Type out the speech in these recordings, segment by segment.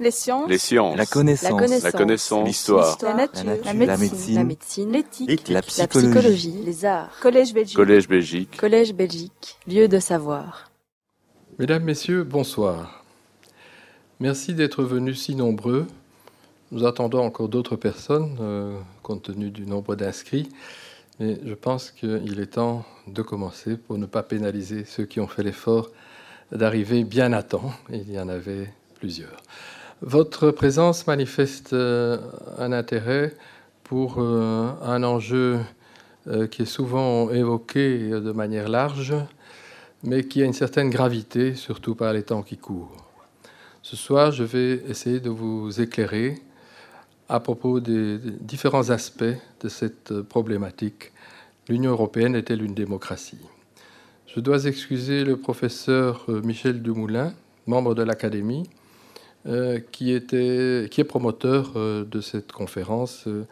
Les sciences. Les sciences. La connaissance. La connaissance. L'histoire. La nature. La nature. La médecine. médecine. La médecine. L'éthique. La psychologie. Les arts. Collège Belgique. Collège Belgique. Collège Belgique. Lieu de savoir. Mesdames, Messieurs, bonsoir. Merci d'être venus si nombreux. Nous attendons encore d'autres personnes, euh, compte tenu du nombre d'inscrits, mais je pense qu'il est temps de commencer pour ne pas pénaliser ceux qui ont fait l'effort d'arriver bien à temps. Il y en avait plusieurs. Votre présence manifeste euh, un intérêt pour euh, un enjeu euh, qui est souvent évoqué de manière large, mais qui a une certaine gravité, surtout par les temps qui courent. Ce soir, je vais essayer de vous éclairer à propos des différents aspects de cette problématique. L'Union européenne est-elle une démocratie? Je dois excuser le professeur Michel Dumoulin, membre de l'Académie, qui, était, qui est promoteur euh, de cette conférence, euh,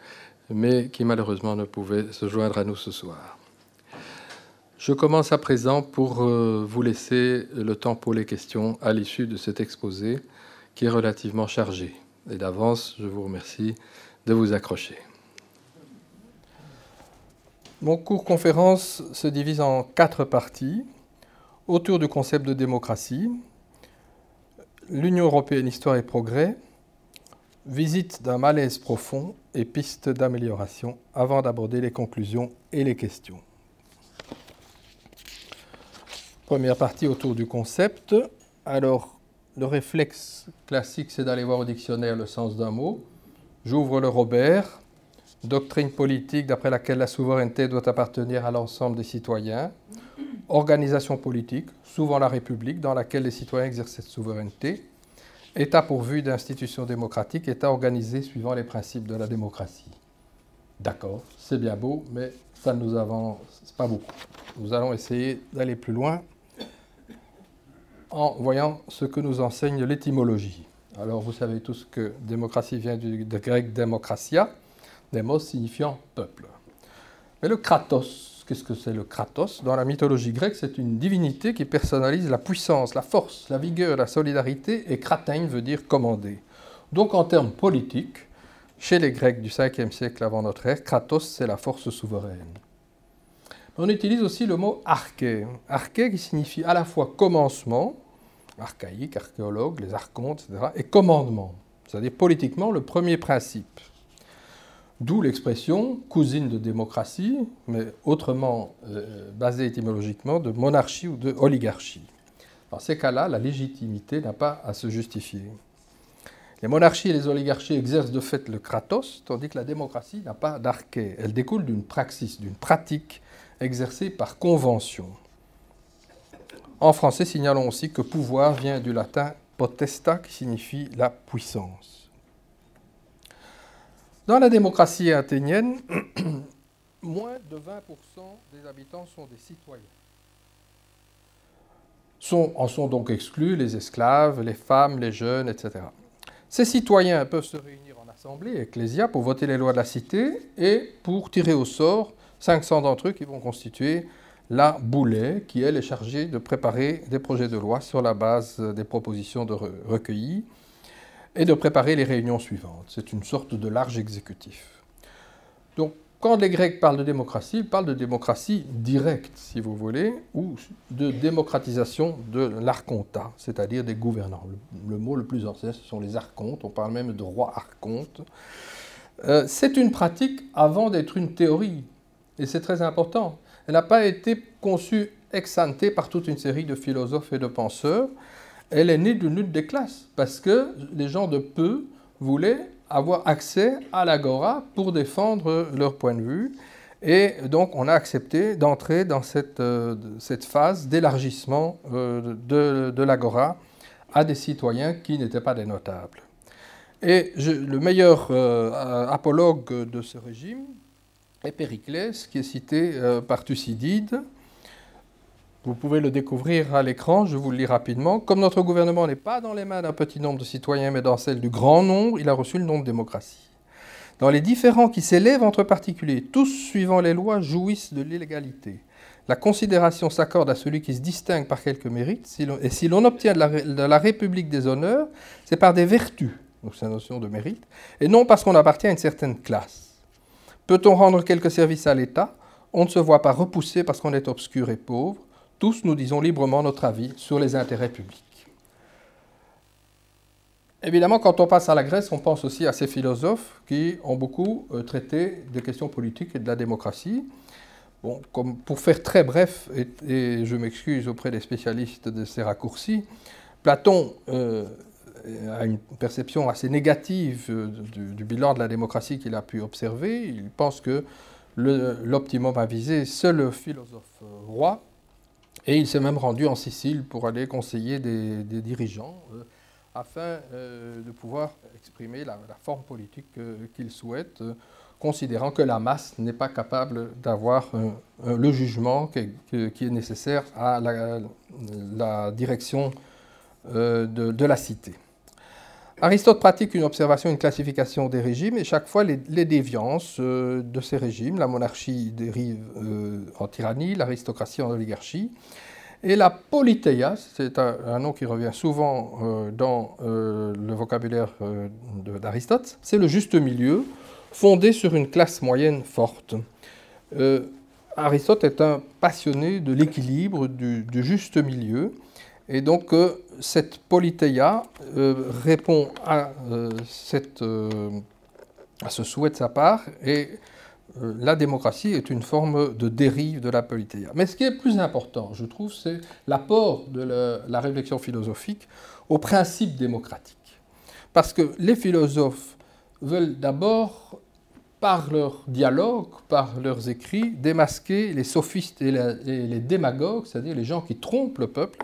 mais qui malheureusement ne pouvait se joindre à nous ce soir. Je commence à présent pour euh, vous laisser le temps pour les questions à l'issue de cet exposé qui est relativement chargé. Et d'avance, je vous remercie de vous accrocher. Mon cours conférence se divise en quatre parties autour du concept de démocratie, l'Union européenne, histoire et progrès, visite d'un malaise profond et pistes d'amélioration avant d'aborder les conclusions et les questions. Première partie autour du concept. Alors, le réflexe classique, c'est d'aller voir au dictionnaire le sens d'un mot. J'ouvre le Robert. Doctrine politique d'après laquelle la souveraineté doit appartenir à l'ensemble des citoyens. Organisation politique, souvent la République, dans laquelle les citoyens exercent cette souveraineté. État pourvu d'institutions démocratiques, État organisé suivant les principes de la démocratie. D'accord, c'est bien beau, mais ça ne nous avance pas beaucoup. Nous allons essayer d'aller plus loin en voyant ce que nous enseigne l'étymologie. Alors vous savez tous que démocratie vient du grec démocratia, démos signifiant peuple. Mais le kratos, qu'est-ce que c'est le kratos? Dans la mythologie grecque, c'est une divinité qui personnalise la puissance, la force, la vigueur, la solidarité, et kratein veut dire commander. Donc en termes politiques, chez les Grecs du 5e siècle avant notre ère, kratos, c'est la force souveraine. On utilise aussi le mot arché. Arché qui signifie à la fois commencement, archaïque, archéologue, les archontes, etc., et commandement, c'est-à-dire politiquement le premier principe. D'où l'expression cousine de démocratie, mais autrement euh, basée étymologiquement de monarchie ou de oligarchie. Dans ces cas-là, la légitimité n'a pas à se justifier. Les monarchies et les oligarchies exercent de fait le kratos, tandis que la démocratie n'a pas d'arché. Elle découle d'une praxis, d'une pratique exercée par convention. En français, signalons aussi que pouvoir vient du latin potesta, qui signifie la puissance. Dans la démocratie athénienne, moins de 20% des habitants sont des citoyens. En sont donc exclus les esclaves, les femmes, les jeunes, etc. Ces citoyens peuvent se réunir en assemblée, ecclésia, pour voter les lois de la cité et pour tirer au sort 500 d'entre eux qui vont constituer la boulet, qui elle est chargée de préparer des projets de loi sur la base des propositions de re- recueillies et de préparer les réunions suivantes. C'est une sorte de large exécutif. Donc, quand les Grecs parlent de démocratie, ils parlent de démocratie directe, si vous voulez, ou de démocratisation de l'archontat, c'est-à-dire des gouvernants. Le, mot le plus ancien, ce sont les archontes. On parle même de roi archonte. Euh, c'est une pratique avant d'être une théorie, et c'est très important. Elle n'a pas été conçue ex ante par toute une série de philosophes et de penseurs. Elle est née d'une lutte des classes, parce que les gens de peu voulaient avoir accès à l'agora pour défendre leur point de vue. Et donc, on a accepté d'entrer dans cette, euh, phase d'élargissement euh, de, l'agora à des citoyens qui n'étaient pas des notables. Et le meilleur euh, apologue de ce régime est Périclès, qui est cité par Thucydide. Vous pouvez le découvrir à l'écran, je vous le lis rapidement. Comme notre gouvernement n'est pas dans les mains d'un petit nombre de citoyens, mais dans celles du grand nombre, il a reçu le nom de démocratie. Dans les différends qui s'élèvent entre particuliers, tous suivant les lois jouissent de l'illégalité. la considération s'accorde à celui qui se distingue par quelques mérites, et si l'on obtient de la, de la, République des honneurs, c'est par des vertus, donc c'est la notion de mérite, et non parce qu'on appartient à une certaine classe. Peut-on rendre quelques services à l'État? On ne se voit pas repoussé parce qu'on est obscur et pauvre. Tous nous disons librement notre avis sur les intérêts publics. Évidemment, quand on passe à la Grèce, on pense aussi à ces philosophes qui ont beaucoup euh, traité des questions politiques et de la démocratie. Pour faire très bref, et, je m'excuse auprès des spécialistes de ces raccourcis, Platon euh, a une perception assez négative euh, du, bilan de la démocratie qu'il a pu observer. Il pense que l'optimum à viser, c'est le philosophe roi, et il s'est même rendu en Sicile pour aller conseiller des, dirigeants afin euh, de pouvoir exprimer la, forme politique qu'il souhaite, euh, considérant que la masse n'est pas capable d'avoir euh, le jugement qui est, nécessaire à la, direction de, la cité. Aristote pratique une observation, une classification des régimes, et chaque fois les, déviances de ces régimes, la monarchie dérive en tyrannie, l'aristocratie en oligarchie, et la politeia, c'est un, nom qui revient souvent euh, dans euh, le vocabulaire euh, d'Aristote, c'est le juste milieu, fondé sur une classe moyenne forte. Aristote est un passionné de l'équilibre, du, juste milieu, et donc cette politeia répond à, cette, à ce souhait de sa part, et euh, la démocratie est une forme de dérive de la politeia. Mais ce qui est plus important, je trouve, c'est l'apport de la, réflexion philosophique au principe démocratique. Parce que les philosophes veulent d'abord, par leur dialogue, par leurs écrits, démasquer les sophistes et, les démagogues, c'est-à-dire les gens qui trompent le peuple.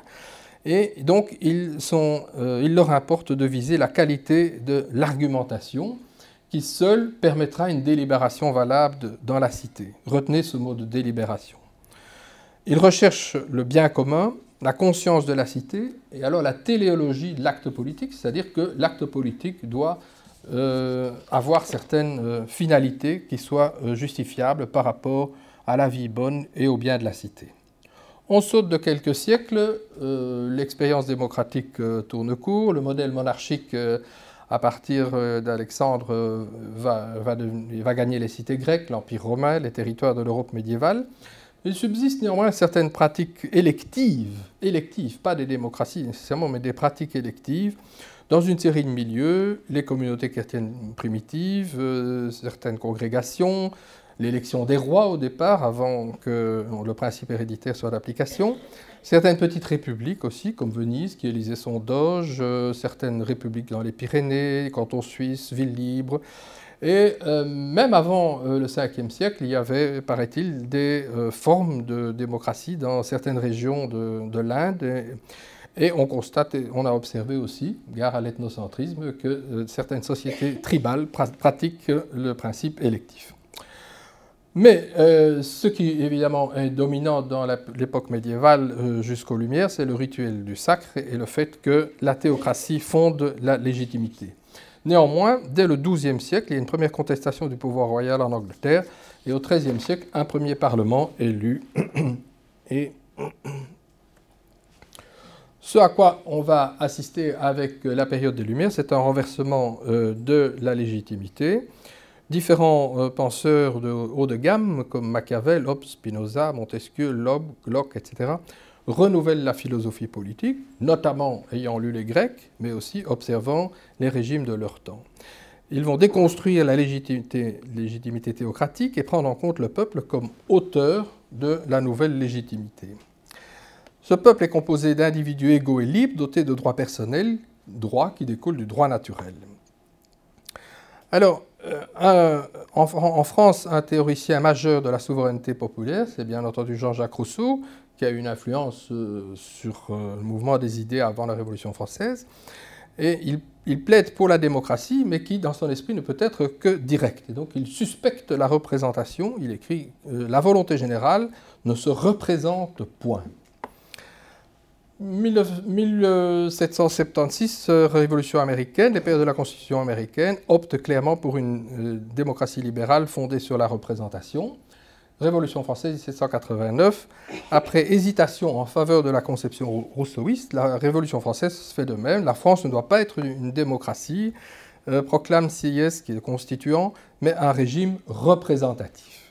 Et donc, euh, il leur importe de viser la qualité de l'argumentation qui seul permettra une délibération valable dans la cité. Retenez ce mot de délibération. Il recherche le bien commun, la conscience de la cité, et alors la téléologie de l'acte politique, c'est-à-dire que l'acte politique doit euh, avoir certaines euh, finalités qui soient justifiables par rapport à la vie bonne et au bien de la cité. On saute de quelques siècles, l'expérience démocratique tourne court, le modèle monarchique à partir euh, d'Alexandre, euh, va, gagner les cités grecques, l'Empire romain, les territoires de l'Europe médiévale. Il subsiste néanmoins certaines pratiques électives, électives, pas des démocraties nécessairement, mais des pratiques électives, dans une série de milieux, les communautés chrétiennes primitives, euh, certaines congrégations, l'élection des rois au départ, avant que le principe héréditaire soit d'application, Certaines petites républiques aussi, comme Venise, qui élisait son doge, euh, certaines républiques dans les Pyrénées, cantons suisses, villes libres. Et euh, même avant euh, le 5e siècle, il y avait, paraît-il, des formes de démocratie dans certaines régions de, l'Inde. Et, on constate, et on a observé aussi, gare à l'ethnocentrisme, que certaines sociétés tribales pratiquent le principe électif. Mais euh, ce qui évidemment est dominant dans l'époque médiévale euh, jusqu'aux Lumières, c'est le rituel du sacre et le fait que la théocratie fonde la légitimité. Néanmoins, dès le XIIe siècle, il y a une première contestation du pouvoir royal en Angleterre, et au XIIIe siècle, un premier parlement élu. et ce à quoi on va assister avec la période des Lumières, c'est un renversement euh, de la légitimité. Différents euh, penseurs de haut de gamme, comme Machiavel, Hobbes, Spinoza, Montesquieu, Locke, Locke, etc., renouvellent la philosophie politique, notamment ayant lu les Grecs, mais aussi observant les régimes de leur temps. Ils vont déconstruire la légitimité, légitimité théocratique et prendre en compte le peuple comme auteur de la nouvelle légitimité. Ce peuple est composé d'individus égaux et libres, dotés de droits personnels, droits qui découlent du droit naturel. Alors, euh, en, France, un théoricien majeur de la souveraineté populaire, c'est bien entendu Jean-Jacques Rousseau, qui a eu une influence euh, sur euh, le mouvement des idées avant la Révolution française. Et il, plaide pour la démocratie, mais qui, dans son esprit, ne peut être que directe. Donc, il suspecte la représentation. Il écrit La volonté générale ne se représente point. 1776, euh, révolution américaine, les pères de la Constitution américaine optent clairement pour une euh, démocratie libérale fondée sur la représentation. Révolution française 1789. Après hésitation en faveur de la conception rousseauiste, la Révolution française fait de même. La France ne doit pas être une démocratie, euh, proclame Sieyès, qui est constituant, mais un régime représentatif.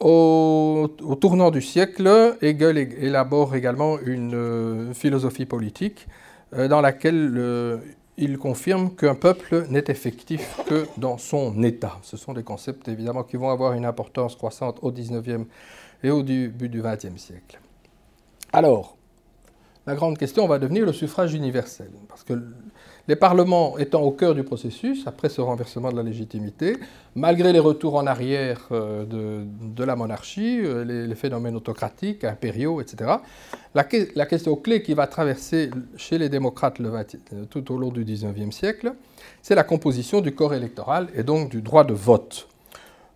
Au, tournant du siècle, Hegel élabore également une euh, philosophie politique euh, dans laquelle il confirme qu'un peuple n'est effectif que dans son État. Ce sont des concepts évidemment qui vont avoir une importance croissante au XIXe et au début du XXe siècle. Alors, la grande question va devenir le suffrage universel, parce que les parlements étant au cœur du processus, après ce renversement de la légitimité, malgré les retours en arrière euh, de, la monarchie, euh, les, phénomènes autocratiques, impériaux, etc., la, question clé qui va traverser chez les démocrates tout au long du XIXe siècle, c'est la composition du corps électoral et donc du droit de vote.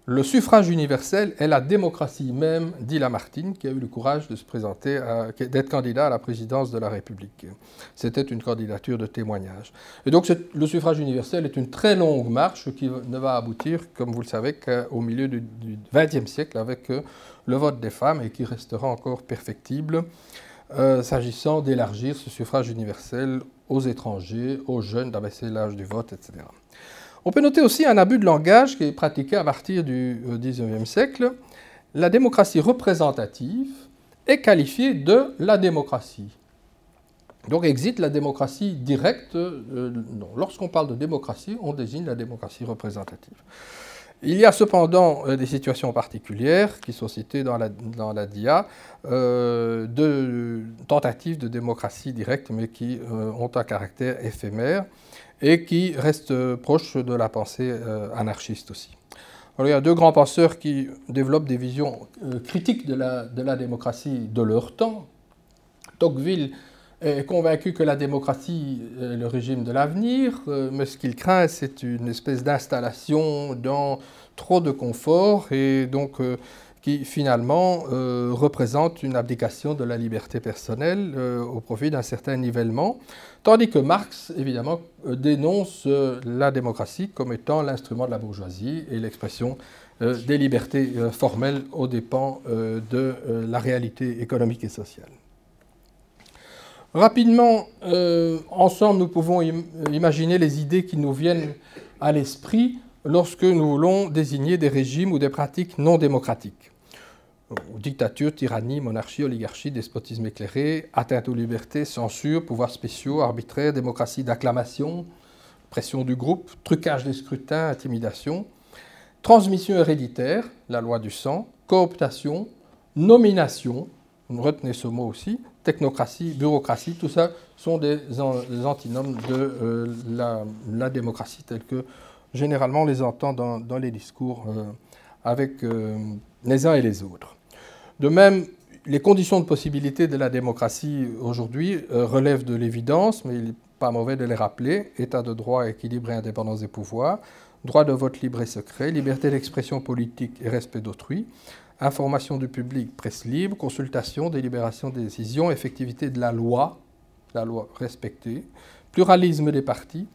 Le suffrage universel est la démocratie même, dit Lamartine, qui a eu le courage de se présenter, d'être candidat à la présidence de la République. C'était une candidature de témoignage. Et donc le suffrage universel est une très longue marche qui ne va aboutir, comme vous le savez, qu'au milieu du XXe siècle avec euh, le vote des femmes et qui restera encore perfectible euh, s'agissant d'élargir ce suffrage universel aux étrangers, aux jeunes, d'abaisser l'âge du vote, etc. On peut noter aussi un abus de langage qui est pratiqué à partir du XIXe euh, siècle. La démocratie représentative est qualifiée de la démocratie. Donc existe la démocratie directe. Euh, lorsqu'on parle de démocratie, on désigne la démocratie représentative. Il y a cependant euh, des situations particulières qui sont citées dans la, dans la DIA, de tentatives de démocratie directe, mais qui ont un caractère éphémère et qui reste proche de la pensée euh, anarchiste aussi. il y a deux grands penseurs qui développent des visions euh, critiques de la, de la démocratie de leur temps. Tocqueville est convaincu que la démocratie est le régime de l'avenir, euh, mais ce qu'il craint, c'est une espèce d'installation dans trop de confort et donc qui finalement représente une abdication de la liberté personnelle au profit d'un certain nivellement. Tandis que Marx, évidemment, euh, dénonce euh, la démocratie comme étant l'instrument de la bourgeoisie et l'expression euh, des libertés formelles aux dépens de la réalité économique et sociale. Rapidement, ensemble, nous pouvons imaginer les idées qui nous viennent à l'esprit lorsque nous voulons désigner des régimes ou des pratiques non démocratiques dictature, tyrannie, monarchie, oligarchie, despotisme éclairé, atteinte aux libertés, censure, pouvoirs spéciaux, arbitraire, démocratie d'acclamation, pression du groupe, trucage des scrutins, intimidation, transmission héréditaire, la loi du sang, cooptation, nomination, retenez ce mot aussi, technocratie, bureaucratie, tout ça sont des, antinomes de euh, la, démocratie telle que généralement on les entend dans, les discours euh, avec euh, les uns et les autres. De même, les conditions de possibilité de la démocratie aujourd'hui euh, relèvent de l'évidence, mais il n'est pas mauvais de les rappeler. État de droit, équilibre et indépendance des pouvoirs, droit de vote libre et secret, liberté d'expression politique et respect d'autrui, information du public, presse libre, consultation, délibération des décisions, effectivité de la loi, la loi respectée, pluralisme des partis,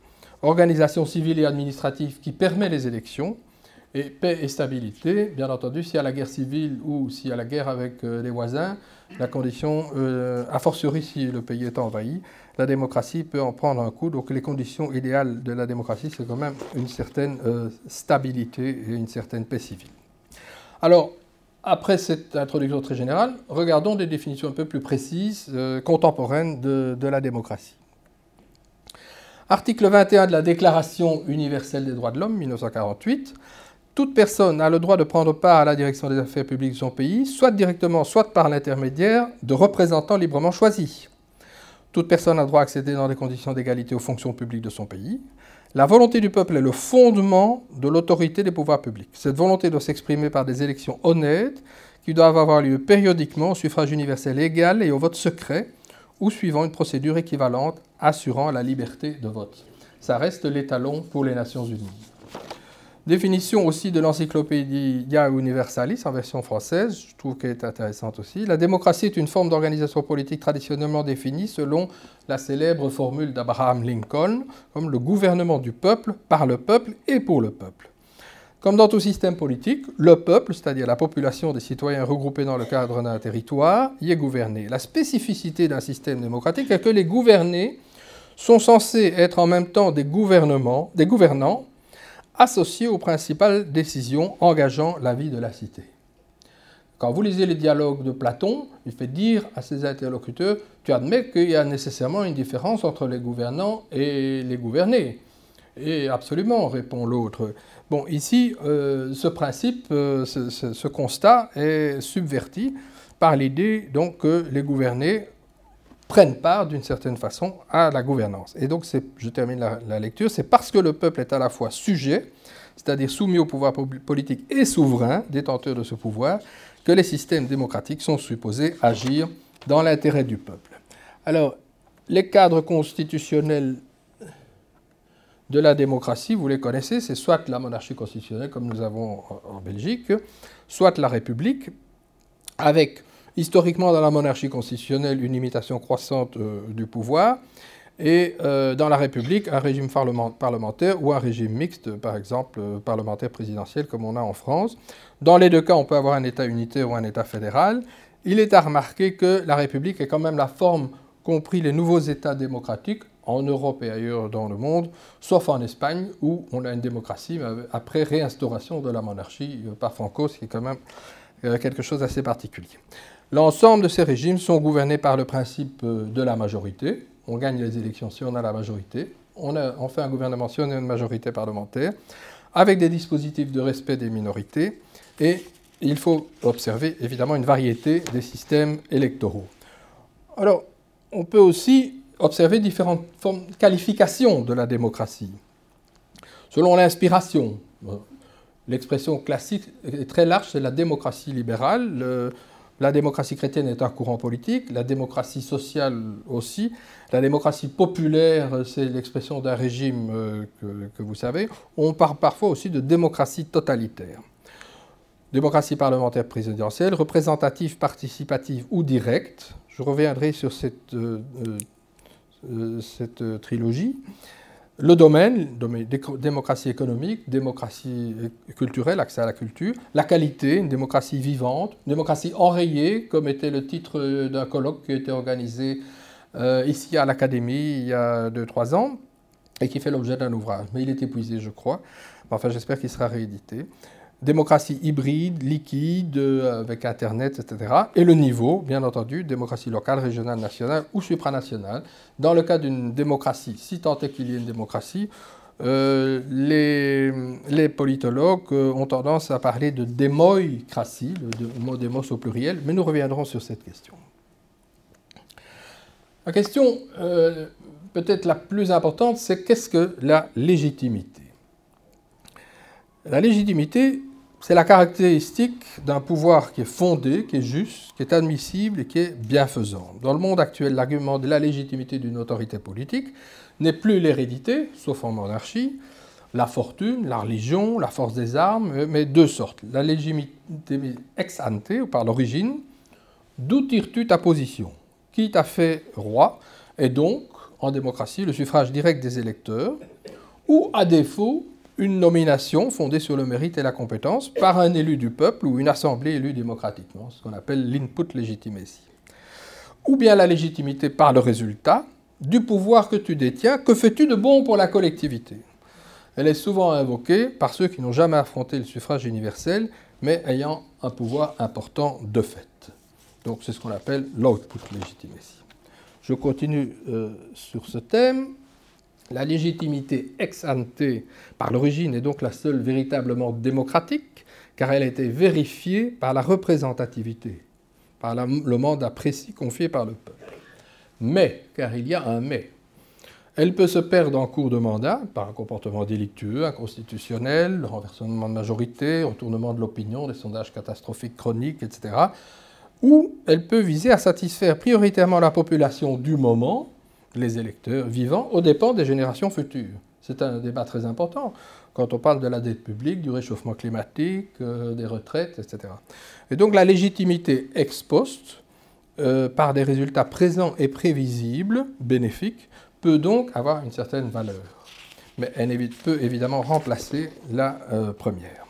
organisation civile et administrative qui permet les élections, et paix et stabilité, bien entendu, s'il y a la guerre civile ou s'il y a la guerre avec euh, les voisins, la condition, euh, a fortiori si le pays est envahi, la démocratie peut en prendre un coup. Donc les conditions idéales de la démocratie, c'est quand même une certaine euh, stabilité et une certaine paix civile. Alors, après cette introduction très générale, regardons des définitions un peu plus précises, contemporaines de, de la démocratie. Article 21 de la Déclaration universelle des droits de l'homme, 1948 toute personne a le droit de prendre part à la direction des affaires publiques de son pays, soit directement, soit par l'intermédiaire de représentants librement choisis. Toute personne a le droit d'accéder dans des conditions d'égalité aux fonctions publiques de son pays. La volonté du peuple est le fondement de l'autorité des pouvoirs publics. Cette volonté doit s'exprimer par des élections honnêtes qui doivent avoir lieu périodiquement au suffrage universel égal et au vote secret ou suivant une procédure équivalente assurant la liberté de vote. Ça reste l'étalon pour les Nations Unies. Définition aussi de l'encyclopédie Universalis en version française, je trouve qu'elle est intéressante aussi. La démocratie est une forme d'organisation politique traditionnellement définie selon la célèbre formule d'Abraham Lincoln, comme le gouvernement du peuple, par le peuple et pour le peuple. Comme dans tout système politique, le peuple, c'est-à-dire la population des citoyens regroupés dans le cadre d'un territoire, y est gouverné. La spécificité d'un système démocratique est que les gouvernés sont censés être en même temps des, gouvernements, des gouvernants associés aux principales décisions engageant la vie de la cité. Quand vous lisez les dialogues de Platon, il fait dire à ses interlocuteurs, tu admets qu'il y a nécessairement une différence entre les gouvernants et les gouvernés. Et absolument, répond l'autre. Bon, ici, euh, ce principe, euh, ce, constat est subverti par l'idée donc que les gouvernés prennent part d'une certaine façon à la gouvernance. Et donc, je termine la, lecture, c'est parce que le peuple est à la fois sujet, c'est-à-dire soumis au pouvoir politique et souverain, détenteur de ce pouvoir, que les systèmes démocratiques sont supposés agir dans l'intérêt du peuple. Alors, les cadres constitutionnels de la démocratie, vous les connaissez, c'est soit la monarchie constitutionnelle comme nous avons en Belgique, soit la République, avec historiquement dans la monarchie constitutionnelle une imitation croissante euh, du pouvoir, et euh, dans la République un régime parlementaire ou un régime mixte, par exemple euh, parlementaire présidentiel comme on a en France. Dans les deux cas, on peut avoir un État unitaire ou un État fédéral. Il est à remarquer que la République est quand même la forme, compris les nouveaux États démocratiques, en Europe et ailleurs dans le monde, sauf en Espagne où on a une démocratie après réinstauration de la monarchie par Franco, ce qui est quand même quelque chose d'assez particulier. L'ensemble de ces régimes sont gouvernés par le principe euh, de la majorité. On gagne les élections si on a la majorité. On, on fait un gouvernement si on a une majorité parlementaire, avec des dispositifs de respect des minorités. Et il faut observer évidemment une variété des systèmes électoraux. Alors, on peut aussi observer différentes formes, qualifications de la démocratie. Selon l'inspiration, l'expression classique est très large, c'est la démocratie libérale. La démocratie chrétienne est un courant politique, la démocratie sociale aussi. La démocratie populaire, c'est l'expression d'un régime euh, que, vous savez. On parle parfois aussi de démocratie totalitaire. Démocratie parlementaire présidentielle, représentative, participative ou directe. Je reviendrai sur cette euh, euh, cette trilogie. Le domaine, démocratie économique, démocratie culturelle, accès à la culture, la qualité, une démocratie vivante, une démocratie enrayée, comme était le titre euh, d'un colloque qui a été organisé ici à l'Académie il y a 2-3 ans et qui fait l'objet d'un ouvrage. Mais il est épuisé, je crois. Enfin, j'espère qu'il sera réédité démocratie hybride, liquide, euh, avec Internet, etc. Et le niveau, bien entendu, démocratie locale, régionale, nationale ou supranationale. Dans le cas d'une démocratie, si tant est qu'il y ait une démocratie, euh, les, politologues euh, ont tendance à parler de démocratie, le, mot démos au pluriel, mais nous reviendrons sur cette question. La question peut-être la plus importante, c'est qu'est-ce que la légitimité? La légitimité, c'est la caractéristique d'un pouvoir qui est fondé, qui est juste, qui est admissible et qui est bienfaisant. Dans le monde actuel, l'argument de la légitimité d'une autorité politique n'est plus l'hérédité, sauf en monarchie, la fortune, la religion, la force des armes, mais deux sortes. La légitimité ex ante, ou par l'origine, d'où tires-tu ta position Qui t'a fait roi Et donc, en démocratie, le suffrage direct des électeurs, ou à défaut, une nomination fondée sur le mérite et la compétence par un élu du peuple ou une assemblée élue démocratiquement, ce qu'on appelle l'input legitimacy. Ou bien la légitimité par le résultat du pouvoir que tu détiens, que fais-tu de bon pour la collectivité? Elle est souvent invoquée par ceux qui n'ont jamais affronté le suffrage universel, mais ayant un pouvoir important de fait. Donc c'est ce qu'on appelle l'output legitimacy. Je continue euh, sur ce thème la légitimité ex ante par l'origine est donc la seule véritablement démocratique, car elle a été vérifiée par la représentativité, par le mandat précis confié par le peuple. Mais, car il y a un mais, elle peut se perdre en cours de mandat par un comportement délictueux, inconstitutionnel, le renversement de majorité, retournement de l'opinion, des sondages catastrophiques chroniques, etc. Ou elle peut viser à satisfaire prioritairement la population du moment, les électeurs vivants aux dépens des générations futures. C'est un débat très important quand on parle de la dette publique, du réchauffement climatique, euh, des retraites, etc. Et donc la légitimité ex post, euh, par des résultats présents et prévisibles, bénéfiques, peut donc avoir une certaine valeur. Mais elle peut évidemment remplacer la euh, première.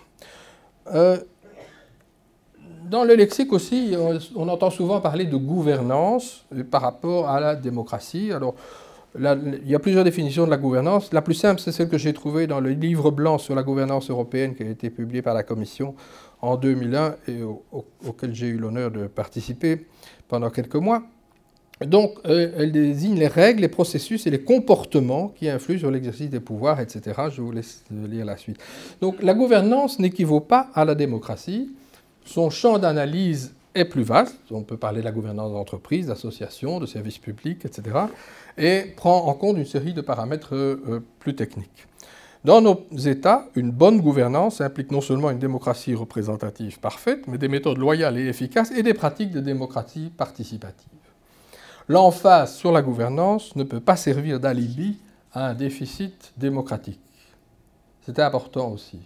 Dans le lexique aussi, on, entend souvent parler de gouvernance par rapport à la démocratie. Alors, il y a plusieurs définitions de la gouvernance. La plus simple, c'est celle que j'ai trouvée dans le livre blanc sur la gouvernance européenne qui a été publié par la Commission en 2001 et auquel j'ai eu l'honneur de participer pendant quelques mois. Donc, euh, elle désigne les règles, les processus et les comportements qui influent sur l'exercice des pouvoirs, etc. Je vous laisse lire la suite. Donc, la gouvernance n'équivaut pas à la démocratie. Son champ d'analyse est plus vaste. On peut parler de la gouvernance d'entreprise, d'associations, de services publics, etc. Et prend en compte une série de paramètres euh, plus techniques. Dans nos États, une bonne gouvernance implique non seulement une démocratie représentative parfaite, mais des méthodes loyales et efficaces et des pratiques de démocratie participative. L'emphase sur la gouvernance ne peut pas servir d'alibi à un déficit démocratique. C'était important aussi.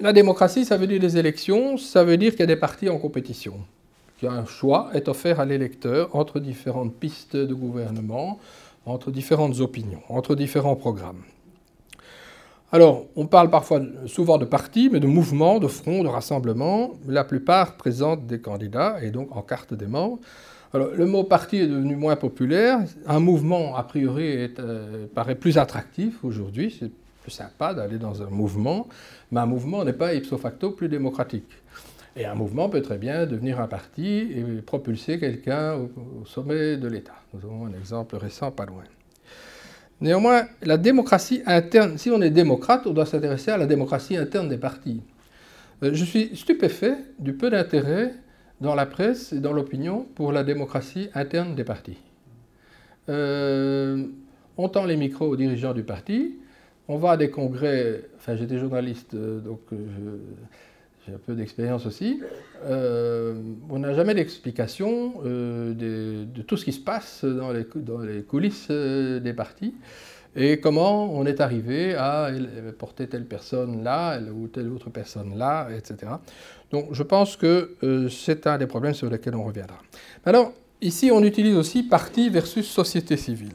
La démocratie, ça veut dire des élections, ça veut dire qu'il y a des partis en compétition. Un choix est offert à l'électeur entre différentes pistes de gouvernement, entre différentes opinions, entre différents programmes. Alors, on parle parfois, souvent de partis, mais de mouvements, de fronts, de rassemblements. La plupart présentent des candidats et donc en carte des membres. Alors, le mot parti est devenu moins populaire. Un mouvement, a priori, euh, paraît plus attractif aujourd'hui. C'est plus sympa d'aller dans un mouvement, mais un mouvement n'est pas ipso facto plus démocratique. Et un mouvement peut très bien devenir un parti et propulser quelqu'un au, sommet de l'État. Nous avons un exemple récent pas loin. Néanmoins, la démocratie interne, si on est démocrate, on doit s'intéresser à la démocratie interne des partis. Euh, je suis stupéfait du peu d'intérêt dans la presse et dans l'opinion pour la démocratie interne des partis. Euh, on tend les micros aux dirigeants du parti, on va à des congrès, enfin j'étais journaliste, euh, donc euh, j'ai un peu d'expérience aussi, euh, on n'a jamais d'explication de, tout ce qui se passe dans les, dans les coulisses des partis et comment on est arrivé à porter telle personne là ou telle autre personne là, etc. Donc je pense que c'est un des problèmes sur lesquels on reviendra. Alors, ici on utilise aussi parti versus société civile.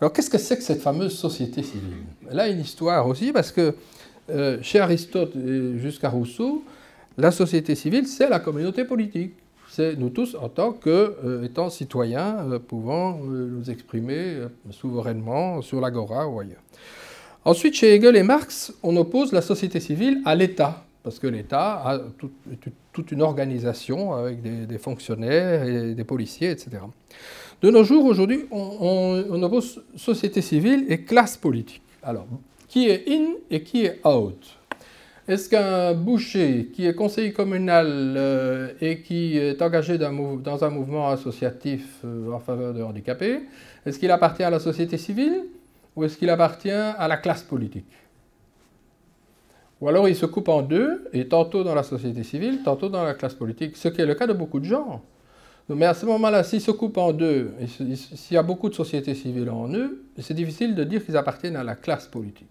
Alors qu'est-ce que c'est que cette fameuse société civile? Là, une histoire aussi, parce que euh, chez Aristote jusqu'à Rousseau, la société civile, c'est la communauté politique. C'est nous tous en tant que euh, étant citoyens euh, pouvant nous exprimer souverainement sur l'agora ou ailleurs. Ensuite, chez Hegel et Marx, on oppose la société civile à l'État, parce que l'État a toute une organisation avec des, fonctionnaires et des policiers, etc. De nos jours, aujourd'hui, on, oppose société civile et classe politique. Alors, qui est in et qui est out? Est-ce qu'un boucher qui est conseiller communal euh, et qui est engagé dans un mouvement associatif euh, en faveur de handicapés, est-ce qu'il appartient à la société civile ou est-ce qu'il appartient à la classe politique? Ou alors il se coupe en deux, et tantôt dans la société civile, tantôt dans la classe politique, ce qui est le cas de beaucoup de gens. Mais à ce moment-là, s'ils se coupent en deux, s'il y a beaucoup de sociétés civiles en eux, c'est difficile de dire qu'ils appartiennent à la classe politique.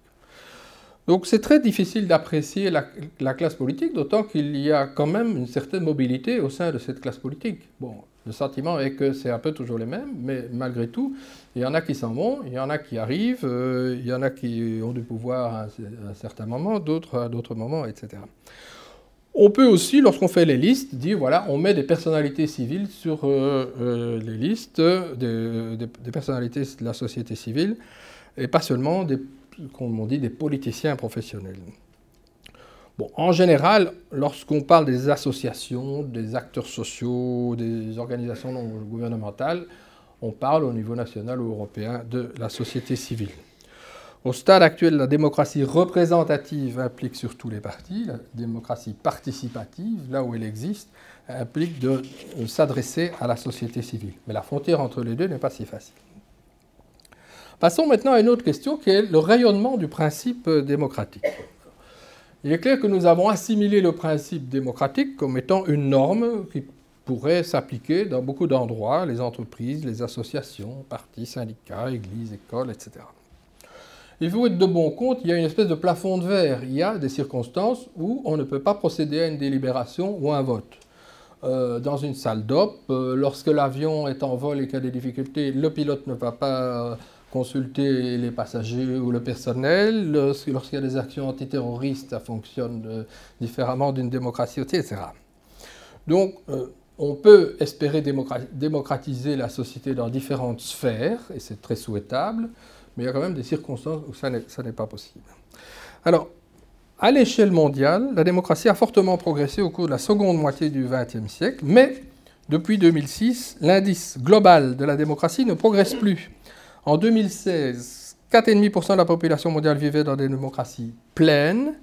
Donc c'est très difficile d'apprécier la, classe politique, d'autant qu'il y a quand même une certaine mobilité au sein de cette classe politique. Bon, le sentiment est que c'est un peu toujours les mêmes, mais malgré tout, il y en a qui s'en vont, il y en a qui arrivent, euh, il y en a qui ont du pouvoir à un certain moment, d'autres à d'autres moments, etc. On peut aussi, lorsqu'on fait les listes, dire voilà, on met des personnalités civiles sur euh, euh, les listes, des, personnalités de la société civile, et pas seulement, des, comme dit, des politiciens professionnels. Bon, en général, lorsqu'on parle des associations, des acteurs sociaux, des organisations non gouvernementales, on parle au niveau national ou européen de la société civile. Au stade actuel, la démocratie représentative implique surtout les partis, la démocratie participative, là où elle existe, implique de s'adresser à la société civile. Mais la frontière entre les deux n'est pas si facile. Passons maintenant à une autre question qui est le rayonnement du principe démocratique. Il est clair que nous avons assimilé le principe démocratique comme étant une norme qui pourrait s'appliquer dans beaucoup d'endroits, les entreprises, les associations, partis, syndicats, églises, écoles, etc. Il faut être de bon compte, il y a une espèce de plafond de verre. Il y a des circonstances où on ne peut pas procéder à une délibération ou un vote. Euh, dans une salle d'op, euh, lorsque l'avion est en vol et qu'il y a des difficultés, le pilote ne va pas consulter les passagers ou le personnel. Lorsqu'il y a des actions antiterroristes, ça fonctionne différemment d'une démocratie, etc. Donc, on peut espérer démocratiser la société dans différentes sphères, et c'est très souhaitable, mais il y a quand même des circonstances où ça n'est pas possible. Alors, à l'échelle mondiale, la démocratie a fortement progressé au cours de la seconde moitié du XXe siècle, mais depuis 2006, l'indice global de la démocratie ne progresse plus. En 2016, 4,5% de la population mondiale vivait dans des démocraties pleines,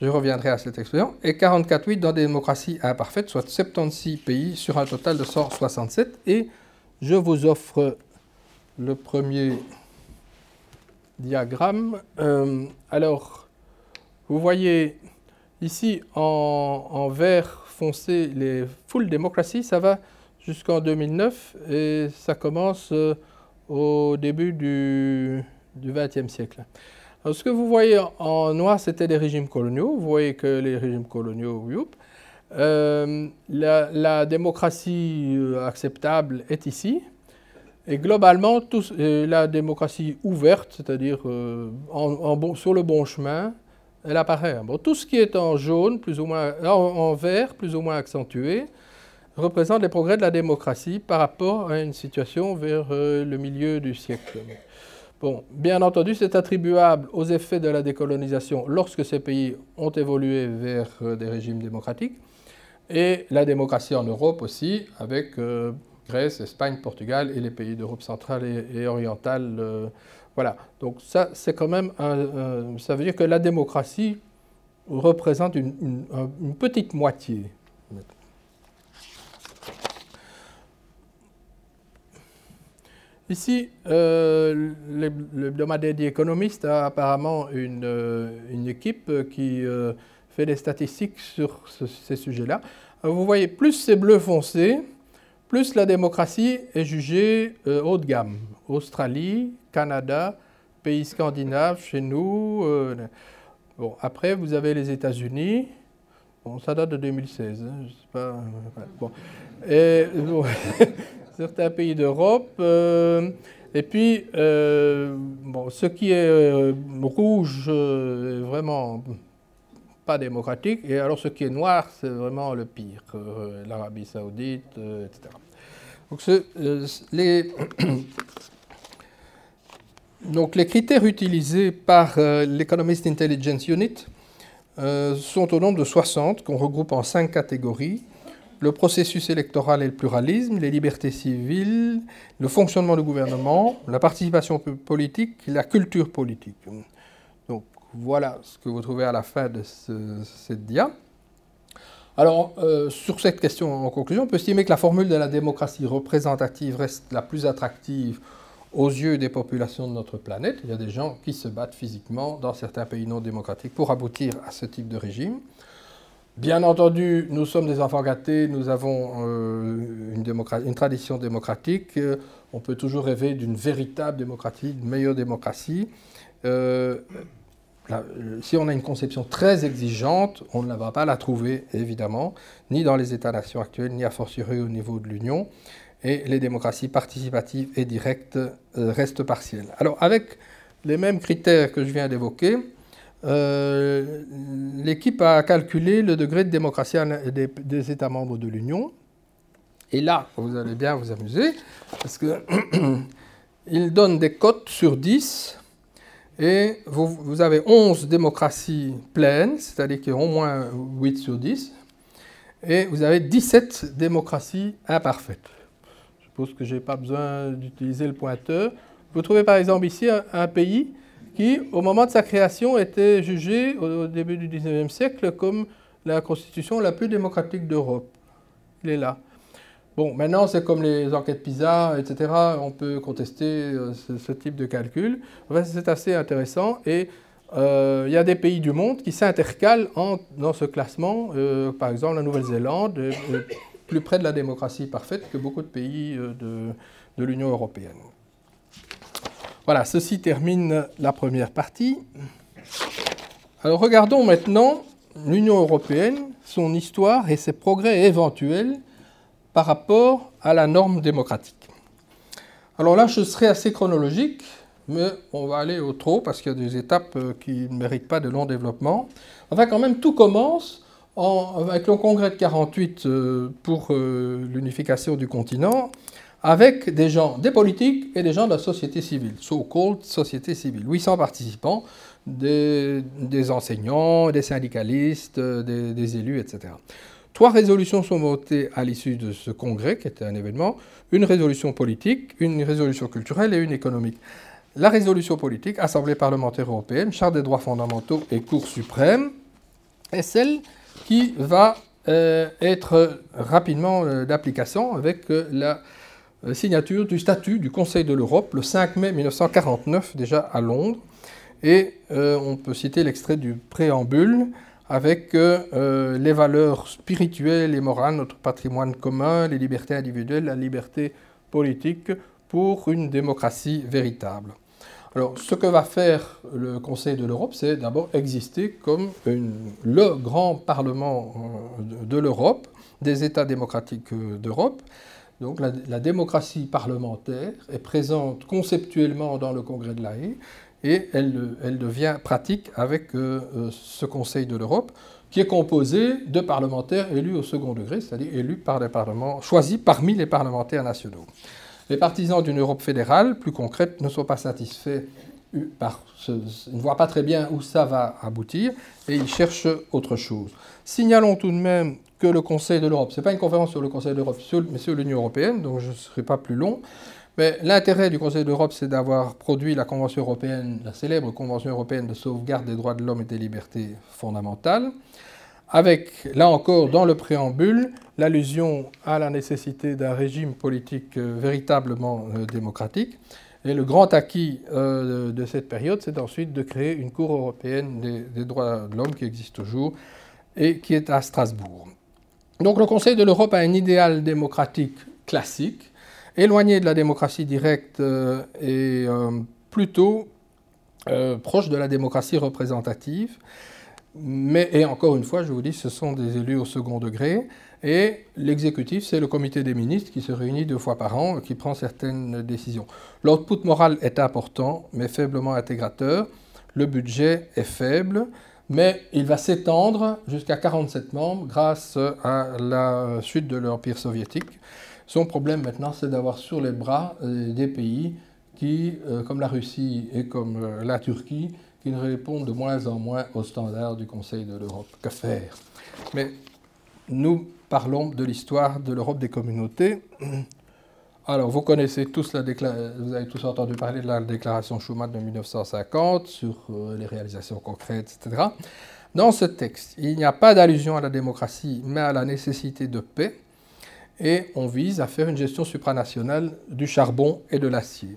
je reviendrai à cette expression, et 44,8 dans des démocraties imparfaites, soit 76 pays sur un total de 167. Et je vous offre le premier diagramme. Euh, alors, vous voyez ici en, vert foncé les full démocraties, ça va jusqu'en 2009 et ça commence euh, au début du XXe siècle ce que vous voyez en noir, c'était les régimes coloniaux. Vous voyez que les régimes coloniaux, euh, la, démocratie acceptable est ici. Et globalement, euh, la démocratie ouverte, c'est-à-dire sur le bon chemin, elle apparaît. Bon, tout ce qui est en jaune, plus ou moins, en vert, plus ou moins accentué, représente les progrès de la démocratie par rapport à une situation vers le milieu du siècle. Bon, bien entendu, c'est attribuable aux effets de la décolonisation lorsque ces pays ont évolué vers euh, des régimes démocratiques, et la démocratie en Europe aussi, avec euh, Grèce, Espagne, Portugal et les pays d'Europe centrale et, orientale. Euh, voilà, donc ça, c'est quand même, ça veut dire que la démocratie représente une petite moitié Ici, euh, l'hebdomadaire The Economist a apparemment une, euh, équipe qui euh, fait des statistiques sur ces sujets-là. Vous voyez, plus c'est bleu foncé, plus la démocratie est jugée euh, haut de gamme. Australie, Canada, pays scandinaves, chez nous. bon, après, vous avez les États-Unis. Bon, ça date de 2016. Hein. Et, certains pays d'Europe. Euh, et puis, euh, ce qui est euh, rouge vraiment pas démocratique, et alors ce qui est noir, c'est vraiment le pire, l'Arabie saoudite, etc. Donc, les, donc, les critères utilisés par l'Economist Intelligence Unit sont au nombre de 60, qu'on regroupe en cinq catégories le processus électoral et le pluralisme, les libertés civiles, le fonctionnement du gouvernement, la participation politique, la culture politique. Voilà ce que vous trouvez à la fin de cette dia. Alors, euh, sur cette question en conclusion, on peut estimer que la formule de la démocratie représentative reste la plus attractive aux yeux des populations de notre planète. Il y a des gens qui se battent physiquement dans certains pays non démocratiques pour aboutir à ce type de régime. Bien entendu, nous sommes des enfants gâtés, nous avons euh, une, tradition démocratique. Euh, on peut toujours rêver d'une véritable démocratie, d'une meilleure démocratie. Si on a une conception très exigeante, on ne va pas la trouver, évidemment, ni dans les États-nations actuels, ni a fortiori au niveau de l'Union. Et les démocraties participatives et directes restent partielles. Alors, avec les mêmes critères que je viens d'évoquer, euh, l'équipe a calculé le degré de démocratie des, États membres de l'Union. Et là, vous allez bien vous amuser, parce qu'il donne des cotes sur 10, et vous, avez 11 démocraties pleines, c'est-à-dire qu'il y a au moins 8 sur 10, et vous avez 17 démocraties imparfaites. Je suppose que je n'ai pas besoin d'utiliser le pointeur. Vous trouvez par exemple ici un pays qui, au moment de sa création, était jugée au début du XIXe siècle comme la constitution la plus démocratique d'Europe. Il est là. Bon, maintenant, c'est comme les enquêtes PISA, etc. On peut contester euh, ce, type de calcul. Enfin, c'est assez intéressant. Et euh, il y a des pays du monde qui s'intercalent dans ce classement. Euh, par exemple, la Nouvelle-Zélande est plus près de la démocratie parfaite que beaucoup de pays de l'Union européenne. Voilà, ceci termine la première partie. Alors regardons maintenant l'Union européenne, son histoire et ses progrès éventuels par rapport à la norme démocratique. Alors là, je serai assez chronologique. mais on va aller au trop parce qu'il y a des étapes euh, qui ne méritent pas de long développement. Enfin, quand même, tout commence avec le congrès de 48 euh, pour euh, l'unification du continent, avec des gens, des politiques et des gens de la société civile, so-called société civile. 800 participants, des, enseignants, des syndicalistes, des, des élus, etc. Trois résolutions sont votées à l'issue de ce congrès, qui était un événement, une résolution politique, une résolution culturelle et une économique. La résolution politique, Assemblée parlementaire européenne, Charte des droits fondamentaux et Cour suprême, est celle qui va euh, être rapidement euh, d'application avec euh, la signature du statut du Conseil de l'Europe le 5 mai 1949, déjà à Londres. Et on peut citer l'extrait du préambule avec les valeurs spirituelles et morales, notre patrimoine commun, les libertés individuelles, la liberté politique pour une démocratie véritable. Alors, ce que va faire le Conseil de l'Europe, c'est d'abord exister comme le grand Parlement euh, de l'Europe, des États démocratiques euh, d'Europe. Donc, la, démocratie parlementaire est présente conceptuellement dans le Congrès de la Haye et elle, devient pratique avec euh, ce Conseil de l'Europe qui est composé de parlementaires élus au second degré, c'est-à-dire élus par des parlements, choisis parmi les parlementaires nationaux. Les partisans d'une Europe fédérale plus concrète ne sont pas satisfaits par ce, ils ne voient pas très bien où ça va aboutir et ils cherchent autre chose. Signalons tout de même que le Conseil de l'Europe, ce n'est pas une conférence sur le Conseil de l'Europe, mais sur l'Union européenne, donc je ne serai pas plus long, l'intérêt du Conseil de l'Europe, c'est d'avoir produit la Convention européenne, la célèbre Convention européenne de sauvegarde des droits de l'homme et des libertés fondamentales avec, là encore, dans le préambule, l'allusion à la nécessité d'un régime politique euh, véritablement euh, démocratique. Et le grand acquis euh, de cette période, c'est ensuite de créer une Cour européenne des, droits de l'homme qui existe toujours et qui est à Strasbourg. Donc le Conseil de l'Europe a un idéal démocratique classique, éloigné de la démocratie directe et plutôt proche de la démocratie représentative. Mais, et encore une fois, je vous dis, ce sont des élus au second degré. Et l'exécutif, c'est le comité des ministres qui se réunit deux fois par an et qui prend certaines décisions. L'output moral est important, mais faiblement intégrateur. Le budget est faible, mais il va s'étendre jusqu'à 47 membres grâce à la chute de l'Empire soviétique. Son problème maintenant, c'est d'avoir sur les bras euh, des pays qui, euh, comme la Russie et comme euh, la Turquie, qui ne répondent de moins en moins aux standards du Conseil de l'Europe. Que faire? Mais nous parlons de l'histoire de l'Europe des communautés. Alors, vous connaissez tous la vous avez tous entendu parler de la déclaration Schuman de 1950 sur les réalisations concrètes, etc. Dans ce texte, il n'y a pas d'allusion à la démocratie, mais à la nécessité de paix, et on vise à faire une gestion supranationale du charbon et de l'acier.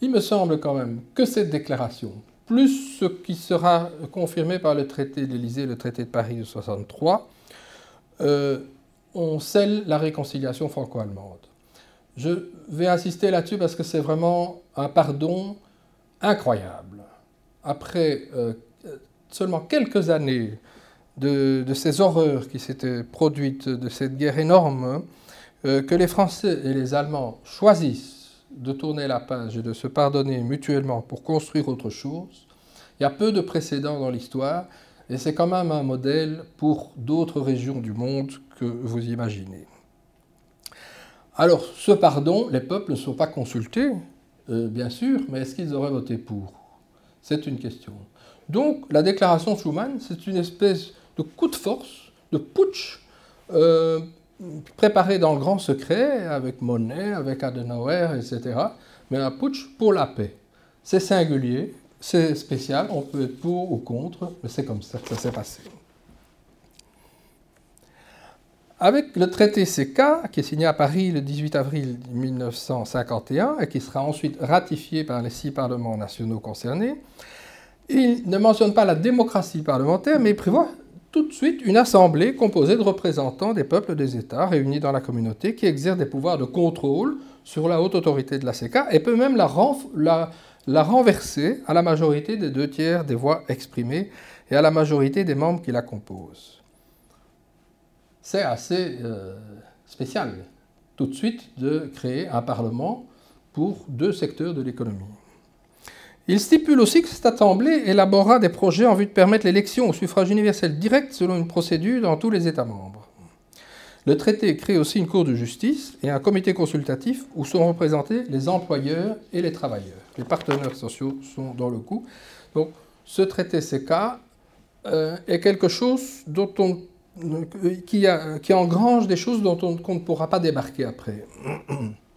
Il me semble quand même que cette déclaration plus ce qui sera confirmé par le traité d'Élysée, le traité de Paris de 63, euh, on scelle la réconciliation franco-allemande. Je vais insister là-dessus parce que c'est vraiment un pardon incroyable. Après euh, seulement quelques années de, ces horreurs qui s'étaient produites, de cette guerre énorme, euh, que les Français et les Allemands choisissent de tourner la page et de se pardonner mutuellement pour construire autre chose. Il y a peu de précédents dans l'histoire et c'est quand même un modèle pour d'autres régions du monde que vous imaginez. Alors, ce pardon, les peuples ne sont pas consultés, euh, bien sûr, mais est-ce qu'ils auraient voté pour? C'est une question. Donc, la déclaration Schuman, c'est une espèce de coup de force, de putsch, euh, préparé dans le grand secret, avec Monet, avec Adenauer, etc., mais un putsch pour la paix. C'est singulier, c'est spécial, on peut être pour ou contre, mais c'est comme ça que ça s'est passé. Avec le traité CK, qui est signé à Paris le 18 avril 1951 et qui sera ensuite ratifié par les six parlements nationaux concernés, il ne mentionne pas la démocratie parlementaire, mais il prévoit tout de suite une assemblée composée de représentants des peuples des États réunis dans la communauté qui exercent des pouvoirs de contrôle sur la haute autorité de la CK et peut même la, renverser à la majorité des deux tiers des voix exprimées et à la majorité des membres qui la composent. C'est assez euh, spécial tout de suite de créer un Parlement pour deux secteurs de l'économie. Il stipule aussi que cette assemblée élabora des projets en vue de permettre l'élection au suffrage universel direct selon une procédure dans tous les États membres. Le traité crée aussi une cour de justice et un comité consultatif où sont représentés les employeurs et les travailleurs. Les partenaires sociaux sont dans le coup. Donc, ce traité CK euh, est quelque chose dont on, qui, qui, engrange des choses dont on, ne pourra pas débarquer après.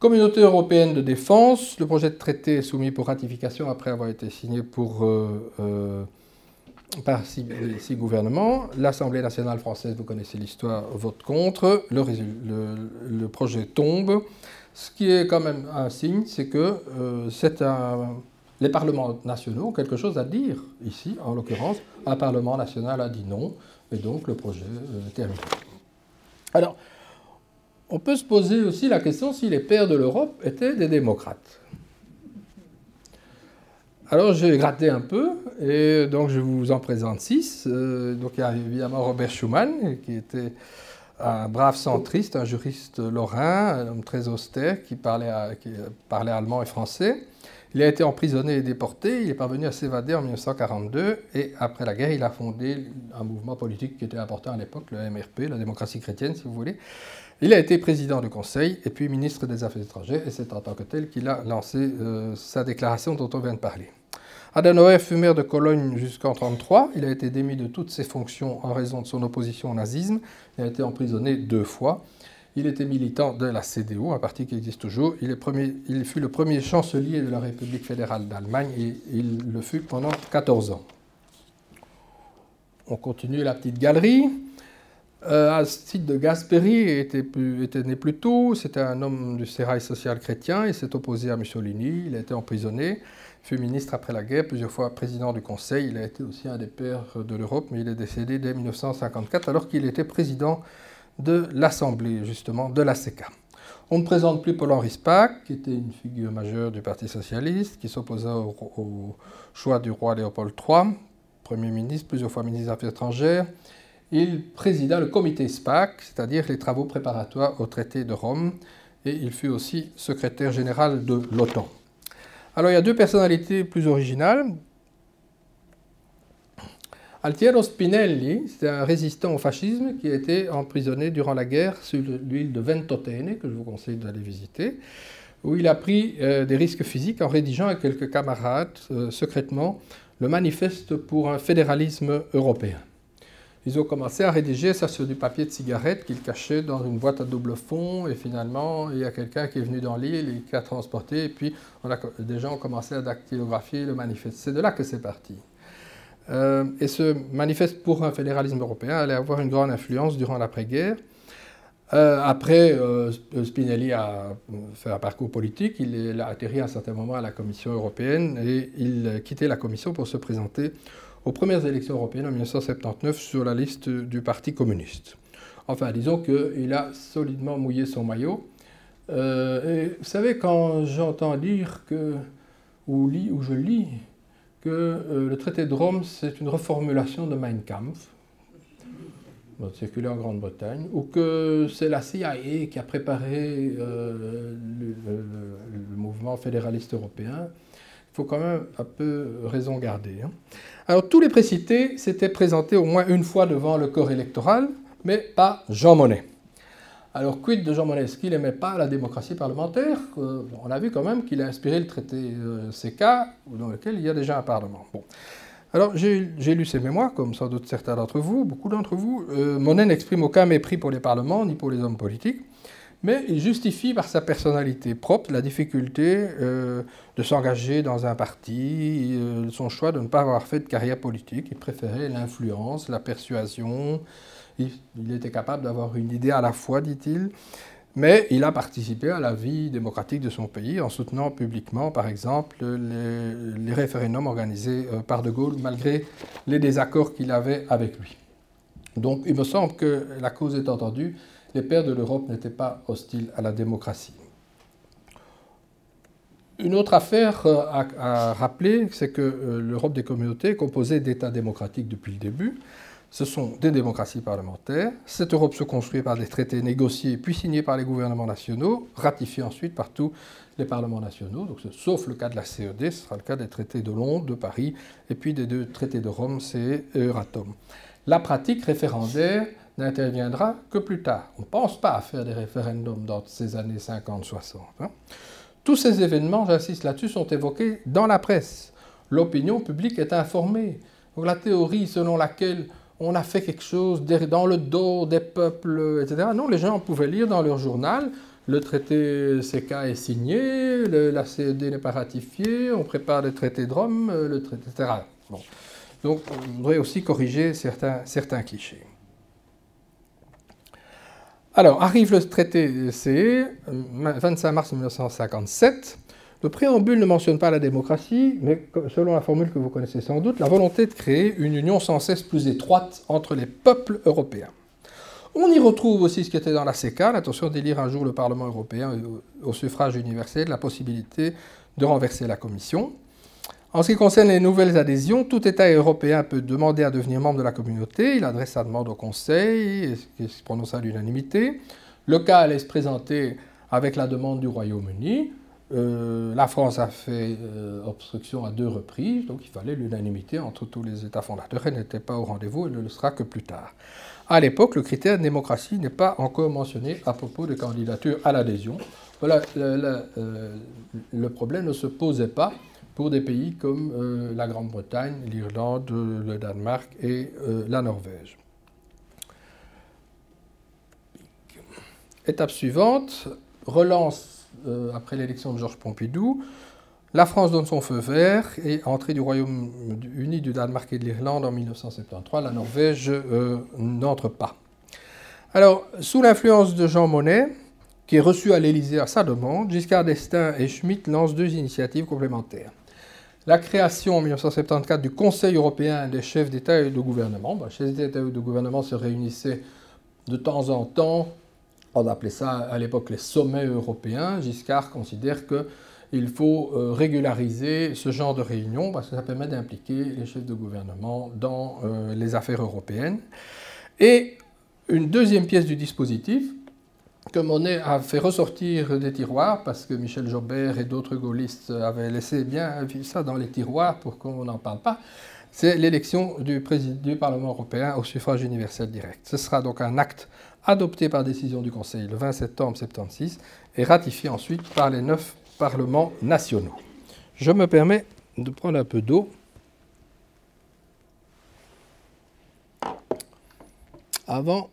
Communauté européenne de défense, le projet de traité est soumis pour ratification après avoir été signé pour, euh, euh, par six, gouvernements. L'Assemblée nationale française, vous connaissez l'histoire, vote contre. Le, projet tombe. Ce qui est quand même un signe, c'est que un les parlements nationaux ont quelque chose à dire ici, en l'occurrence, un parlement national a dit non, et donc le projet euh, est terminé. Alors, on peut se poser aussi la question si les pères de l'Europe étaient des démocrates. Alors j'ai gratté un peu, et donc je vous en présente six. Euh, donc il y a évidemment Robert Schuman, qui était un brave centriste, un juriste lorrain, un homme très austère, qui parlait, qui parlait allemand et français. Il a été emprisonné et déporté, il est parvenu à s'évader en 1942 et après la guerre, il a fondé un mouvement politique qui était important à l'époque, le MRP, la démocratie chrétienne si vous voulez. Il a été président du Conseil et puis ministre des Affaires étrangères et c'est en tant que tel qu'il a lancé euh, sa déclaration dont on vient de parler. Adenauer fut maire de Cologne jusqu'en 1933. Il a été démis de toutes ses fonctions en raison de son opposition au nazisme. Il a été emprisonné deux fois. Il était militant de la CDU, un parti qui existe toujours. Il, fut le premier chancelier de la République fédérale d'Allemagne et il le fut pendant 14 ans. On continue la petite galerie. Euh, de Gasperi était, né plus tôt. C'était un homme du sérail social chrétien. Il s'est opposé à Mussolini. Il a été emprisonné. Fut ministre après la guerre, plusieurs fois président du Conseil. Il a été aussi un des pères de l'Europe, mais il est décédé dès 1954 alors qu'il était président de l'Assemblée, justement, de la CECA. On ne présente plus Paul-Henri Spaak, qui était une figure majeure du Parti socialiste, qui s'opposa au, choix du roi Léopold III, Premier ministre, plusieurs fois ministre des Affaires étrangères. Il présida le comité SPAC, c'est-à-dire les travaux préparatoires au traité de Rome, et il fut aussi secrétaire général de l'OTAN. Alors il y a deux personnalités plus originales, Altiero Spinelli, c'est un résistant au fascisme qui a été emprisonné durant la guerre sur l'île de Ventotene, que je vous conseille d'aller visiter, où il a pris euh, des risques physiques en rédigeant avec quelques camarades euh, secrètement le manifeste pour un fédéralisme européen. Ils ont commencé à rédiger ça sur du papier de cigarette qu'ils cachaient dans une boîte à double fond, et finalement, il y a quelqu'un qui est venu dans l'île et qui a transporté, et puis des gens ont commencé à dactylographier le manifeste. C'est de là que c'est parti. Euh, et ce manifeste pour un fédéralisme européen allait avoir une grande influence durant l'après-guerre. Euh, après, euh, Spinelli a fait un parcours politique, il a atterri à un certain moment à la Commission européenne et il quittait la Commission pour se présenter aux premières élections européennes en 1979 sur la liste du Parti communiste. Enfin, disons qu'il a solidement mouillé son maillot. et vous savez, quand j'entends dire que, ou je lis que euh, le traité de Rome, c'est une reformulation de Mein Kampf, circulé en Grande-Bretagne, ou que c'est la CIA qui a préparé euh, le, mouvement fédéraliste européen. Il faut quand même un peu raison garder. Hein. Alors tous les précités s'étaient présentés au moins une fois devant le corps électoral, mais pas Jean Monnet. Alors, quid de Jean Monnet? Est-ce qu'il n'aimait pas la démocratie parlementaire? Euh, On a vu quand même qu'il a inspiré le traité euh, CK, dans lequel il y a déjà un Parlement. Bon. Alors, j'ai lu ses mémoires, comme sans doute certains d'entre vous, beaucoup d'entre vous. Euh, Monnet n'exprime aucun mépris pour les parlements, ni pour les hommes politiques, mais il justifie par sa personnalité propre la difficulté de s'engager dans un parti, son choix de ne pas avoir fait de carrière politique. Il préférait l'influence, la persuasion, il était capable d'avoir une idée à la fois, dit-il, mais il a participé à la vie démocratique de son pays en soutenant publiquement, par exemple, les, référendums organisés euh, par De Gaulle, malgré les désaccords qu'il avait avec lui. Donc il me semble que la cause est entendue, les pères de l'Europe n'étaient pas hostiles à la démocratie. Une autre affaire euh, à, rappeler, c'est que euh, l'Europe des communautés est composée d'États démocratiques depuis le début, ce sont des démocraties parlementaires. Cette Europe se construit par des traités négociés puis signés par les gouvernements nationaux, ratifiés ensuite par tous les parlements nationaux. Sauf le cas de la CED, ce sera le cas des traités de Londres, de Paris et puis des deux traités de Rome, c'est Euratom. La pratique référendaire n'interviendra que plus tard. On ne pense pas à faire des référendums dans ces années 50-60. Hein. Tous ces événements, j'insiste là-dessus, sont évoqués dans la presse. L'opinion publique est informée. Donc la théorie selon laquelle on a fait quelque chose dans le dos des peuples, etc. Non, les gens pouvaient lire dans leur journal, le traité CK est signé, la CED n'est pas ratifiée, on prépare le traité de Rome, le etc. Donc, on voudrait aussi corriger certains clichés. Alors, arrive le traité CE, 25 mars 1957. Le préambule ne mentionne pas la démocratie, mais selon la formule que vous connaissez sans doute, la volonté de créer une union sans cesse plus étroite entre les peuples européens. On y retrouve aussi ce qui était dans la CECA, l'intention d'élire un jour le Parlement européen au suffrage universel, la possibilité de renverser la Commission. En ce qui concerne les nouvelles adhésions, tout État européen peut demander à devenir membre de la communauté. Il adresse sa demande au Conseil, qui se prononce à l'unanimité. Le cas allait se présenter avec la demande du Royaume-Uni. Euh, la France a fait euh, obstruction à deux reprises, donc il fallait l'unanimité entre tous les États fondateurs. Elle n'était pas au rendez-vous, elle ne le sera que plus tard. À l'époque, le critère de démocratie n'est pas encore mentionné à propos des candidatures à l'adhésion. Voilà, euh, le, problème ne se posait pas pour des pays comme la Grande-Bretagne, l'Irlande, le Danemark et la Norvège. Étape suivante, relance euh, après l'élection de Georges Pompidou, la France donne son feu vert et entrée du Royaume-Uni, du Danemark et de l'Irlande en 1973. La Norvège euh, n'entre pas. Alors, sous l'influence de Jean Monnet, qui est reçu à l'Élysée à sa demande, Giscard d'Estaing et Schmitt lancent deux initiatives complémentaires. La création en 1974 du Conseil européen des chefs d'État et de gouvernement. les chefs d'État et de gouvernement se réunissaient de temps en temps on appelait ça à l'époque les sommets européens. Giscard considère qu'il faut euh, régulariser ce genre de réunion parce que ça permet d'impliquer les chefs de gouvernement dans euh, les affaires européennes. Et une deuxième pièce du dispositif que Monet a fait ressortir des tiroirs parce que Michel Jobert et d'autres gaullistes avaient laissé bien ça dans les tiroirs pour qu'on n'en parle pas, c'est l'élection du, du Parlement européen au suffrage universel direct. Ce sera donc un acte adopté par décision du Conseil le 20 septembre 1976 et ratifié ensuite par les neuf parlements nationaux. Je me permets de prendre un peu d'eau. Avant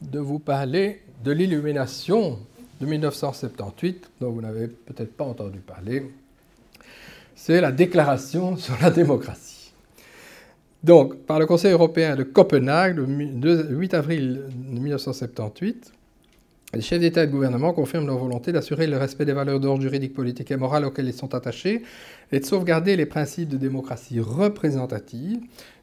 de vous parler de l'illumination de 1978, dont vous n'avez peut-être pas entendu parler, c'est la déclaration sur la démocratie. Donc, par le Conseil européen de Copenhague, le 8 avril 1978, les chefs d'État et de gouvernement confirment leur volonté d'assurer le respect des valeurs d'ordre juridique, politique et moral auxquelles ils sont attachés et de sauvegarder les principes de démocratie représentative,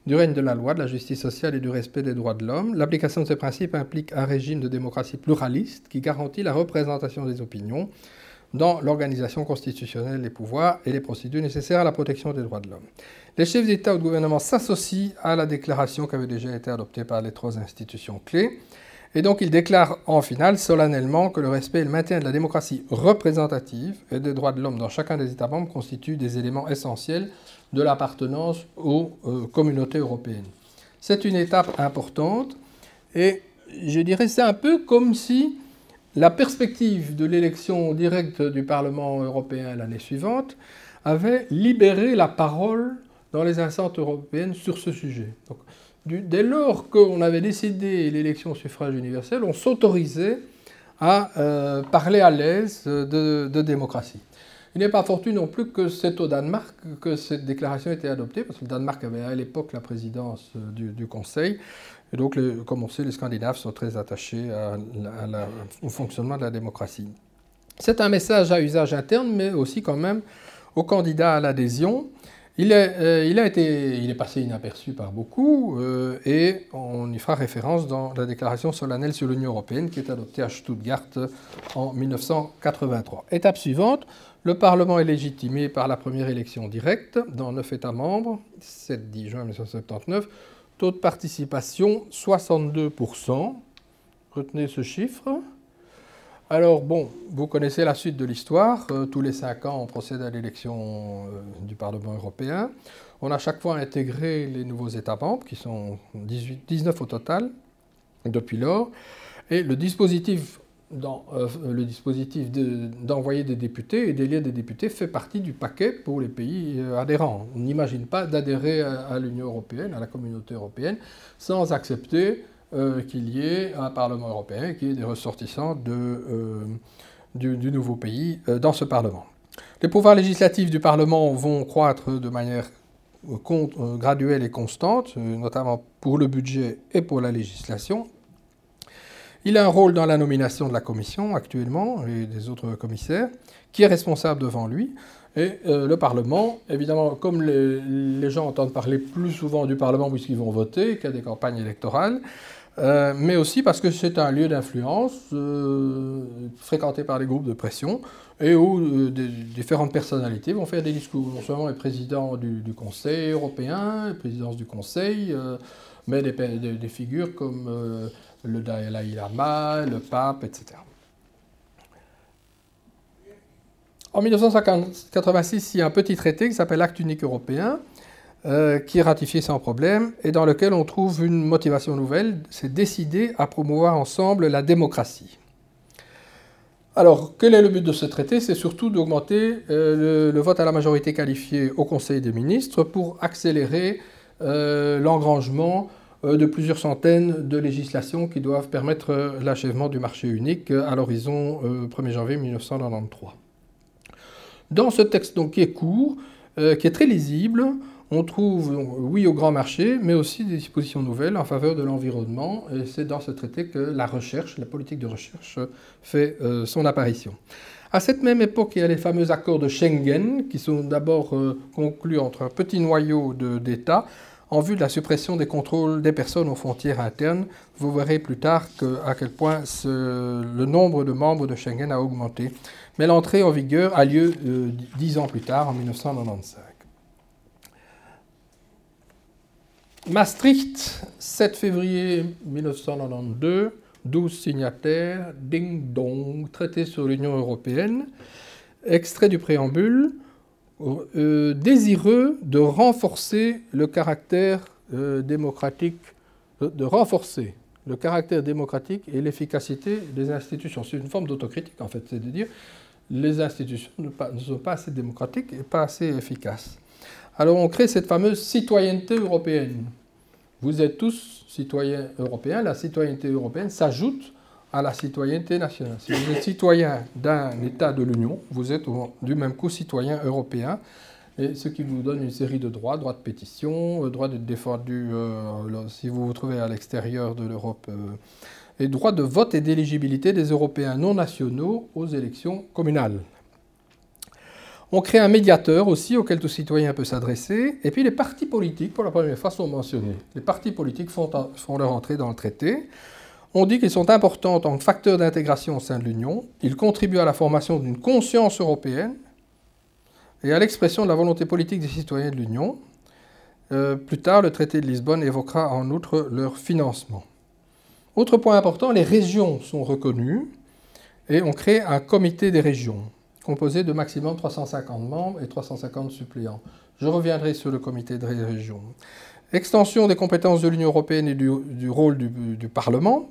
du règne de la loi, de la justice sociale et du respect des droits de l'homme. L'application de ces principes implique un régime de démocratie pluraliste qui garantit la représentation des opinions dans l'organisation constitutionnelle des pouvoirs et les procédures nécessaires à la protection des droits de l'homme. Les chefs d'État ou de gouvernement s'associent à la déclaration qui avait déjà été adoptée par les trois institutions clés. Et donc ils déclarent en finale solennellement que le respect et le maintien de la démocratie représentative et des droits de l'homme dans chacun des États membres constituent des éléments essentiels de l'appartenance aux euh, communautés européennes. C'est une étape importante et je dirais c'est un peu comme si la perspective de l'élection directe du Parlement européen l'année suivante avait libéré la parole dans les instances européennes sur ce sujet. Dès lors qu'on avait décidé l'élection au suffrage universel, on s'autorisait à euh, parler à l'aise de, démocratie. Il n'est pas fortuit non plus que c'est au Danemark que cette déclaration a été adoptée, parce que le Danemark avait à l'époque la présidence euh, du, Conseil. Et donc, comme on sait, les Scandinaves sont très attachés au fonctionnement de la démocratie. C'est un message à usage interne, mais aussi quand même aux candidats à l'adhésion. Il, euh, il, a été, il est passé inaperçu par beaucoup euh, et on y fera référence dans la déclaration solennelle sur l'Union européenne qui est adoptée à Stuttgart en 1983. Étape suivante, le Parlement est légitimé par la première élection directe dans neuf États membres, 7-10 juin 1979. Taux de participation 62%. Retenez ce chiffre. Alors bon, vous connaissez la suite de l'histoire. Euh, tous les cinq ans, on procède à l'élection euh, du Parlement européen. On a chaque fois intégré les nouveaux États membres, qui sont 18, 19 au total depuis lors. Et le dispositif euh, le dispositif d'envoyer des députés et d'élire des députés fait partie du paquet pour les pays adhérents. On n'imagine pas d'adhérer à l'Union européenne, à la communauté européenne, sans accepter euh, qu'il y ait un Parlement européen, qu'il y ait des ressortissants euh, du, nouveau pays euh, dans ce Parlement. Les pouvoirs législatifs du Parlement vont croître de manière graduelle et constante, notamment pour le budget et pour la législation. Il a un rôle dans la nomination de la Commission actuellement et des autres commissaires, qui est responsable devant lui. Et le Parlement, évidemment, comme les, les, gens entendent parler plus souvent du Parlement puisqu'ils vont voter a des campagnes électorales, euh, mais aussi parce que c'est un lieu d'influence euh, fréquenté par les groupes de pression et où euh, différentes personnalités vont faire des discours. Non seulement les présidents du, Conseil européen, les présidences du Conseil, mais des, figures comme le Dalai Lama, le pape, etc. En 1986, il y a un petit traité qui s'appelle Acte unique européen, euh, qui est ratifié sans problème et dans lequel on trouve une motivation nouvelle, c'est décider à promouvoir ensemble la démocratie. Alors, quel est le but de ce traité? C'est surtout d'augmenter euh, le, vote à la majorité qualifiée au Conseil des ministres pour accélérer euh, l'engrangement de plusieurs centaines de législations qui doivent permettre l'achèvement du marché unique à l'horizon 1er janvier 1993. Dans ce texte donc, qui est court, qui est très lisible, on trouve, oui, au grand marché, mais aussi des dispositions nouvelles en faveur de l'environnement. Et c'est dans ce traité que la recherche, la politique de recherche, fait euh, son apparition. À cette même époque, il y a les fameux accords de Schengen, qui sont d'abord euh, conclus entre un petit noyau d'États en vue de la suppression des contrôles des personnes aux frontières internes. Vous verrez plus tard à quel point le nombre de membres de Schengen a augmenté. Mais l'entrée en vigueur a lieu euh, dix ans plus tard, en 1995. Maastricht, 7 février 1992, 12 signataires, ding dong, traité sur l'Union européenne, extrait du préambule, euh, désireux de renforcer le caractère euh, démocratique, euh, de renforcer le caractère démocratique et l'efficacité des institutions. C'est une forme d'autocritique en fait, c'est de dire les institutions ne, ne sont pas assez démocratiques et pas assez efficaces. Alors on crée cette fameuse citoyenneté européenne. Vous êtes tous citoyens européens. La citoyenneté européenne s'ajoute à la citoyenneté nationale. Si vous êtes citoyen d'un État de l'Union, vous êtes du même coup citoyen européen. Ce qui vous donne une série de droits, droit de pétition, euh, droit d'être défendu euh, si vous vous trouvez à l'extérieur de l'Europe, euh, et droit de vote et d'éligibilité des Européens non nationaux aux élections communales. On crée un médiateur aussi auquel tout citoyen peut s'adresser. Et puis les partis politiques, pour la première fois, sont mentionnés. Les partis politiques font, leur entrée dans le traité. On dit qu'ils sont importants en tant que facteurs d'intégration au sein de l'Union. Ils contribuent à la formation d'une conscience européenne et à l'expression de la volonté politique des citoyens de l'Union. Euh, plus tard, le traité de Lisbonne évoquera en outre leur financement. Autre point important, les régions sont reconnues et on crée un comité des régions composé de maximum 350 membres et 350 suppléants. Je reviendrai sur le comité de région. Extension des compétences de l'Union européenne et du, rôle du, Parlement.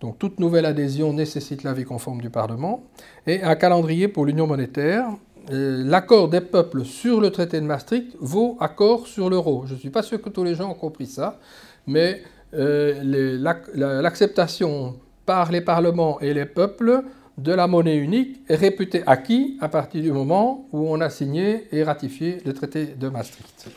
Donc toute nouvelle adhésion nécessite l'avis conforme du Parlement. Et un calendrier pour l'Union monétaire. L'accord des peuples sur le traité de Maastricht vaut accord sur l'euro. Je ne suis pas sûr que tous les gens ont compris ça, mais euh, l'acceptation par les parlements et les peuples de la monnaie unique est réputé acquis à partir du moment où on a signé et ratifié le traité de Maastricht.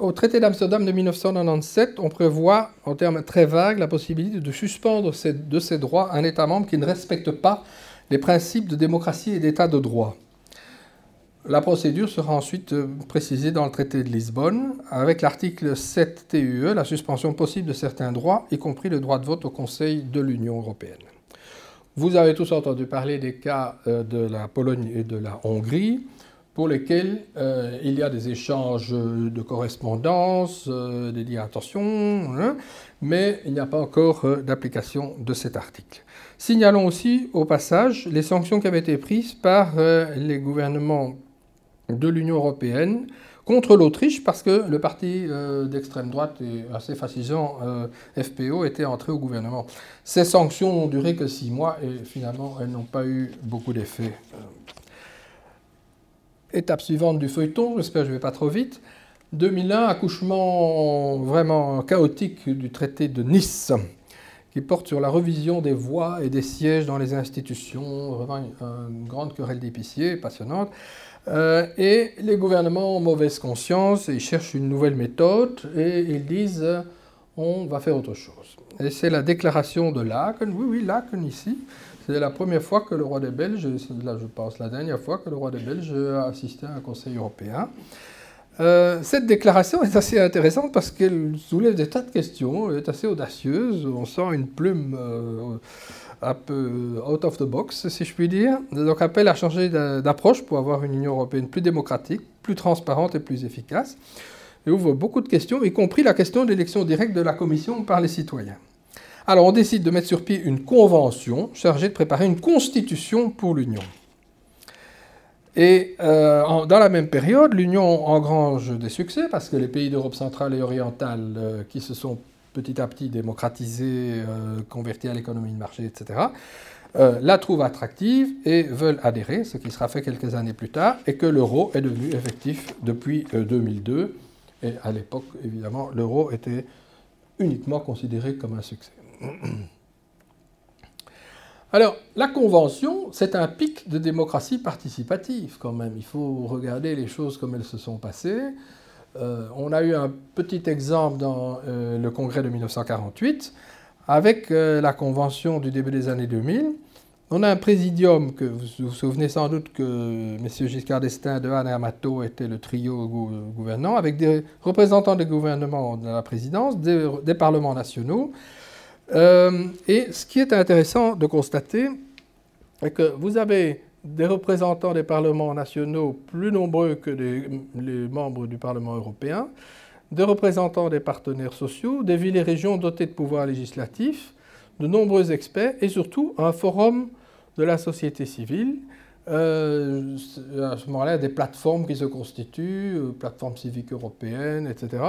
au traité d'Amsterdam de 1997, on prévoit, en termes très vagues, la possibilité de suspendre de ses droits un État membre qui ne respecte pas les principes de démocratie et d'État de droit. La procédure sera ensuite euh, précisée dans le traité de Lisbonne, avec l'article 7 TUE, la suspension possible de certains droits, y compris le droit de vote au Conseil de l'Union européenne. Vous avez tous entendu parler des cas euh, de la Pologne et de la Hongrie. pour lesquels il y a des échanges de correspondance, des dires attention, hein, mais il n'y a pas encore d'application de cet article. Signalons aussi au passage les sanctions qui avaient été prises par les gouvernements de l'Union européenne contre l'Autriche parce que le parti euh, d'extrême droite et assez fascisant euh, FPO était entré au gouvernement. Ces sanctions n'ont duré que six mois et finalement elles n'ont pas eu beaucoup d'effet. Euh, étape suivante du feuilleton, j'espère que je ne vais pas trop vite. 2001, accouchement vraiment chaotique du traité de Nice, qui porte sur la revision des voix et des sièges dans les institutions, vraiment une grande querelle d'épiciers passionnante. Euh, et les gouvernements ont mauvaise conscience, ils cherchent une nouvelle méthode et ils disent euh, on va faire autre chose. Et c'est la déclaration de Laken, oui, oui, Laken ici. C'est la première fois que le roi des Belges, là je pense la dernière fois que le roi des Belges a assisté à un conseil européen. Euh, cette déclaration est assez intéressante parce qu'elle soulève des tas de questions, elle est assez audacieuse, on sent une plume un peu out of the box, si je puis dire. Donc appelle à changer d'approche pour avoir une Union européenne plus démocratique, plus transparente et plus efficace. Et ouvre beaucoup de questions, y compris la question de l'élection directe de la Commission par les citoyens. Alors on décide de mettre sur pied une convention chargée de préparer une constitution pour l'Union. Et euh, dans la même période, l'Union engrange des succès parce que les pays d'Europe centrale et orientale euh, qui se sont petit à petit démocratisée, euh, à l'économie de marché, etc., euh, la trouvent attractive et veulent adhérer, ce qui sera fait quelques années plus tard, et que l'euro est devenu effectif depuis 2002. Euh, et à l'époque, évidemment, l'euro était uniquement considéré comme un succès. Alors, la Convention, c'est un pic de démocratie participative quand même. Il faut regarder les choses comme elles se sont passées. Euh, on a eu un petit exemple dans euh, le congrès de 1948 avec euh, la convention du début des années 2000. On a un présidium que vous vous souvenez sans doute que M. Giscard d'Estaing, Dehaene et Amato étaient le trio gouvernant, avec des représentants des gouvernements de la présidence, des, parlements nationaux. et ce qui est intéressant de constater, c'est que vous avez des représentants des parlements nationaux plus nombreux que les, membres du Parlement européen, des représentants des partenaires sociaux, des villes et régions dotées de pouvoirs législatifs, de nombreux experts et surtout un forum de la société civile. Euh, à ce moment-là, des plateformes qui se constituent, euh, plateformes civiques européennes, etc.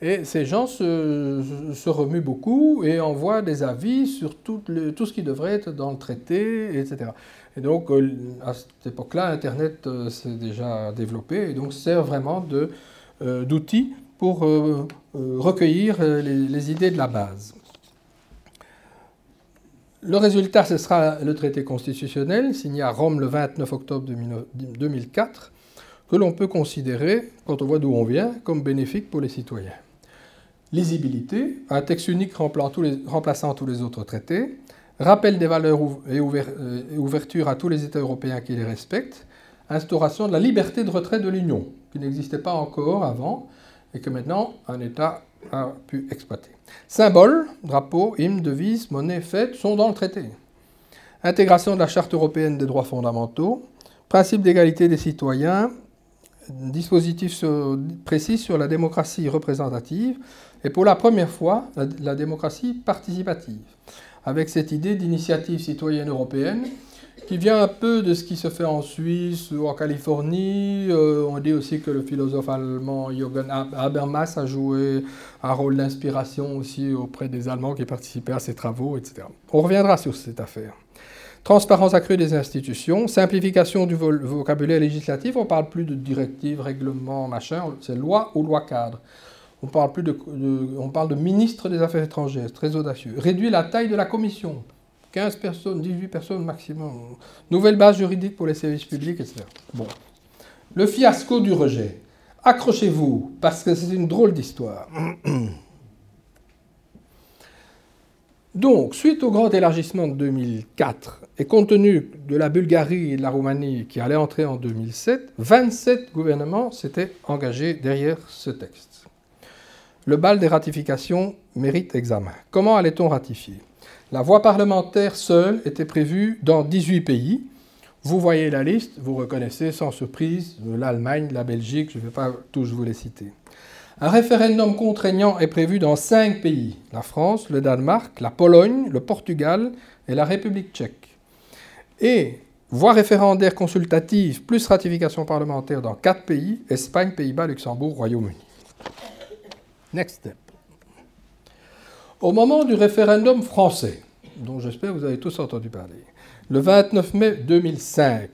Et ces gens se, remuent beaucoup et envoient des avis sur tout, tout, ce qui devrait être dans le traité, etc. Et donc, euh, à cette époque-là, Internet euh, s'est déjà développé et donc sert vraiment euh, d'outil pour recueillir les, idées de la base. Le résultat, ce sera le traité constitutionnel signé à Rome le 29 octobre 2004, que l'on peut considérer, quand on voit d'où on vient, comme bénéfique pour les citoyens. Lisibilité, un texte unique remplaçant tous les autres traités, rappel des valeurs et, euh, ouverture à tous les États européens qui les respectent, instauration de la liberté de retrait de l'Union, qui n'existait pas encore avant et que maintenant un État a pu exploiter. Symboles, drapeaux, hymnes, devises, monnaie, fêtes sont dans le traité. Intégration de la Charte européenne des droits fondamentaux, principe d'égalité des citoyens, dispositif précis sur la démocratie représentative et pour la première fois la démocratie participative avec cette idée d'initiative citoyenne européenne qui vient un peu de ce qui se fait en Suisse ou en Californie. Euh, on dit aussi que le philosophe allemand Jürgen Habermas a joué un rôle d'inspiration aussi auprès des Allemands qui participaient à ces travaux, etc. On reviendra sur cette affaire. Transparence accrue des institutions, simplification du vocabulaire législatif, on parle plus de directives, règlements, machin, c'est loi ou loi cadre. On parle, plus de, ministre des Affaires étrangères, très audacieux. Réduit la taille de la commission. 15 personnes, 18 personnes maximum. Nouvelle base juridique pour les services publics, etc. Bon. Le fiasco du rejet. Accrochez-vous, parce que c'est une drôle d'histoire. Donc, suite au grand élargissement de 2004, et compte tenu de la Bulgarie et de la Roumanie qui allaient entrer en 2007, 27 gouvernements s'étaient engagés derrière ce texte. Le bal des ratifications mérite examen. Comment allait-on ratifier? La voie parlementaire seule était prévue dans 18 pays. Vous voyez la liste, vous reconnaissez sans surprise l'Allemagne, la Belgique, je ne vais pas tous vous les citer. Un référendum contraignant est prévu dans cinq pays la France, le Danemark, la Pologne, le Portugal et la République tchèque. Et voie référendaire consultative plus ratification parlementaire dans quatre pays Espagne, Pays-Bas, Luxembourg, Royaume-Uni. Next step. Au moment du référendum français, dont j'espère vous avez tous entendu parler, le 29 mai 2005,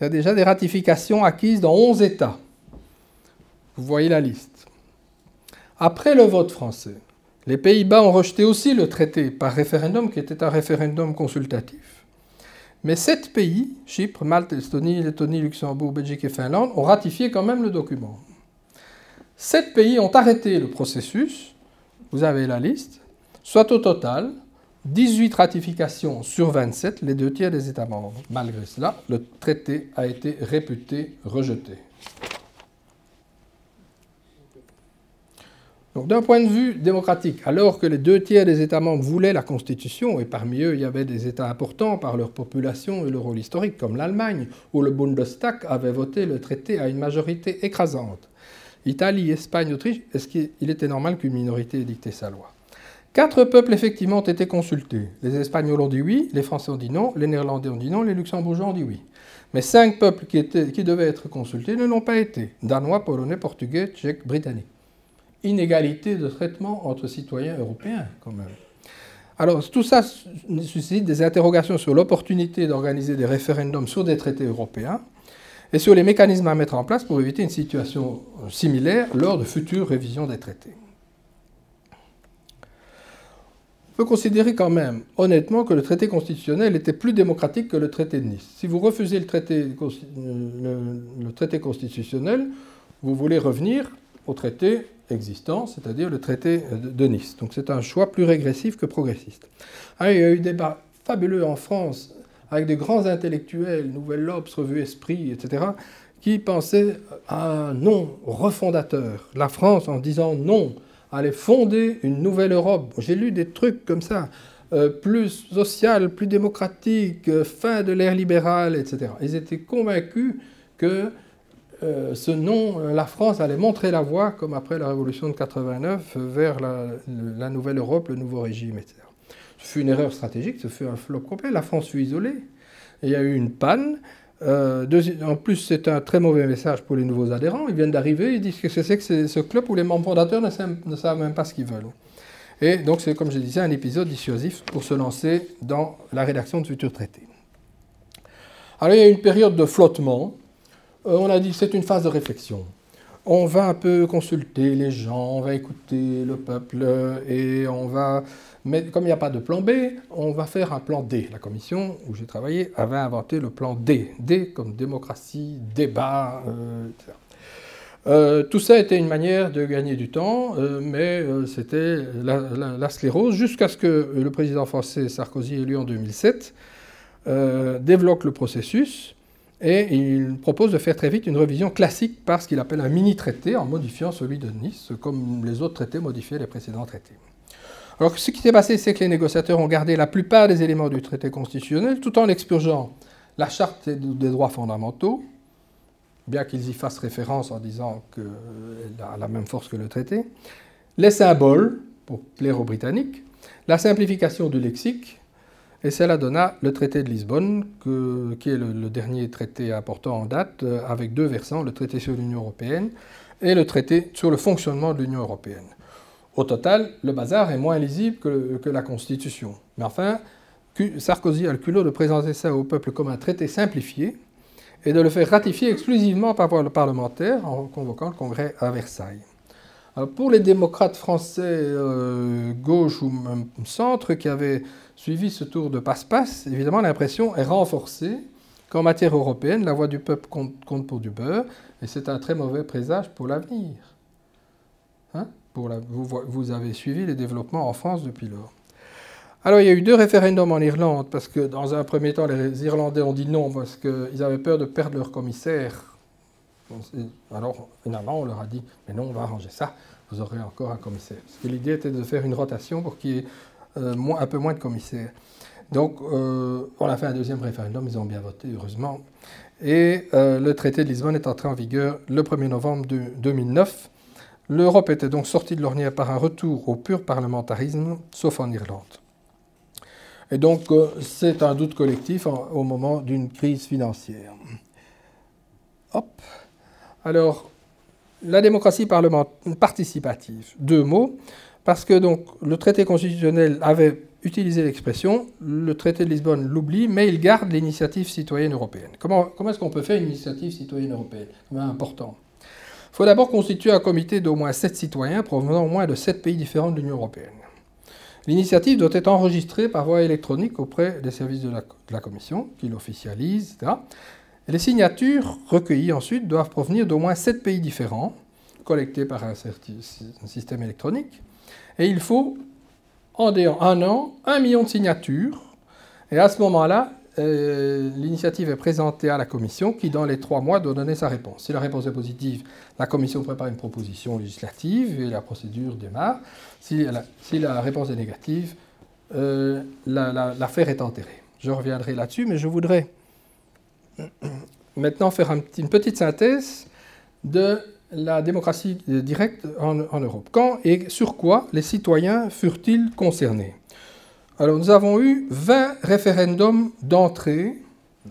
il y a déjà des ratifications acquises dans 11 États. Vous voyez la liste. Après le vote français, les Pays-Bas ont rejeté aussi le traité par référendum qui était un référendum consultatif. Mais sept pays, Chypre, Malte, Estonie, Lettonie, Luxembourg, Belgique et Finlande, ont ratifié quand même le document. Sept pays ont arrêté le processus, vous avez la liste, soit au total 18 ratifications sur 27, les deux tiers des États membres. Malgré cela, le traité a été réputé rejeté. Donc d'un point de vue démocratique, alors que les deux tiers des États membres voulaient la Constitution, et parmi eux il y avait des États importants par leur population et leur rôle historique, comme l'Allemagne, où le Bundestag avait voté le traité à une majorité écrasante, Italie, Espagne, Autriche, est-ce qu'il était normal qu'une minorité ait dicté sa loi? Quatre peuples effectivement ont été consultés. Les Espagnols ont dit oui, les Français ont dit non, les Néerlandais ont dit non, les Luxembourgeois ont dit oui. Mais cinq peuples qui, devaient être consultés ne l'ont pas été. Danois, Polonais, Portugais, Tchèques, Britanniques inégalité de traitement entre citoyens européens, quand même. Alors, tout ça suscite des interrogations sur l'opportunité d'organiser des référendums sur des traités européens et sur les mécanismes à mettre en place pour éviter une situation similaire lors de futures révisions des traités. On peut considérer quand même, honnêtement, que le traité constitutionnel était plus démocratique que le traité de Nice. Si vous refusez le traité, traité constitutionnel, vous voulez revenir au traité existant, c'est-à-dire le traité de Nice. Donc c'est un choix plus régressif que progressiste. Ah, il y a eu des débats fabuleux en France avec des grands intellectuels, Nouvelle Lobs, Revue Esprit, etc., qui pensaient à un non refondateur. La France, en disant non, allait fonder une nouvelle Europe. J'ai lu des trucs comme ça, euh, plus social, plus démocratique, euh, fin de l'ère libérale, etc. Ils étaient convaincus que euh, ce nom, la France allait montrer la voie, comme après la Révolution de 89, vers la, nouvelle Europe, le nouveau régime, etc. Fut une erreur stratégique, ce fut un flop complet. La France fut isolée. il y a eu une panne. Euh, en plus, c'est un très mauvais message pour les nouveaux adhérents. Ils viennent d'arriver, ils disent que c'est que ce club où les membres fondateurs ne savent, ne savent même pas ce qu'ils veulent. Et donc, c'est comme je disais, un épisode dissuasif pour se lancer dans la rédaction de futurs traités. Alors, il y a eu une période de flottement euh, on a dit que c'est une phase de réflexion. On va un peu consulter les gens, on va écouter le peuple et on va. Mais comme il n'y a pas de plan B, on va faire un plan D. La commission où j'ai travaillé avait inventé le plan D. D comme démocratie, débat, euh, etc. Euh, tout ça était une manière de gagner du temps, mais c'était la, sclérose, jusqu'à ce que le président français Sarkozy, élu en 2007, développe le processus et il propose de faire très vite une révision classique par ce qu'il appelle un mini-traité en modifiant celui de Nice, comme les autres traités modifiaient les précédents traités. Alors ce qui s'est passé, c'est que les négociateurs ont gardé la plupart des éléments du traité constitutionnel tout en expurgeant la charte des droits fondamentaux, bien qu'ils y fassent référence en disant qu'elle a la même force que le traité, les symboles, pour plaire aux Britanniques, la simplification du lexique, et cela donna le traité de Lisbonne, qui est le, dernier traité important en date, euh, avec deux versants, le traité sur l'Union européenne et le traité sur le fonctionnement de l'Union européenne. Au total, le bazar est moins lisible que, la Constitution. Mais enfin, Sarkozy a le culot de présenter ça au peuple comme un traité simplifié et de le faire ratifier exclusivement par voie parlementaire en convoquant le Congrès à Versailles. pour les démocrates français euh, gauche ou même centre qui avaient Suivi ce tour de passe-passe, évidemment, l'impression est renforcée qu'en matière européenne, la voix du peuple compte, pour du beurre, et c'est un très mauvais présage pour l'avenir. Hein? Pour vous, vous, avez suivi les développements en France depuis lors. Alors il y a eu deux référendums en Irlande, parce que dans un premier temps, les Irlandais ont dit non, parce qu'ils avaient peur de perdre leur commissaire. Alors finalement, on leur a dit, mais non, on va arranger ça, vous aurez encore un commissaire. Parce que l'idée était de faire une rotation pour qu'il y ait euh, un peu moins de commissaires. Donc, on a fait un deuxième référendum, ils ont bien voté, heureusement. Et le traité de Lisbonne est entré en vigueur le 1er novembre 2009. L'Europe était donc sortie de l'ornière par un retour au pur parlementarisme, sauf en Irlande. Et donc, c'est un doute collectif au moment d'une crise financière. Hop. Alors, la démocratie participative, deux mots, parce que donc le traité constitutionnel avait utilisé l'expression, le traité de Lisbonne l'oublie, mais il garde l'initiative citoyenne européenne. Comment, comment est-ce qu'on peut faire une initiative citoyenne européenne? C'est important. Il faut d'abord constituer un comité d'au moins sept citoyens provenant au moins de sept pays différents de l'Union européenne. L'initiative doit être enregistrée par voie électronique auprès des services de la, Commission, qui l'officialisent, etc les signatures recueillies ensuite doivent provenir d'au moins sept pays différents, collectés par un, système électronique. Et il faut, en un an, un million de signatures. Et à ce moment-là, euh, l'initiative est présentée à la Commission qui, dans les trois mois, doit donner sa réponse. Si la réponse est positive, la Commission prépare une proposition législative et la procédure démarre. Si la, réponse est négative, euh, l'affaire est enterrée. Je reviendrai là-dessus, mais je voudrais maintenant faire une petite synthèse de la démocratie directe en, Europe. Quand et sur quoi les citoyens furent-ils concernés? Alors nous avons eu 20 référendums d'entrée,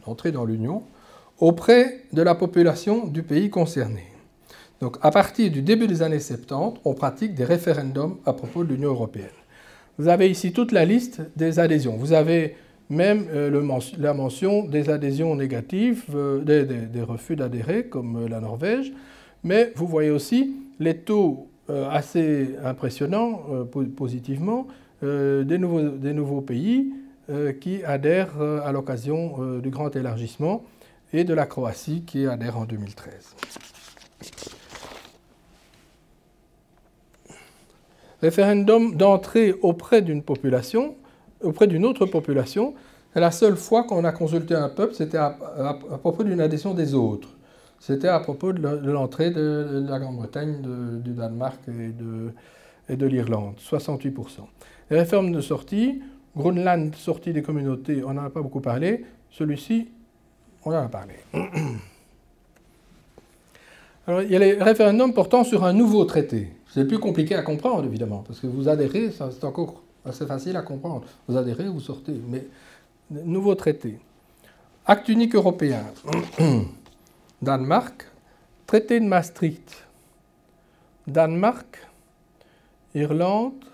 d'entrée dans l'Union, auprès de la population du pays concerné. Donc à partir du début des années 70, on pratique des référendums à propos de l'Union européenne. Vous avez ici toute la liste des adhésions. Vous avez même euh, la mention des adhésions négatives, euh, des, refus d'adhérer, comme euh, la Norvège. Mais vous voyez aussi les taux assez impressionnants positivement des nouveaux, pays qui adhèrent à l'occasion du grand élargissement et de la Croatie qui adhère en 2013. Référendum d'entrée auprès d'une population auprès d'une autre population. la seule fois qu'on a consulté un peuple, c'était à, propos d'une adhésion des autres. C'était à propos de l'entrée de, la Grande-Bretagne, du Danemark et de, l'Irlande, 68%. Les réformes de sortie, Groenland, sortie des communautés, on n'en a pas beaucoup parlé. Celui-ci, on en a parlé. Alors, il y a les référendums portant sur un nouveau traité. C'est plus compliqué à comprendre, évidemment, parce que vous adhérez, c'est encore c'est facile à comprendre. Vous adhérez, vous sortez. Mais nouveau traité. Acte unique européen. Danemark. Traité de Maastricht. Danemark. Irlande.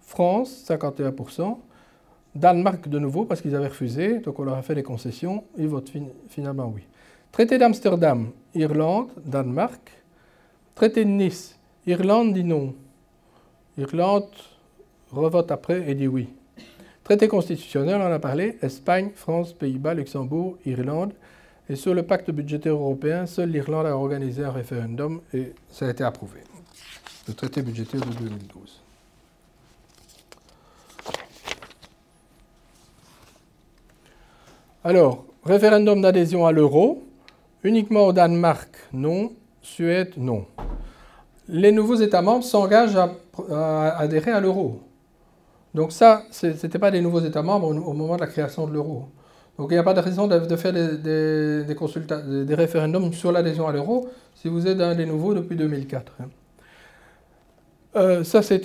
France, 51%. Danemark de nouveau parce qu'ils avaient refusé, donc on leur a fait des concessions. Ils votent finalement oui. Traité d'Amsterdam, Irlande, Danemark. Traité de Nice, Irlande dit non. Irlande, revote après et dit oui. Traité constitutionnel, on a parlé, Espagne, France, Pays-Bas, Luxembourg, Irlande. Et sur le pacte budgétaire européen, seule l'Irlande a organisé un référendum et ça a été approuvé. Le traité budgétaire de 2012. Alors, référendum d'adhésion à l'euro, uniquement au Danemark, non. Suède, non. Les nouveaux États membres s'engagent à adhérer à l'euro. Donc ça, ce n'était pas des nouveaux États membres au, moment de la création de l'euro. Donc il n'y a pas de raison de, faire des, des, référendums sur l'adhésion à l'euro si vous êtes un des nouveaux depuis 2004. Hein. Euh, ça, c'est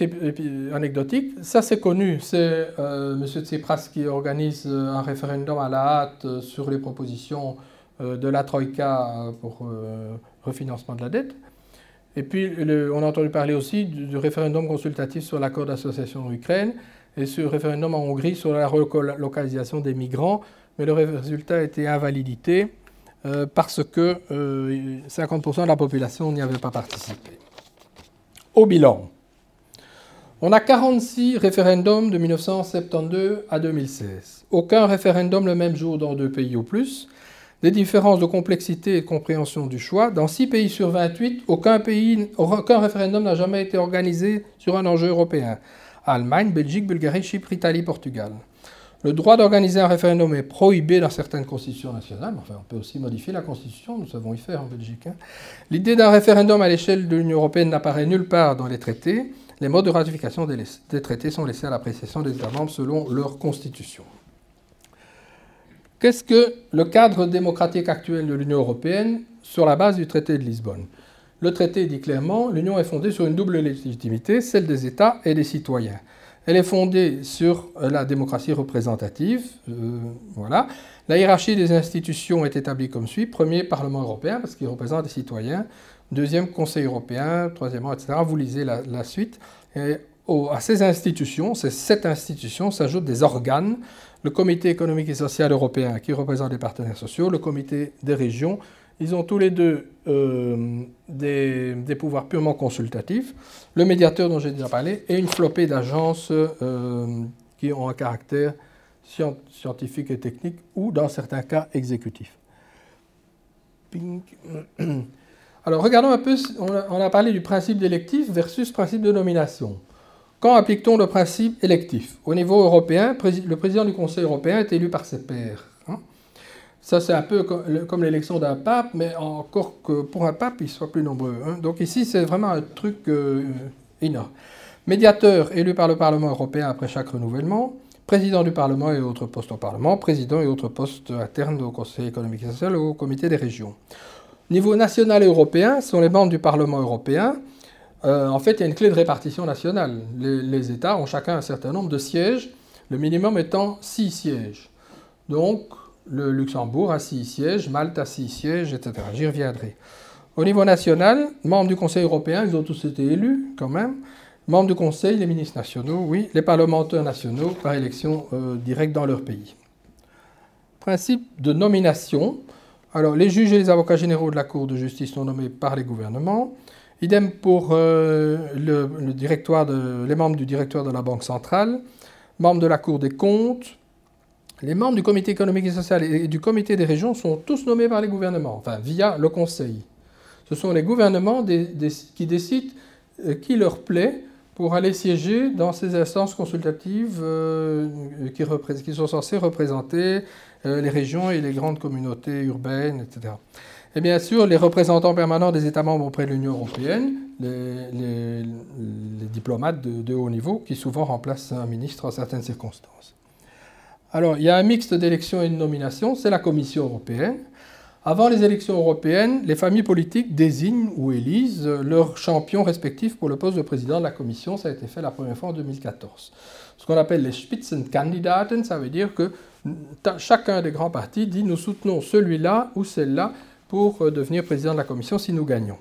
anecdotique. Ça, c'est connu. C'est euh, M. Tsipras qui organise euh, un référendum à la hâte sur les propositions de la Troïka pour refinancement de la dette. Et puis, on a entendu parler aussi du, référendum consultatif sur l'accord d'association en Ukraine et sur le référendum en Hongrie sur la relocalisation des migrants, mais le résultat été invalidité euh, parce que 50% euh, de la population n'y avait pas participé. Au bilan, on a 46 référendums de 1972 à 2016. Aucun référendum le même jour dans deux pays ou plus des différences de complexité et de compréhension du choix. Dans 6 pays sur 28, aucun, pays, aucun référendum n'a jamais été organisé sur un enjeu européen. Allemagne, Belgique, Bulgarie, Chypre, Italie, Portugal. Le droit d'organiser un référendum est prohibé dans certaines constitutions nationales. Enfin, on peut aussi modifier la constitution, nous savons y faire en Belgique. Hein. L'idée d'un référendum à l'échelle de l'Union européenne n'apparaît nulle part dans les traités. Les modes de ratification des, traités sont laissés à l'appréciation des États membres selon leur constitution. Qu'est-ce que le cadre démocratique actuel de l'Union européenne sur la base du traité de Lisbonne? Le traité dit clairement l'Union est fondée sur une double légitimité, celle des États et des citoyens. Elle est fondée sur la démocratie représentative. Euh, voilà. La hiérarchie des institutions est établie comme suit. Premier, Parlement européen, parce qu'il représente les citoyens. Deuxième, Conseil européen. Troisièmement, etc. Vous lisez la, suite. À ces institutions, ces sept institutions, s'ajoutent des organes. Le Comité économique et social européen, qui représente les partenaires sociaux. Le Comité des régions. Ils ont tous les deux euh, des, pouvoirs purement consultatifs. Le médiateur dont j'ai déjà parlé et une flopée d'agences euh, qui ont un caractère scientifique et technique ou, dans certains cas, exécutif. Alors, regardons un peu, on a, parlé du principe d'électif versus principe de nomination. Quand applique-t-on le principe électif? Au niveau européen, le président du Conseil européen est élu par ses pairs. Ça, c'est un peu comme l'élection d'un pape, mais encore que pour un pape, il soit plus nombreux. Hein. Donc ici, c'est vraiment un truc euh, énorme. Médiateur élu par le Parlement européen après chaque renouvellement président du Parlement et autres postes au Parlement, président et autres postes internes au Conseil économique et social ou au Comité des régions. Niveau national et européen, ce sont les membres du Parlement européen. Euh, en fait, il y a une clé de répartition nationale. Les, États ont chacun un certain nombre de sièges, le minimum étant 6 sièges. Donc, le Luxembourg a 6 sièges, Malte a 6 sièges, etc. J'y reviendrai. Au niveau national, membres du Conseil européen, ils ont tous été élus quand même. Membres du Conseil, les ministres nationaux, oui, les parlementaires nationaux par élection euh, directe dans leur pays. Principe de nomination. Alors, les juges et les avocats généraux de la Cour de justice sont nommés par les gouvernements. Idem pour euh, le, directoire de, les membres du directoire de la Banque centrale, membres de la Cour des comptes. Les membres du Comité économique et social et du Comité des régions sont tous nommés par les gouvernements, enfin via le Conseil. Ce sont les gouvernements qui décident euh, qui leur plaît pour aller siéger dans ces instances consultatives euh, qui, sont censées représenter euh, les régions et les grandes communautés urbaines, etc. Et bien sûr, les représentants permanents des États membres auprès de l'Union européenne, les, diplomates de, de, haut niveau, qui souvent remplacent un ministre en certaines circonstances. Alors, il y a un mixte d'élections et de nominations, c'est la Commission européenne. Avant les élections européennes, les familles politiques désignent ou élisent leurs champions respectifs pour le poste de président de la Commission. Ça a été fait la première fois en 2014. Ce qu'on appelle les Spitzenkandidaten, ça veut dire que chacun des grands partis dit nous soutenons celui-là ou celle-là pour euh, devenir président de la Commission si nous gagnons.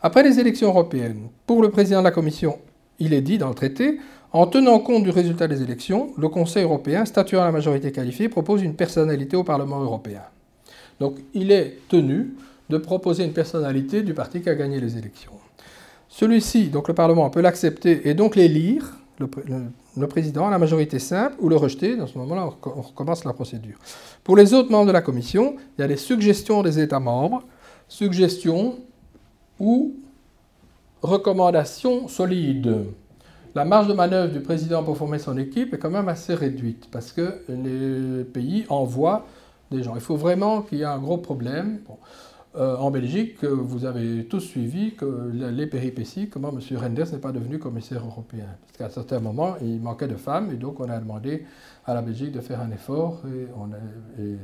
Après les élections européennes, pour le président de la Commission, il est dit dans le traité, en tenant compte du résultat des élections, le Conseil européen, statuant à la majorité qualifiée, propose une personnalité au Parlement européen. Donc il est tenu de proposer une personnalité du parti qui a gagné les élections. Celui-ci, donc le Parlement peut l'accepter et donc l'élire, le, président, à la majorité simple, ou le rejeter. Dans ce moment-là, on recommence la procédure. Pour les autres membres de la Commission, il y a des suggestions des États membres, suggestions ou recommandations solides. La marge de manœuvre du président pour former son équipe est quand même assez réduite parce que les pays envoient il faut vraiment qu'il y ait un gros problème. Euh, en Belgique, vous avez tous suivi les péripéties, comment M. Renders n'est pas devenu commissaire européen. Parce qu'à un certain moment, il manquait de femmes, et donc on a demandé à la Belgique de faire un effort, et,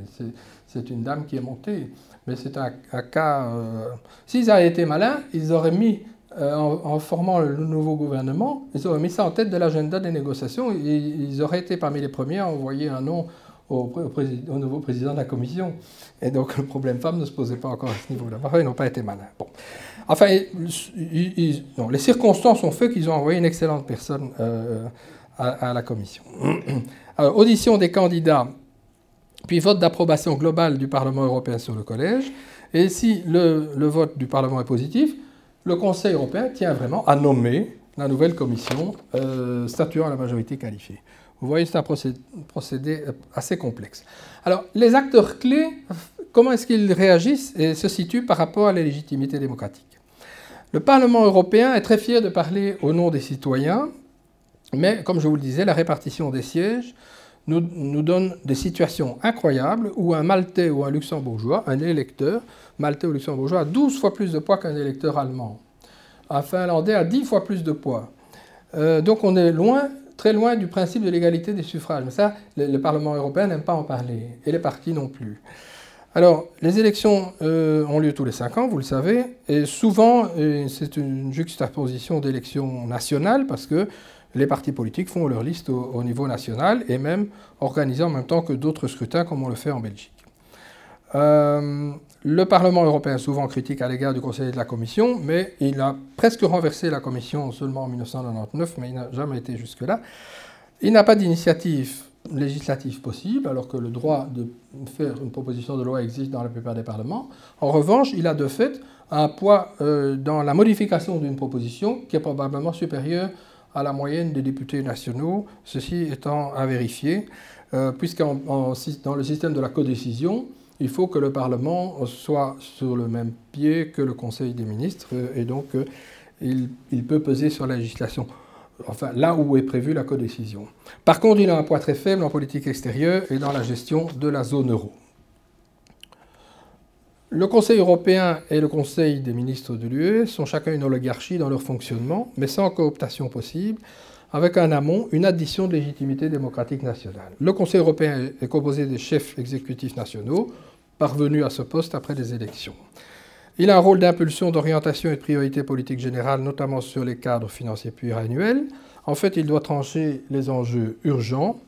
c'est une dame qui est montée. Mais c'est un, cas... Euh, s'ils avaient été malins, ils auraient mis, euh, en, formant le nouveau gouvernement, ils auraient mis ça en tête de l'agenda des négociations, ils auraient été parmi les premiers à envoyer un nom au, nouveau président de la commission. Et donc le problème femme ne se posait pas encore à ce niveau-là. Ils n'ont pas été malins. Bon. Enfin, les circonstances ont fait qu'ils ont envoyé une excellente personne euh, à, la commission. Audition des candidats, puis vote d'approbation globale du Parlement européen sur le collège. Et si le, vote du Parlement est positif, le Conseil européen tient vraiment à nommer la nouvelle commission euh, statuant à la majorité qualifiée. Vous voyez, c'est un procédé assez complexe. Alors, les acteurs clés, comment est-ce qu'ils réagissent et se situent par rapport à la légitimité démocratique? Le Parlement européen est très fier de parler au nom des citoyens, mais comme je vous le disais, la répartition des sièges nous, nous donne des situations incroyables où un Maltais ou un Luxembourgeois, un électeur, Maltais ou Luxembourgeois, a 12 fois plus de poids qu'un électeur allemand. Un Finlandais a 10 fois plus de poids. Euh, donc on est loin très loin du principe de l'égalité des suffrages. Mais ça, le, Parlement européen n'aime pas en parler, et les partis non plus. Alors, les élections euh, ont lieu tous les cinq ans, vous le savez, et souvent, c'est une juxtaposition d'élections nationales, parce que les partis politiques font leur liste au, niveau national, et même organisés en même temps que d'autres scrutins, comme on le fait en Belgique. Euh, le Parlement européen souvent critique à l'égard du Conseil de la Commission, mais il a presque renversé la Commission seulement en 1999, mais il n'a jamais été jusque-là. Il n'a pas d'initiative législative possible, alors que le droit de faire une proposition de loi existe dans la plupart des parlements. En revanche, il a de fait un poids euh, dans la modification d'une proposition qui est probablement supérieur à la moyenne des députés nationaux, ceci étant à vérifier, euh, puisqu'en dans le système de la codécision, il faut que le Parlement soit sur le même pied que le Conseil des ministres et donc euh, il, peut peser sur la législation. Enfin, là où est prévue la codécision. Par contre, il a un poids très faible en politique extérieure et dans la gestion de la zone euro. Le Conseil européen et le Conseil des ministres de l'UE sont chacun une oligarchie dans leur fonctionnement, mais sans cooptation possible, avec un amont une addition de légitimité démocratique nationale. Le Conseil européen est composé des chefs exécutifs nationaux, parvenu à ce poste après des élections. Il a un rôle d'impulsion, d'orientation et de priorité politique générale, notamment sur les cadres financiers pluriannuels. En fait, il doit trancher les enjeux urgents.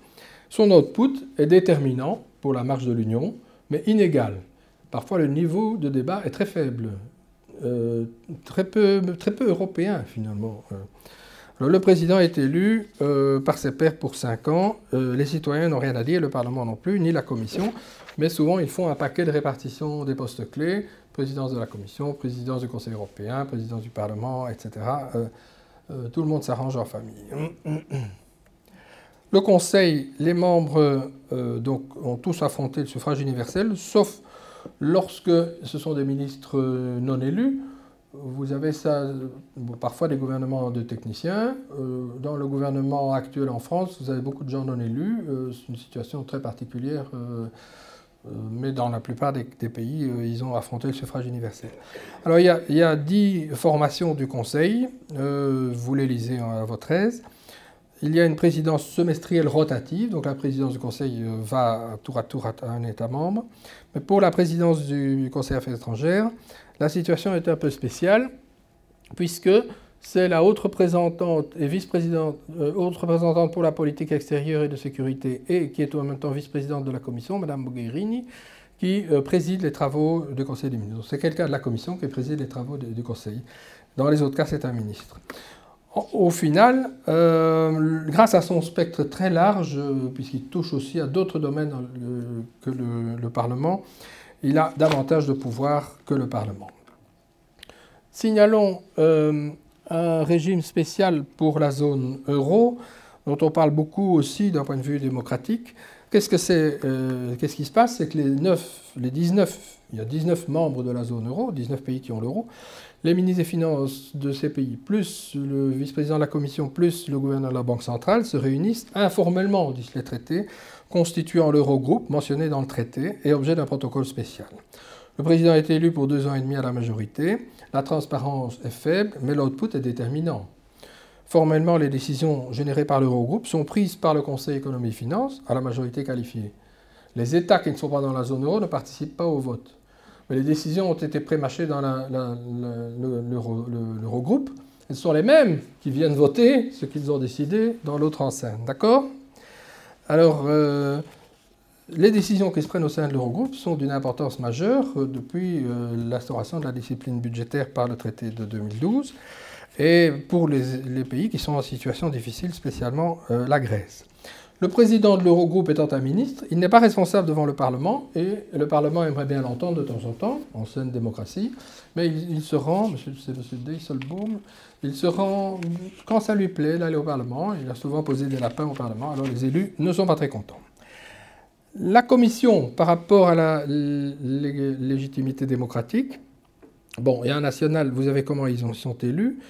Son output est déterminant pour la marche de l'Union, mais inégal. Parfois, le niveau de débat est très faible, euh, très, peu, européen finalement. le président est élu euh, par ses pairs pour cinq ans. Euh, les citoyens n'ont rien à dire, le Parlement non plus, ni la Commission mais souvent ils font un paquet de répartition des postes clés, présidence de la Commission, présidence du Conseil européen, présidence du Parlement, etc. Tout le monde s'arrange en famille. Le Conseil, les membres donc, ont tous affronté le suffrage universel, sauf lorsque ce sont des ministres non élus. Vous avez ça, parfois des gouvernements de techniciens. dans le gouvernement actuel en France, vous avez beaucoup de gens non élus. C'est une situation très particulière euh, mais dans la plupart des, pays, euh, ils ont affronté le suffrage universel. Alors il y a, dix formations du Conseil, euh, vous les lisez à votre aise. Il y a une présidence semestrielle rotative, donc la présidence du Conseil va tour à tour à un État membre. Mais pour la présidence du Conseil Affaires étrangères, la situation est un peu spéciale, puisque c'est la haute représentante et vice-présidente, euh, haute représentante pour la politique extérieure et de sécurité, et qui est en même temps vice-présidente de la Commission, Mme Mogherini, qui euh, préside les travaux du Conseil des ministres. C'est quelqu'un de la Commission qui préside les travaux du Conseil. Dans les autres cas, c'est un ministre. Au final, euh, grâce à son spectre très large, puisqu'il touche aussi à d'autres domaines que le, le Parlement, il a davantage de pouvoir que le Parlement. Signalons un régime spécial pour la zone euro, dont on parle beaucoup aussi d'un point de vue démocratique. Qu'est-ce que c'est euh, Qu'est-ce qui se passe? C'est que les, 9, les 19, il y a 19 membres de la zone euro, 19 pays qui ont l'euro, les ministres des Finances de ces pays, plus le vice-président de la Commission, plus le gouverneur de la Banque centrale, se réunissent informellement, disent les traités, constituant l'Eurogroupe mentionné dans le traité et objet d'un protocole spécial. Le président est élu pour deux ans et demi à la majorité. La transparence est faible, mais l'output est déterminant. Formellement, les décisions générées par l'Eurogroupe sont prises par le Conseil économie et finances à la majorité qualifiée. Les États qui ne sont pas dans la zone euro ne participent pas au vote. Les décisions ont été prémâchées dans l'Eurogroupe. Ce sont les mêmes qui viennent voter ce qu'ils ont décidé dans l'autre enceinte. D'accord? Alors, euh, les décisions qui se prennent au sein de l'Eurogroupe sont d'une importance majeure euh, depuis euh, l'instauration de la discipline budgétaire par le traité de 2012 et pour les, pays qui sont en situation difficile, spécialement la Grèce. Le président de l'Eurogroupe étant un ministre, il n'est pas responsable devant le Parlement et le Parlement aimerait bien l'entendre de temps en temps, en saine démocratie, mais il, se rend, c'est M. Dijsselboom, il se rend quand ça lui plaît d'aller au Parlement. Il a souvent posé des lapins au Parlement, alors les élus ne sont pas très contents. La Commission, par rapport à la légitimité démocratique, bon, et un national, vous savez comment ils sont élus.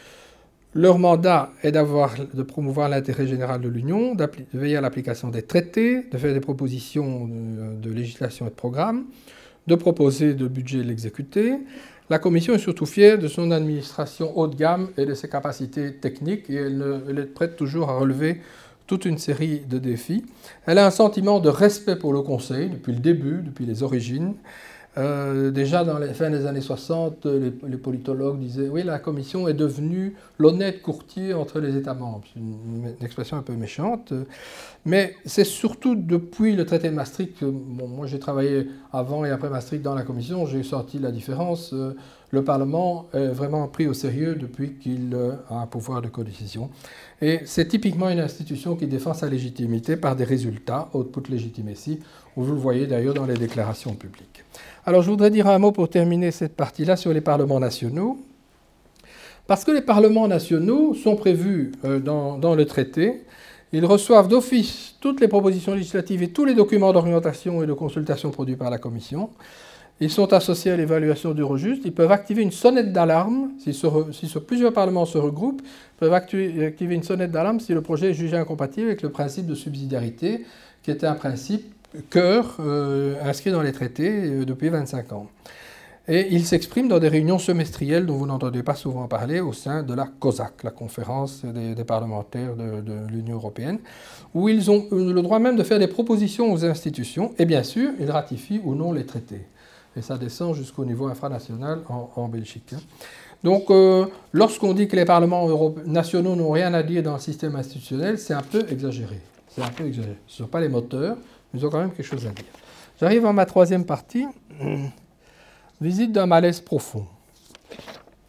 Leur mandat est de promouvoir l'intérêt général de l'Union, de veiller à l'application des traités, de faire des propositions de, législation et de programme, de proposer de budget et l'exécuter. La Commission est surtout fière de son administration haut de gamme et de ses capacités techniques et elle est prête toujours à relever toute une série de défis. Elle a un sentiment de respect pour le Conseil depuis le début, depuis les origines. Euh, déjà dans les fins des années 60, les, politologues disaient oui, la Commission est devenue l'honnête courtier entre les États membres. C'est une, expression un peu méchante, mais c'est surtout depuis le traité de Maastricht que bon, moi j'ai travaillé avant et après Maastricht dans la Commission, j'ai sorti la différence. Euh, le Parlement est vraiment pris au sérieux depuis qu'il a un pouvoir de codécision. Et c'est typiquement une institution qui défend sa légitimité par des résultats, output legitimacy, où vous le voyez d'ailleurs dans les déclarations publiques. Alors je voudrais dire un mot pour terminer cette partie-là sur les parlements nationaux. Parce que les parlements nationaux sont prévus euh, dans, le traité, ils reçoivent d'office toutes les propositions législatives et tous les documents d'orientation et de consultation produits par la Commission. Ils sont associés à l'évaluation d'Eurojust. Ils peuvent activer une sonnette d'alarme. Si, si, plusieurs parlements se regroupent, ils peuvent activer une sonnette d'alarme si le projet est jugé incompatible avec le principe de subsidiarité, qui était un principe cœur euh, inscrit dans les traités euh, depuis 25 ans. Et il s'exprime dans des réunions semestrielles dont vous n'entendez pas souvent parler au sein de la COSAC, la conférence des, parlementaires de, de l'Union européenne, où ils ont le droit même de faire des propositions aux institutions, et bien sûr, ils ratifient ou non les traités. Et ça descend jusqu'au niveau infranational en, Belgique. Hein. Donc, euh, lorsqu'on dit que les parlements nationaux n'ont rien à dire dans le système institutionnel, c'est un peu exagéré. C'est un peu exagéré. Ce ne sont pas les moteurs, ils ont quand même quelque chose à dire. J'arrive à ma troisième partie. Visite d'un malaise profond.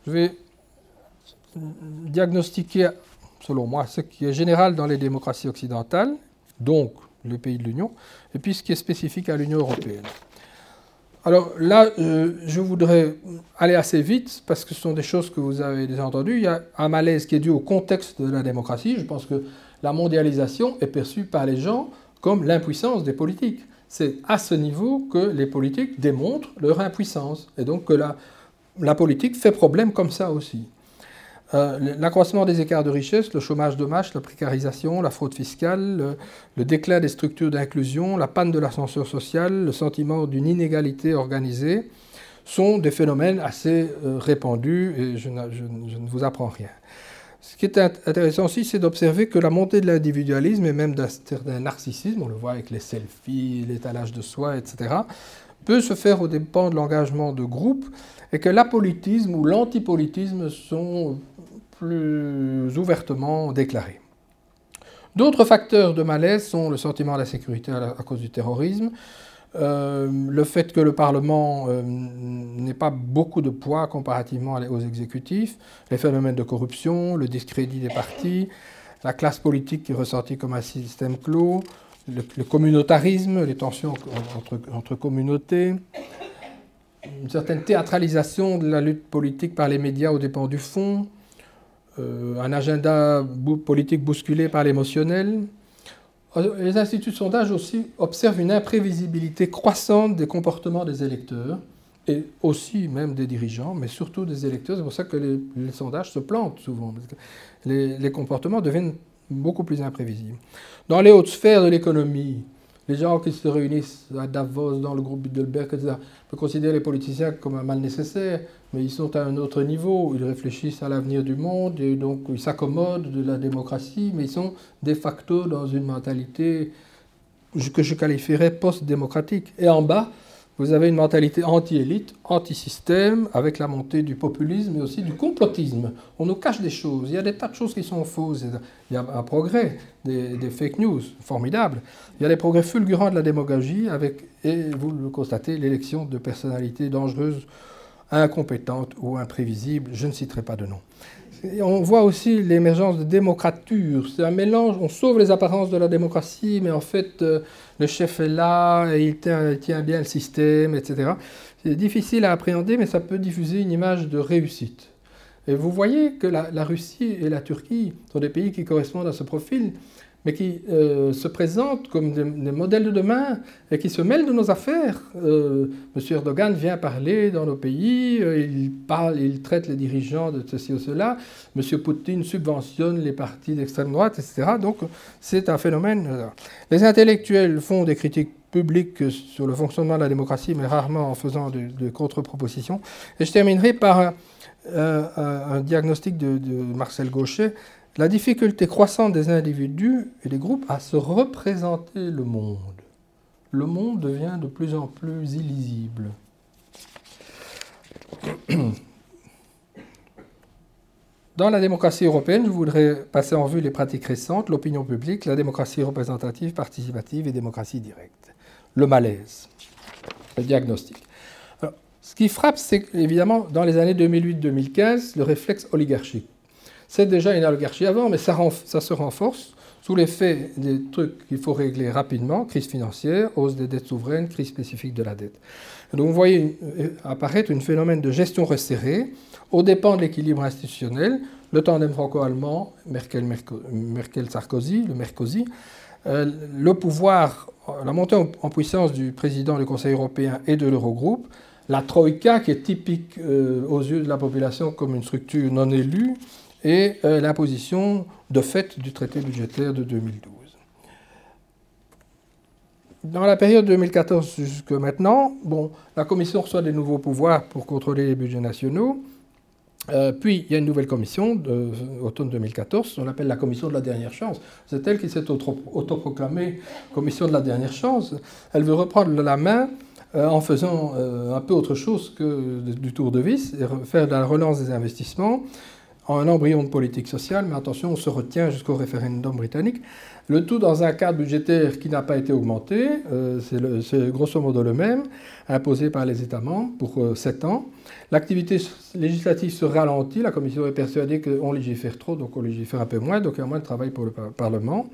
Je vais diagnostiquer, selon moi, ce qui est général dans les démocraties occidentales, donc les pays de l'Union, et puis ce qui est spécifique à l'Union européenne. Alors là, euh, je voudrais aller assez vite parce que ce sont des choses que vous avez déjà entendues. Il y a un malaise qui est dû au contexte de la démocratie. Je pense que la mondialisation est perçue par les gens comme l'impuissance des politiques. C'est à ce niveau que les politiques démontrent leur impuissance, et donc que la, la politique fait problème comme ça aussi. Euh, l'accroissement des écarts de richesse, le chômage de masse, la précarisation, la fraude fiscale, le, déclin des structures d'inclusion, la panne de l'ascenseur social, le sentiment d'une inégalité organisée sont des phénomènes assez euh, répandus et je, ne vous apprends rien. Ce qui est intéressant aussi, c'est d'observer que la montée de l'individualisme et même d'un narcissisme, on le voit avec les selfies, l'étalage de soi, etc., peut se faire au dépens de l'engagement de groupe et que l'apolitisme ou l'antipolitisme sont plus ouvertement déclarés. D'autres facteurs de malaise sont le sentiment d'insécurité à, cause du terrorisme, euh, le fait que le Parlement euh, n'ait pas beaucoup de poids comparativement aux exécutifs, les phénomènes de corruption, le discrédit des partis, la classe politique qui est ressortie comme un système clos, le, communautarisme, les tensions entre, entre, communautés, une certaine théâtralisation de la lutte politique par les médias aux dépens du fond, un agenda politique bousculé par l'émotionnel, les instituts de sondage aussi observent une imprévisibilité croissante des comportements des électeurs et aussi même des dirigeants, mais surtout des électeurs. C'est pour ça que les, sondages se plantent souvent. les, comportements deviennent beaucoup plus imprévisibles. Dans les hautes sphères de l'économie, les gens qui se réunissent à Davos, dans le groupe Bilderberg, etc., peuvent considérer les politiciens comme un mal nécessaire, mais ils sont à un autre niveau. Ils réfléchissent à l'avenir du monde et donc ils s'accommodent de la démocratie, mais ils sont de facto dans une mentalité que je qualifierais post-démocratique. Et en bas, vous avez une mentalité anti-élite, anti-système, avec la montée du populisme et aussi du complotisme. On nous cache des choses. Il y a des tas de choses qui sont fausses. Il y a un progrès des, fake news, formidable. Il y a des progrès fulgurants de la démagogie, avec, et vous le constatez, l'élection de personnalités dangereuses, incompétentes ou imprévisibles. Je ne citerai pas de nom on voit aussi l'émergence de démocrature. C'est un mélange, on sauve les apparences de la démocratie, mais en fait, euh, le chef est là, et il tient, bien le système, etc. C'est difficile à appréhender, mais ça peut diffuser une image de réussite. Et vous voyez que la Russie et la Turquie sont des pays qui correspondent à ce profil mais qui euh, se présentent comme des, modèles de demain et qui se mêlent de nos affaires. Euh, Monsieur Erdogan vient parler dans nos pays, euh, il traite les dirigeants de ceci ou cela. Monsieur Poutine subventionne les partis d'extrême droite, etc. Donc c'est un phénomène. Les intellectuels font des critiques publiques sur le fonctionnement de la démocratie, mais rarement en faisant de, contre-propositions. Et je terminerai par un, diagnostic de, de Marcel Gauchet la difficulté croissante des individus et des groupes à se représenter le monde. Le monde devient de plus en plus illisible. Dans la démocratie européenne, je voudrais passer en revue les pratiques récentes, l'opinion publique, la démocratie représentative, participative et démocratie directe. Le malaise, le diagnostic. ce qui frappe, c'est évidemment dans les années 2008-2015, le réflexe oligarchique. C'est déjà une oligarchie avant, mais ça, se renforce sous l'effet des trucs qu'il faut régler rapidement, crise financière, hausse des dettes souveraines, crise spécifique de la dette. Donc vous voyez apparaître un phénomène de gestion resserrée au dépend de l'équilibre institutionnel, le tandem franco-allemand, Merkel-Sarkozy, le Merkozy, euh, le pouvoir, la montée en puissance du président du Conseil européen et de l'Eurogroupe, la Troïka, qui est typique euh, aux yeux de la population comme une structure non élue, et euh, l'imposition de fait du traité budgétaire de 2012. Dans la période 2014 jusque maintenant, bon, la Commission reçoit des nouveaux pouvoirs pour contrôler les budgets nationaux. Euh, puis, il y a une nouvelle commission, automne 2014, on l'appelle la commission de la dernière chance. C'est elle qui s'est autoproclamée commission de la dernière chance. Elle veut reprendre la main euh, en faisant euh, un peu autre chose que du tour de vis, et faire de la relance des investissements en un embryon de politique sociale, mais attention, on se retient jusqu'au référendum britannique. Le tout dans un cadre budgétaire qui n'a pas été augmenté, c'est grosso modo le même, imposé par les États membres pour 7 ans. L'activité législative se ralentit, la Commission est persuadée qu'on légifère trop, donc on légifère un peu moins, donc il y a moins de travail pour le Parlement.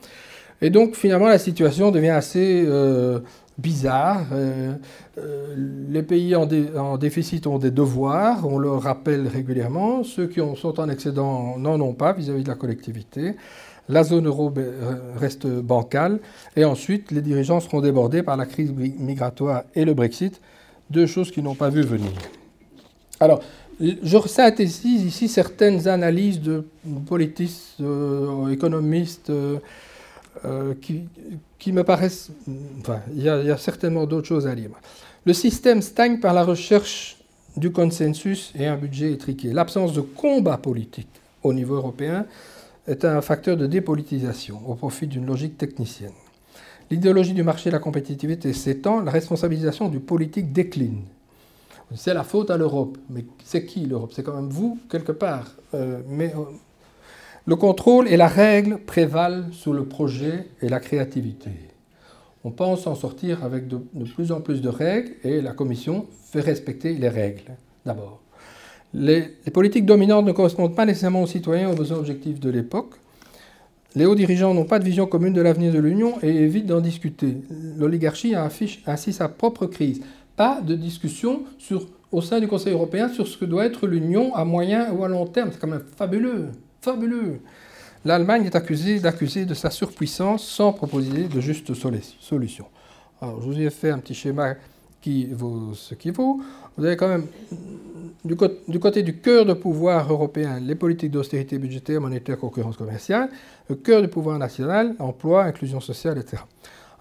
Et donc finalement la situation devient assez euh, bizarre. Euh, euh, les pays en, déficit ont des devoirs, on le rappelle régulièrement. Ceux qui sont en excédent n'en ont pas vis-à-vis -vis de la collectivité. La zone euro reste bancale. Et ensuite, les dirigeants seront débordés par la crise migratoire et le Brexit, deux choses qu'ils n'ont pas vu venir. Alors, je synthétise ici certaines analyses de politistes, euh, économistes, euh, qui, me paraissent... Enfin, il y, a, certainement d'autres choses à lire. Le système stagne par la recherche du consensus et un budget étriqué. L'absence de combat politique au niveau européen est un facteur de dépolitisation au profit d'une logique technicienne. L'idéologie du marché et la compétitivité s'étend, la responsabilisation du politique décline. C'est la faute à l'Europe. Mais c'est qui l'Europe? C'est quand même vous, quelque part. Euh, mais euh, le contrôle et la règle prévalent sur le projet et la créativité. On pense en sortir avec de, plus en plus de règles et la Commission fait respecter les règles, d'abord. Les, politiques dominantes ne correspondent pas nécessairement aux citoyens aux besoins objectifs de l'époque. Les hauts dirigeants n'ont pas de vision commune de l'avenir de l'Union et évitent d'en discuter. L'oligarchie affiche ainsi sa propre crise pas de discussion au sein du Conseil européen sur ce que doit être l'Union à moyen ou à long terme. C'est quand même fabuleux, fabuleux. L'Allemagne est accusée d'accuser de sa surpuissance sans proposer de justes solutions. Alors, je vous ai fait un petit schéma qui vaut ce qui vaut. Vous avez quand même, du, côté du cœur de pouvoir européen, les politiques d'austérité budgétaire, monétaire, concurrence commerciale, le cœur du pouvoir national, emploi, inclusion sociale, etc.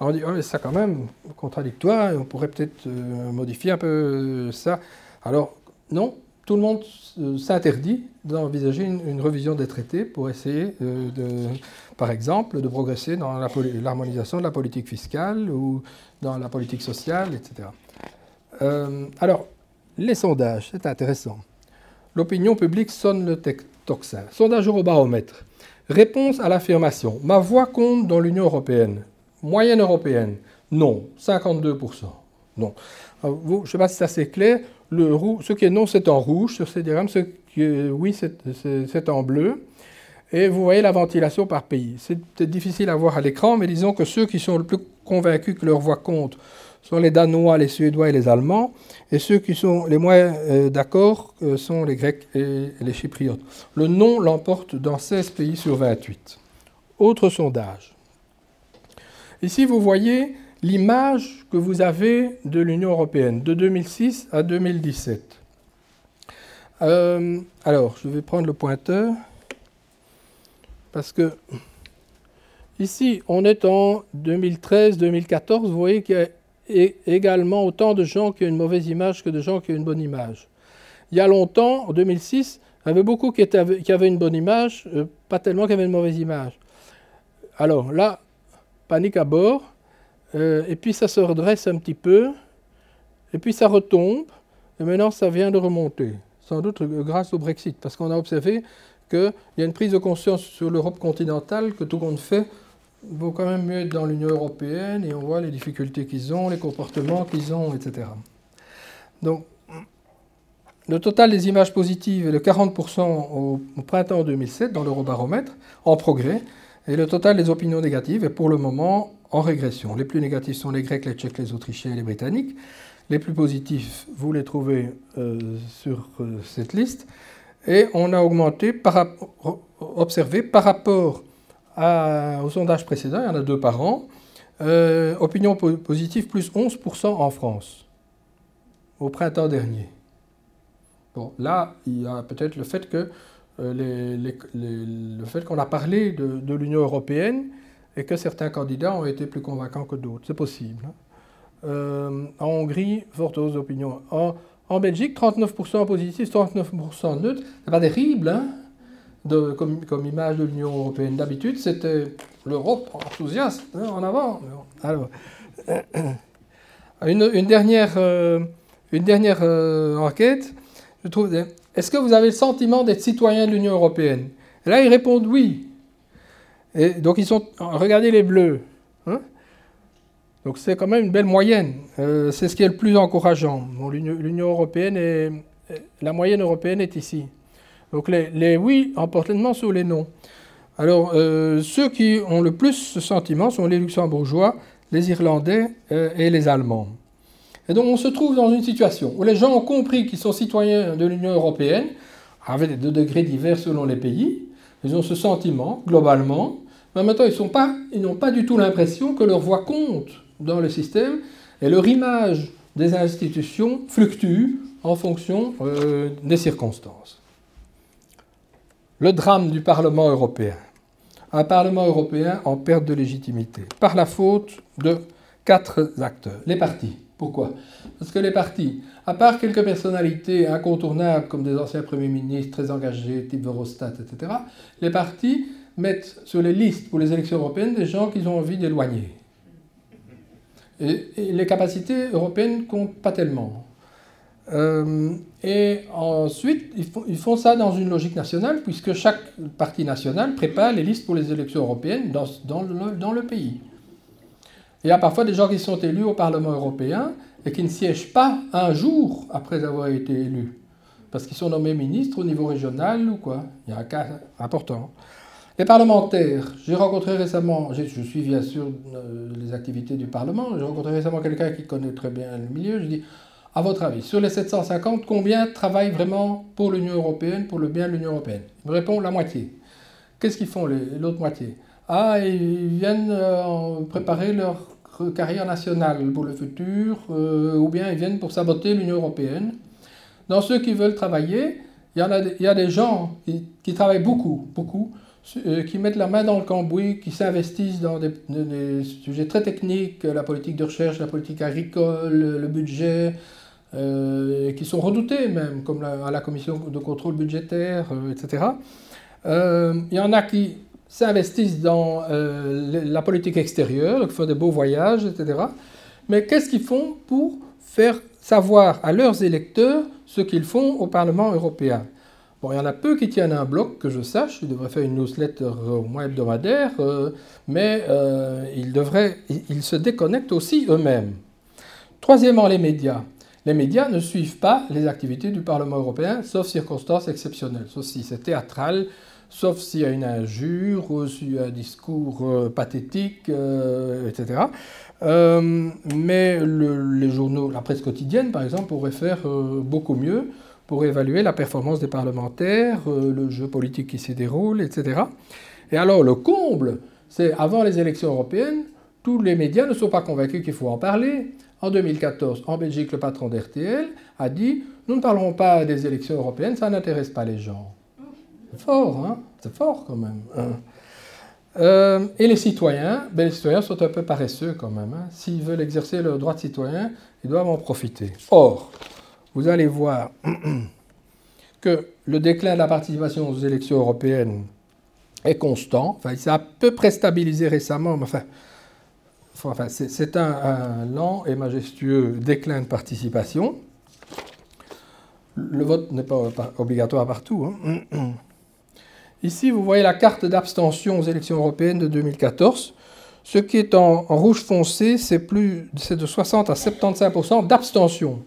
Alors on dit, oh, c'est quand même contradictoire, on pourrait peut-être euh, modifier un peu euh, ça. Alors non, tout le monde euh, s'interdit d'envisager une, revision des traités pour essayer, de, par exemple, de progresser dans l'harmonisation de la politique fiscale ou dans la politique sociale, etc. alors, les sondages, c'est intéressant. L'opinion publique sonne le tocsin. Sondage Eurobaromètre. Réponse à l'affirmation. Ma voix compte dans l'Union européenne. Moyenne européenne, non. 52%, non. je ne sais pas si ça c'est clair. Le ce qui est non, c'est en rouge sur ces diagrammes. Ce qui est oui, c'est en bleu. Et vous voyez la ventilation par pays. C'est difficile à voir à l'écran, mais disons que ceux qui sont le plus convaincus que leur voix compte sont les Danois, les Suédois et les Allemands. Et ceux qui sont les moins euh, d'accord euh, sont les Grecs et les Chypriotes. Le non l'emporte dans 16 pays sur 28. Autre sondage. Ici, vous voyez l'image que vous avez de l'Union européenne de 2006 à 2017. Euh, alors, je vais prendre le pointeur parce que ici, on est en 2013-2014. Vous voyez qu'il y a également autant de gens qui ont une mauvaise image que de gens qui ont une bonne image. Il y a longtemps, en 2006, Il y avait beaucoup qui, qui avaient une bonne image, euh, pas tellement qui avaient une mauvaise image. Alors là, panique à bord, euh, et puis ça se redresse un petit peu, et puis ça retombe, et maintenant ça vient de remonter, sans doute grâce au Brexit, parce qu'on a observé qu'il y a une prise de conscience sur l'Europe continentale que tout compte fait vaut quand même mieux être dans l'Union européenne et on voit les difficultés qu'ils ont, les comportements qu'ils ont, etc. Donc, le total des images positives est de 40% au, printemps 2007 dans l'eurobaromètre, en progrès, et le total des opinions négatives est pour le moment en régression. Les plus négatifs sont les Grecs, les Tchèques, les Autrichiens et les Britanniques. Les plus positifs, vous les trouvez euh, sur euh, cette liste. Et on a augmenté, observé par rapport au sondage précédent, il y en a deux par an, euh, opinion positive plus 11% en France, au printemps dernier. Bon, là, il y a peut-être le fait que le fait qu'on a parlé de, l'Union européenne et que certains candidats ont été plus convaincants que d'autres. C'est possible. Hein. Euh, en Hongrie, forte hausse d'opinion. En, Belgique, 39% positif, 39% neutre. C'est pas terrible, hein de, comme, image de l'Union européenne. D'habitude, c'était l'Europe enthousiaste, hein, en avant. Alors, une, dernière, euh, une dernière euh, enquête, je trouve. Est-ce que vous avez le sentiment d'être citoyen de l'Union européenne? Là, ils répondent oui. Et donc, ils sont. Regardez les bleus. Hein donc, c'est quand même une belle moyenne. Euh, c'est ce qui est le plus encourageant. L'Union européenne est. La moyenne européenne est ici. Donc les, oui emportent lentement sur les non. Alors, euh, ceux qui ont le plus ce sentiment sont les luxembourgeois, les irlandais euh, et les allemands. Et donc, on se trouve dans une situation où les gens ont compris qu'ils sont citoyens de l'Union européenne, avec des degrés divers selon les pays. Ils ont ce sentiment, globalement. Mais en même temps, ils n'ont pas, du tout l'impression que leur voix compte dans le système et leur image des institutions fluctue en fonction euh, des circonstances. Le drame du Parlement européen. Un Parlement européen en perte de légitimité par la faute de quatre acteurs. Les partis. Pourquoi? Parce que les partis, à part quelques personnalités incontournables comme des anciens premiers ministres très engagés, type Eurostat, etc., les partis mettent sur les listes pour les élections européennes des gens qu'ils ont envie d'éloigner. Et, les capacités européennes comptent pas tellement. Euh, et ensuite, ils font, ça dans une logique nationale, puisque chaque parti national prépare les listes pour les élections européennes dans, le, pays. Il y a parfois des gens qui sont élus au Parlement européen et qui ne siègent pas un jour après avoir été élus, parce qu'ils sont nommés ministres au niveau régional ou quoi. Il y a un cas important. Les parlementaires, j'ai rencontré récemment, je, suis bien sûr euh, les activités du Parlement, j'ai rencontré récemment quelqu'un qui connaît très bien le milieu, je dis, à votre avis, sur les 750, combien travaillent vraiment pour l'Union européenne, pour le bien de l'Union européenne? Il me répond la moitié. Qu'est-ce qu'ils font l'autre moitié? Ah, ils viennent euh, préparer leur carrière nationale pour le futur, euh, ou bien ils viennent pour saboter l'Union européenne. Dans ceux qui veulent travailler, il y, a, des gens qui, travaillent beaucoup, beaucoup, qui mettent la main dans le cambouis, qui s'investissent dans des, sujets très techniques, la politique de recherche, la politique agricole, le budget, euh, qui sont redoutés même, comme à la commission de contrôle budgétaire, euh, etc. Euh, il y en a qui s'investissent dans la politique extérieure, qui font des beaux voyages, etc. Mais qu'est-ce qu'ils font pour faire savoir à leurs électeurs ce qu'ils font au Parlement européen? Bon, il y en a peu qui tiennent un bloc, que je sache, ils devraient faire une newsletter au moins hebdomadaire, mais ils, devraient, ils se déconnectent aussi eux-mêmes. Troisièmement, les médias les médias ne suivent pas les activités du Parlement européen, sauf circonstances exceptionnelles, sauf si c'est théâtral, sauf s'il y a une injure, ou s'il y a un discours euh, pathétique, euh, etc. Euh, mais les journaux, la presse quotidienne, par exemple, pourraient faire beaucoup mieux pour évaluer la performance des parlementaires, le jeu politique qui s'y déroule, etc. Et alors, le comble, c'est avant les élections européennes, tous les médias ne sont pas convaincus qu'il faut en parler. En 2014, en Belgique, le patron d'RTL a dit Nous ne parlerons pas des élections européennes, ça n'intéresse pas les gens. Fort, hein C'est fort quand même. Hein. Euh, et les citoyens, ben, les citoyens sont un peu paresseux quand même. Hein. S'ils veulent exercer leur droit de citoyen, ils doivent en profiter. Or, vous allez voir que le déclin de la participation aux élections européennes est constant. Enfin, il s'est à peu près stabilisé récemment, mais enfin, c'est un, lent et majestueux déclin de participation. Le vote n'est pas obligatoire partout. Hein. Ici, vous voyez la carte d'abstention aux élections européennes de 2014. Ce qui est en rouge foncé, c'est de 60 à 75% d'abstention.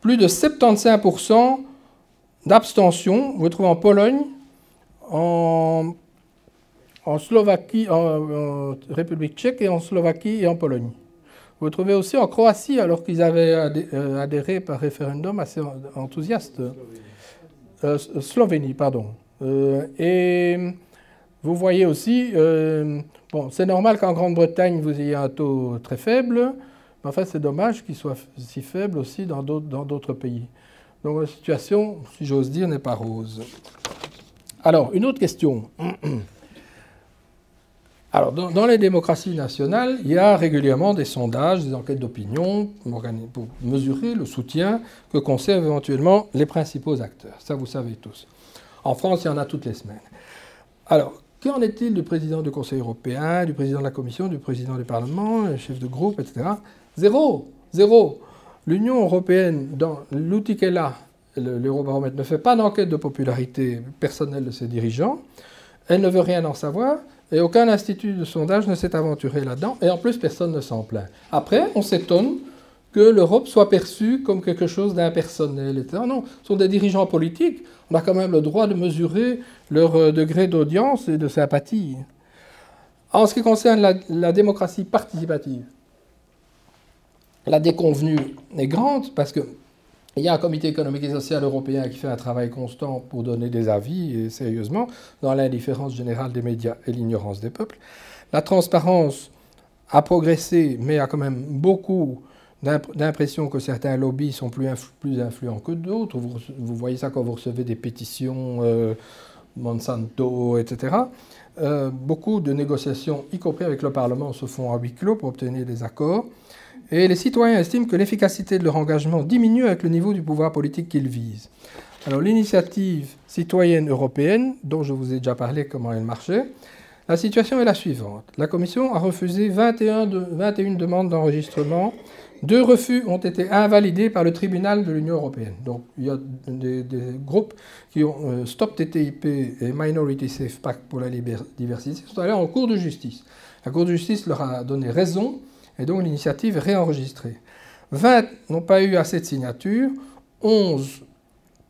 Plus de 75% d'abstention, vous trouvez en Pologne, en, Slovaquie, en, République tchèque et en Slovaquie et en Pologne. Vous le trouvez aussi en Croatie, alors qu'ils avaient euh, adhéré par référendum assez enthousiaste. Euh, Slovénie, pardon. Euh, et vous voyez aussi, euh, bon, c'est normal qu'en Grande-Bretagne, vous ayez un taux très faible, mais enfin, c'est dommage qu'il soit si faible aussi dans d'autres pays. Donc la situation, si j'ose dire, n'est pas rose. Alors, une autre question. Alors, dans, les démocraties nationales, il y a régulièrement des sondages, des enquêtes d'opinion pour mesurer le soutien que conservent éventuellement les principaux acteurs. Ça, vous savez tous. En France, il y en a toutes les semaines. Alors, qu'en est-il du président du Conseil européen, du président de la Commission, du président du Parlement, chef de groupe, etc. Zéro Zéro L'Union européenne, dans l'outil qu'elle a, l'Eurobaromètre, ne fait pas d'enquête de popularité personnelle de ses dirigeants. Elle ne veut rien en savoir. Et aucun institut de sondage ne s'est aventuré là-dedans. Et en plus, personne ne s'en plaint. Après, on s'étonne que l'Europe soit perçue comme quelque chose d'impersonnel. Non, ce sont des dirigeants politiques. On a quand même le droit de mesurer leur euh, degré d'audience et de sympathie. En ce qui concerne la, démocratie participative, la déconvenue est grande parce qu'il y a un comité économique et social européen qui fait un travail constant pour donner des avis, et sérieusement, dans l'indifférence générale des médias et l'ignorance des peuples. La transparence a progressé, mais a quand même beaucoup d'impression que certains lobbies sont plus, plus influents que d'autres. Vous, voyez ça quand vous recevez des pétitions euh, Monsanto, etc. Euh, beaucoup de négociations, y compris avec le Parlement, se font à huis clos pour obtenir des accords. Et les citoyens estiment que l'efficacité de leur engagement diminue avec le niveau du pouvoir politique qu'ils visent. Alors l'initiative citoyenne européenne, dont je vous ai déjà parlé comment elle marchait, la situation est la suivante. La Commission a refusé 21, de, 21 demandes d'enregistrement deux refus ont été invalidés par le tribunal de l'Union européenne. Donc il y a des, groupes qui ont euh, Stop TTIP et Minority Safe Pact pour la diversité sont allés en cours de justice. La Cour de justice leur a donné raison et donc l'initiative est réenregistrée. 20 n'ont pas eu assez de signatures, 11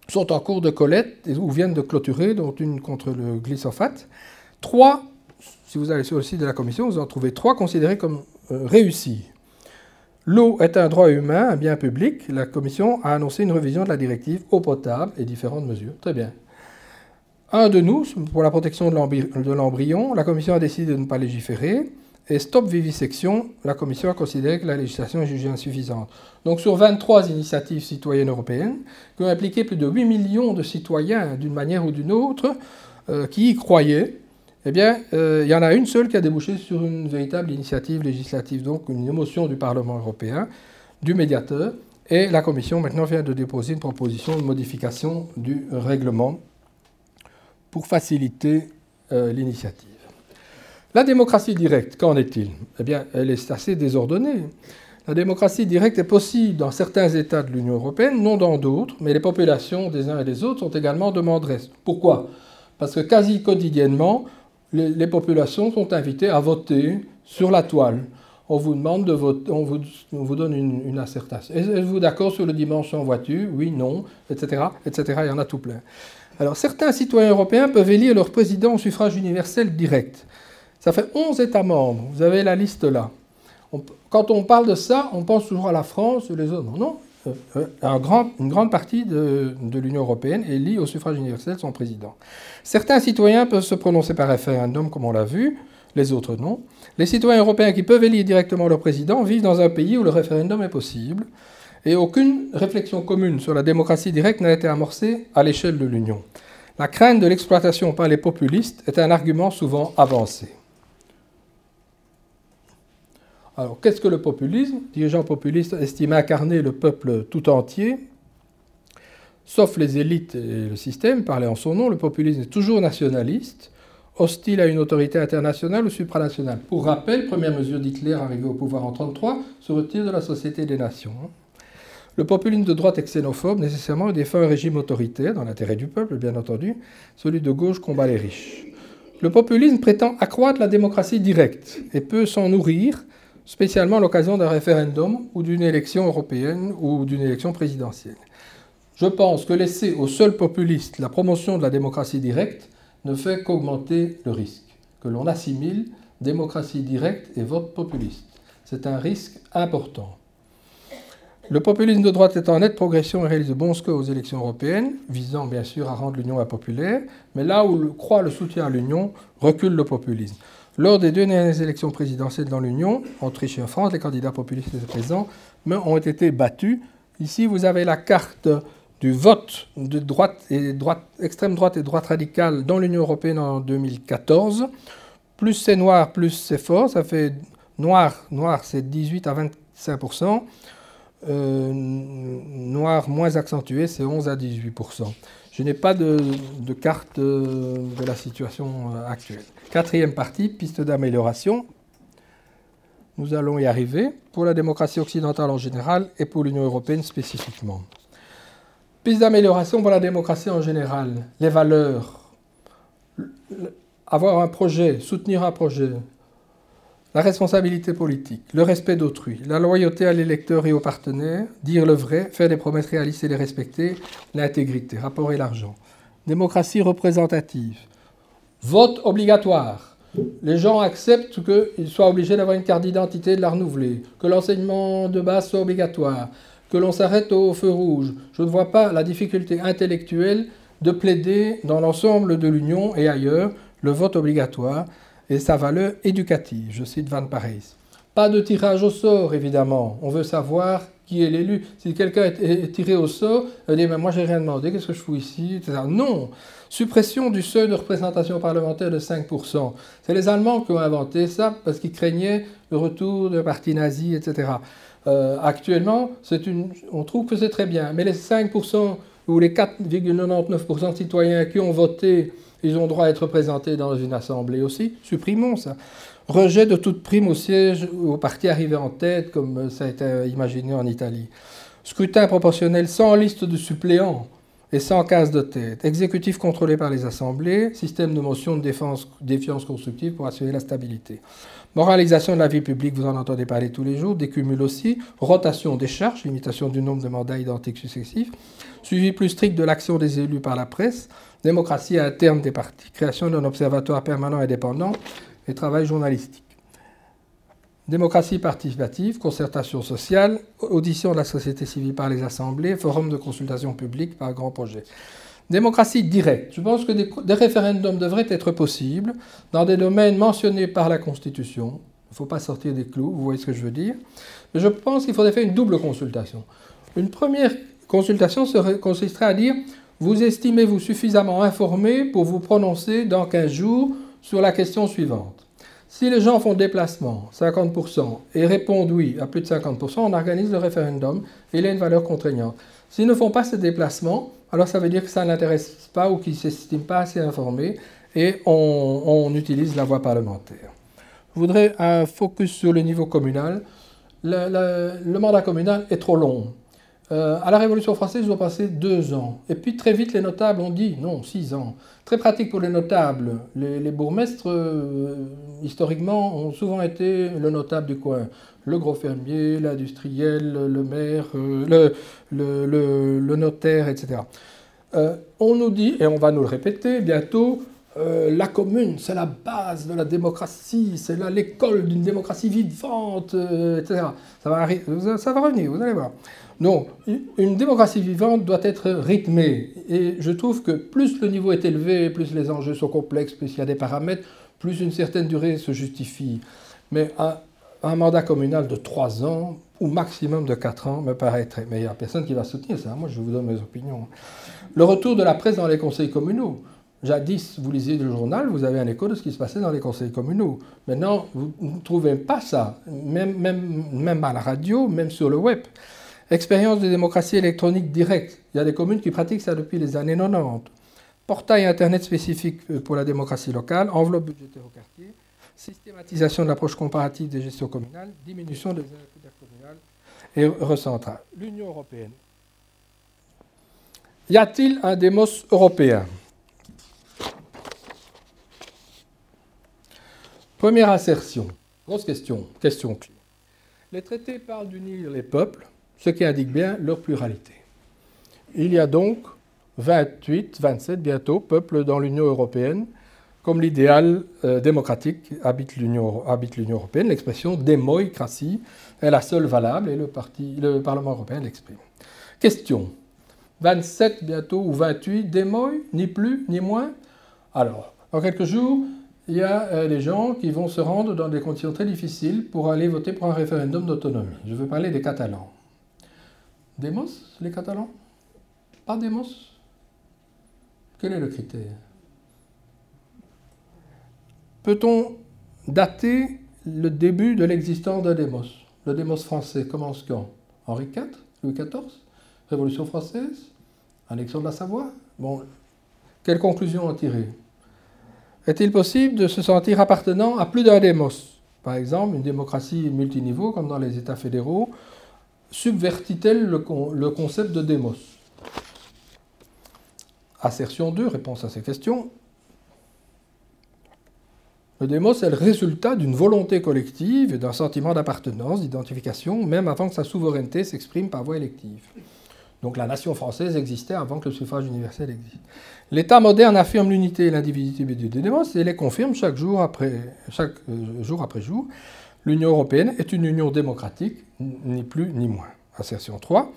sont en cours de collecte ou viennent de clôturer, dont une contre le glyphosate. 3, si vous allez sur le site de la Commission, vous en trouvez 3 considérés comme euh, réussis. L'eau est un droit humain, un bien public. La Commission a annoncé une révision de la directive eau potable et différentes mesures. Très bien. Un de nous, pour la protection de l'embryon, la Commission a décidé de ne pas légiférer. Et stop vivisection, la Commission a considéré que la législation est jugée insuffisante. Donc sur 23 initiatives citoyennes européennes, qui ont impliqué plus de 8 millions de citoyens d'une manière ou d'une autre, euh, qui y croyaient, eh euh, il y en a une seule qui a débouché sur une véritable initiative législative, donc une émotion du Parlement européen, du médiateur, et la Commission maintenant vient de déposer une proposition de modification du règlement pour faciliter euh, l'initiative. La démocratie directe, qu'en est-il? Eh bien, elle est assez désordonnée. La démocratie directe est possible dans certains États de l'Union européenne, non dans d'autres, mais les populations des uns et des autres sont également demanderesses. Pourquoi? Parce que quasi quotidiennement, les, populations sont invitées à voter sur la toile. On vous demande de voter, on vous, donne une, une. Êtes-vous d'accord sur le dimanche en voiture? Oui, non, etc., etc. Il y en a tout plein. Alors, certains citoyens européens peuvent élire leur président au suffrage universel direct. Ça fait 11 États membres. Vous avez la liste là. quand on parle de ça, on pense toujours à la France ou les autres. Non. Euh, euh, une grande partie de, l'Union européenne élit au suffrage universel son président. Certains citoyens peuvent se prononcer par référendum, comme on l'a vu, les autres non. Les citoyens européens qui peuvent élire directement leur président vivent dans un pays où le référendum est possible, et aucune réflexion commune sur la démocratie directe n'a été amorcée à l'échelle de l'Union. La crainte de l'exploitation par les populistes est un argument souvent avancé. Alors, qu'est-ce que le populisme? Dirigeants populistes estiment incarner le peuple tout entier. sauf les élites et le système, parlaient en son nom, le populisme est toujours nationaliste, hostile à une autorité internationale ou supranationale. Pour rappel, première mesure d'Hitler arrivé au pouvoir en 1933, se retire de la Société des Nations. Le populisme de droite est xénophobe, nécessairement, défend un régime autoritaire, dans l'intérêt du peuple, bien entendu. Celui de gauche combat les riches. Le populisme prétend accroître la démocratie directe et peut s'en nourrir, spécialement l'occasion d'un référendum ou d'une élection européenne ou d'une élection présidentielle. Je pense que laisser au seul populiste la promotion de la démocratie directe ne fait qu'augmenter le risque, que l'on assimile démocratie directe et vote populiste. C'est un risque important. Le populisme de droite est en nette progression et réalise de bons scores aux élections européennes, visant bien sûr à rendre l'Union impopulaire, mais là où croît le soutien à l'Union, recule le populisme. Lors des deux dernières élections présidentielles dans l'Union, en Autriche et en France, les candidats populistes présents ont été battus. Ici, vous avez la carte du vote de droite et droite, extrême droite et droite radicale dans l'Union européenne en 2014. Plus c'est noir, plus c'est fort. Ça fait noir, noir, c'est 18 à 25% euh, noir moins accentué, c'est 11 à 18% Je n'ai pas de, carte euh, de la situation euh, actuelle. Quatrième partie, piste d'amélioration. Nous allons y arriver. Pour la démocratie occidentale en général et pour l'Union européenne spécifiquement. Piste d'amélioration pour la démocratie en général, les valeurs, avoir un projet, soutenir un projet, la responsabilité politique, le respect d'autrui, la loyauté à l'électeur et aux partenaires, dire le vrai, faire des promesses réalistes et les respecter, l'intégrité, rapport et l'argent. Démocratie représentative, vote obligatoire. Les gens acceptent qu'ils soient obligés d'avoir une carte d'identité et de la renouveler, que l'enseignement de base soit obligatoire, que l'on s'arrête au feu rouge. Je ne vois pas la difficulté intellectuelle de plaider dans l'ensemble de l'Union et ailleurs le vote obligatoire et sa valeur éducative. Je cite Van Parijs. Pas de tirage au sort, évidemment. On veut savoir qui est l'élu. Si quelqu'un est tiré au sort, il dit mais Moi, j'ai rien demandé, qu'est-ce que je fous ici Non Suppression du seuil de représentation parlementaire de 5%. C'est les Allemands qui ont inventé ça parce qu'ils craignaient le retour de parti nazi, etc. Euh, actuellement, on trouve que c'est très bien. Mais les 5% ou les 4,99% de citoyens qui ont voté ils ont droit à être représentés dans une assemblée aussi. Supprimons ça. Rejet de toute prime au siège au parti arrivé en tête, comme ça a été imaginé en Italie. Scrutin proportionnel sans liste de suppléants et sans case de tête. Exécutif contrôlé par les assemblées. Système de motion de défiance constructive pour assurer la stabilité. Moralisation de la vie publique, vous en entendez parler tous les jours. Décumul aussi. Rotation des charges, limitation du nombre de mandats identiques successifs. Suivi plus strict de l'action des élus par la presse démocratie interne des partis, création d'un observatoire permanent indépendant et travail journalistique. Démocratie participative, concertation sociale, audition de la société civile par les assemblées, forum de consultation publique par grands projets. Démocratie directe. Je pense que des, référendums devraient être possibles dans des domaines mentionnés par la Constitution. Il ne faut pas sortir des clous, vous voyez ce que je veux dire. Mais je pense qu'il faudrait faire une double consultation. Une première consultation consisterait à dire vous estimez-vous suffisamment informé pour vous prononcer dans 15 jours sur la question suivante? Si les gens font déplacement, 50%, et répondent oui à plus de 50%, on organise le référendum et il a une valeur contraignante. S'ils ne font pas ce déplacement, alors ça veut dire que ça n'intéresse pas ou qu'ils ne s'estiment pas assez informés et on, utilise la voie parlementaire. Je voudrais un focus sur le niveau communal. le mandat communal est trop long. Euh, à la Révolution française, ils ont passé deux ans. Et puis très vite, les notables ont dit non, six ans. Très pratique pour les notables. Les, bourgmestres, euh, historiquement, ont souvent été le notable du coin. Le gros fermier, l'industriel, le maire, euh, le, notaire, etc. on nous dit, et on va nous le répéter bientôt, la commune, c'est la base de la démocratie, c'est l'école d'une démocratie vivante, etc. Ça va revenir, vous allez voir. Donc, une démocratie vivante doit être rythmée. Et je trouve que plus le niveau est élevé, plus les enjeux sont complexes, plus il y a des paramètres, plus une certaine durée se justifie. Mais un, mandat communal de 3 ans, ou maximum de 4 ans, me paraît très... Mais il n'y personne qui va soutenir ça. Moi, je vous donne mes opinions. Le retour de la presse dans les conseils communaux. Jadis, vous lisiez le journal, vous avez un écho de ce qui se passait dans les conseils communaux. Maintenant, vous ne trouvez pas ça, même à la radio, même sur le web. Expérience de démocratie électronique directe. Il y a des communes qui pratiquent ça depuis les années 90. Portail Internet spécifique pour la démocratie locale, enveloppe budgétaire au quartier, systématisation de l'approche comparative des gestions communales, diminution des intercommunales et recentrage. L'Union européenne. Y a-t-il un démos européen? Première assertion. Grosse question, question clé. Les traités parlent d'unir les peuples, ce qui indique bien leur pluralité. Il y a donc 28, 27 bientôt peuples dans l'Union européenne, comme l'idéal euh, démocratique habite l'Union européenne. L'expression démocratie est la seule valable et le, Parlement européen l'exprime. Question 27 bientôt ou 28 démoï, ni plus ni moins? Alors, dans quelques jours, il y a euh, des gens qui vont se rendre dans des conditions très difficiles pour aller voter pour un référendum d'autonomie. Je veux parler des Catalans. Demos, les Catalans? Pas Demos Quel est le critère? Peut-on dater le début de l'existence d'un Demos Le Demos français commence quand? Henri IV Louis XIV Révolution française Annexion de la Savoie? Bon, quelle conclusion en tirer? Est-il possible de se sentir appartenant à plus d'un démos? Par exemple, une démocratie multiniveau, comme dans les États fédéraux, subvertit-elle le, concept de démos? Assertion 2, réponse à ces questions. Le démos est le résultat d'une volonté collective et d'un sentiment d'appartenance, d'identification, même avant que sa souveraineté s'exprime par voie élective. Donc la nation française existait avant que le suffrage universel existe. L'État moderne affirme l'unité et l'individualité du démos et les confirme chaque jour après, chaque, euh, jour, après jour. L'Union européenne est une union démocratique, ni plus ni moins. Assertion 3.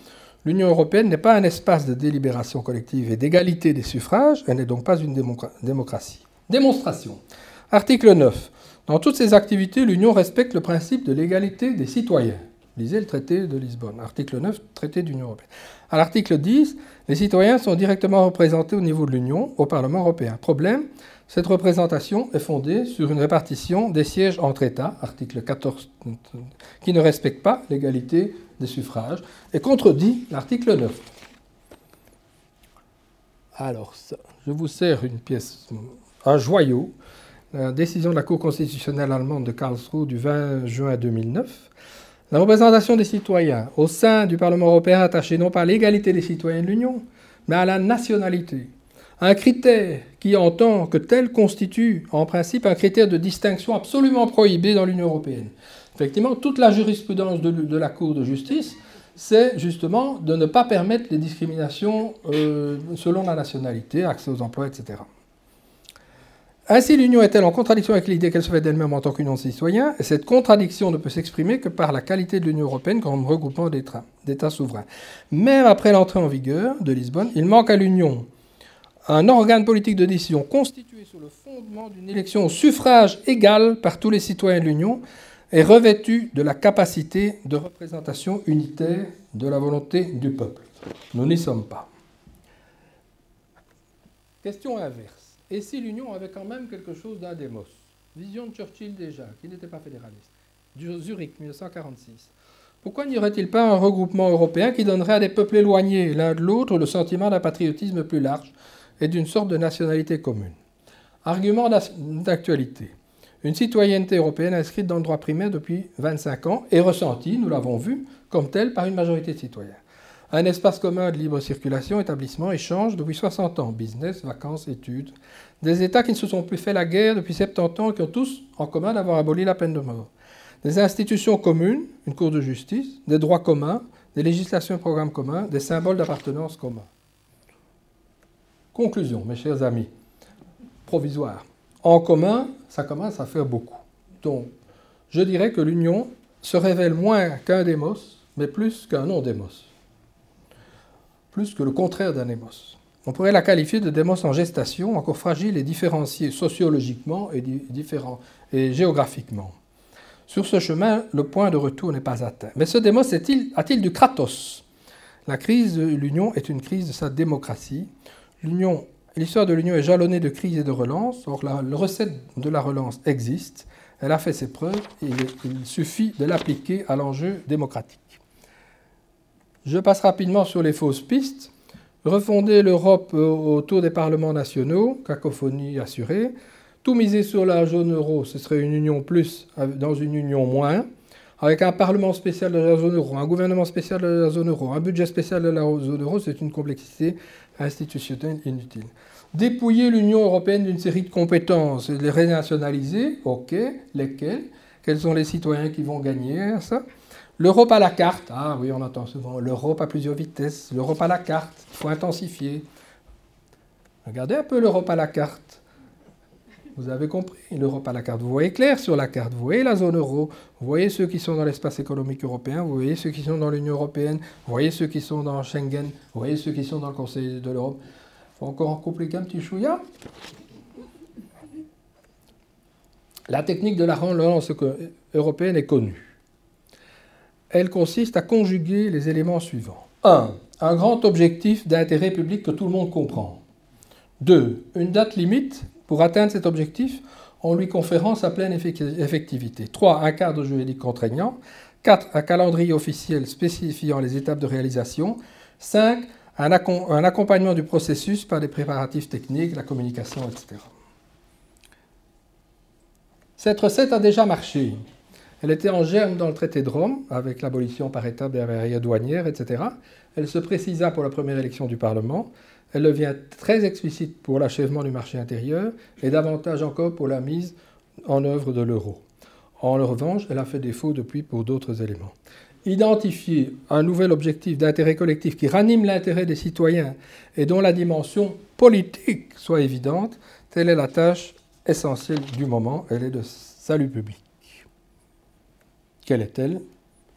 L'Union européenne n'est pas un espace de délibération collective et d'égalité des suffrages, elle n'est donc pas une démocratie. Démonstration. Article 9. Dans toutes ses activités, l'Union respecte le principe de l'égalité des citoyens. Lisez le traité de Lisbonne. Article 9, traité d'Union européenne. À l'article 10, les citoyens sont directement représentés au niveau de l'Union, au Parlement européen. Problème, cette représentation est fondée sur une répartition des sièges entre États, article 14, qui ne respecte pas l'égalité des suffrages et contredit l'article 9. Alors, je vous sers une pièce, un joyau, la décision de la Cour constitutionnelle allemande de Karlsruhe du 20 juin 2009 la représentation des citoyens au sein du Parlement européen attachée non pas à l'égalité des citoyens de l'Union, mais à la nationalité. Un critère qui, en tant que tel, constitue en principe un critère de distinction absolument prohibé dans l'Union européenne. Effectivement, toute la jurisprudence de, la Cour de justice, c'est justement de ne pas permettre les discriminations euh, selon la nationalité, accès aux emplois, etc. Ainsi, l'Union est-elle en contradiction avec l'idée qu'elle se fait d'elle-même en tant qu'union de citoyens? Et cette contradiction ne peut s'exprimer que par la qualité de l'Union européenne comme regroupement d'États souverains. Même après l'entrée en vigueur de Lisbonne, il manque à l'Union un organe politique de décision constitué sur le fondement d'une élection au suffrage égal par tous les citoyens de l'Union et revêtu de la capacité de représentation unitaire de la volonté du peuple. Nous n'y sommes pas. Question inverse. Et si l'Union avait quand même quelque chose d'un démos Vision de Churchill déjà, qui n'était pas fédéraliste. Zurich, 1946. Pourquoi n'y aurait-il pas un regroupement européen qui donnerait à des peuples éloignés l'un de l'autre le sentiment d'un patriotisme plus large? Et d'une sorte de nationalité commune Argument d'actualité. Une citoyenneté européenne inscrite dans le droit primaire depuis 25 ans et ressentie, nous l'avons vu, comme telle par une majorité de citoyens. Un espace commun de libre circulation, établissement, échange depuis 60 ans. Business, vacances, études. Des États qui ne se sont plus fait la guerre depuis 70 ans et qui ont tous en commun d'avoir aboli la peine de mort. Des institutions communes, une cour de justice, des droits communs, des législations et programmes communs, des symboles d'appartenance communs. Conclusion, mes chers amis. Provisoire. En commun, ça commence à faire beaucoup. Donc, je dirais que l'union se révèle moins qu'un démos, mais plus qu'un non-démos plus que le contraire d'un démos. On pourrait la qualifier de démos en gestation, encore fragile et différenciée sociologiquement et, géographiquement. Sur ce chemin, le point de retour n'est pas atteint. Mais ce démos a-t-il du kratos? La crise de l'Union est une crise de sa démocratie. L'histoire de l'Union est jalonnée de crises et de relances. Or, la, recette de la relance existe. Elle a fait ses preuves. Il suffit de l'appliquer à l'enjeu démocratique. Je passe rapidement sur les fausses pistes. Refonder l'Europe autour des parlements nationaux, cacophonie assurée. Tout miser sur la zone euro, ce serait une union plus dans une union moins, avec un parlement spécial de la zone euro, un gouvernement spécial de la zone euro, un budget spécial de la zone euro, c'est une complexité institutionnelle inutile. Dépouiller l'Union européenne d'une série de compétences les rénationaliser, ok, lesquelles? Quels sont les citoyens qui vont gagner L'Europe à la carte, ah oui, on entend souvent l'Europe à plusieurs vitesses, l'Europe à la carte, il faut intensifier. Regardez un peu l'Europe à la carte. Vous avez compris, l'Europe à la carte. Vous voyez clair sur la carte, vous voyez la zone euro, vous voyez ceux qui sont dans l'espace économique européen, vous voyez ceux qui sont dans l'Union européenne, vous voyez ceux qui sont dans Schengen, vous voyez ceux qui sont dans le Conseil de l'Europe. Faut encore en compliquer un petit chouïa. La technique de la relance européenne est connue elle consiste à conjuguer les éléments suivants. 1. Un grand objectif d'intérêt public que tout le monde comprend. 2. Une date limite pour atteindre cet objectif en lui conférant sa pleine effectivité. 3. Un cadre juridique contraignant. 4. Un calendrier officiel spécifiant les étapes de réalisation. 5. Un, accompagnement du processus par des préparatifs techniques, la communication, etc. Cette recette a déjà marché. Elle était en germe dans le traité de Rome, avec l'abolition par étapes des barrières douanières, etc. Elle se précisa pour la première élection du Parlement. Elle devient très explicite pour l'achèvement du marché intérieur et davantage encore pour la mise en œuvre de l'euro. En revanche, elle a fait défaut depuis pour d'autres éléments. Identifier un nouvel objectif d'intérêt collectif qui ranime l'intérêt des citoyens et dont la dimension politique soit évidente, telle est la tâche essentielle du moment, elle est de salut public. Quelle est-elle?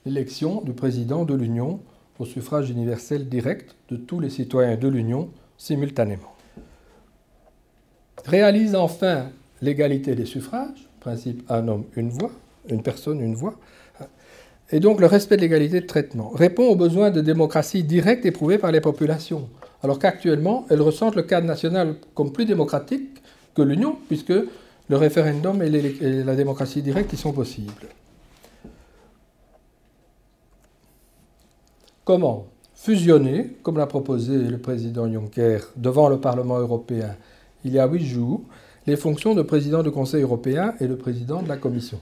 L'élection du président de l'Union au suffrage universel direct de tous les citoyens de l'Union simultanément. Réalise enfin l'égalité des suffrages, principe un homme, une voix, une personne, une voix, et donc le respect de l'égalité de traitement. Répond aux besoins de démocratie directe éprouvés par les populations, alors qu'actuellement, elles ressentent le cadre national comme plus démocratique que l'Union, puisque le référendum et la démocratie directe y sont possibles. Comment? Fusionner, comme l'a proposé le président Juncker devant le Parlement européen il y a huit jours, les fonctions de président du Conseil européen et de président de la Commission.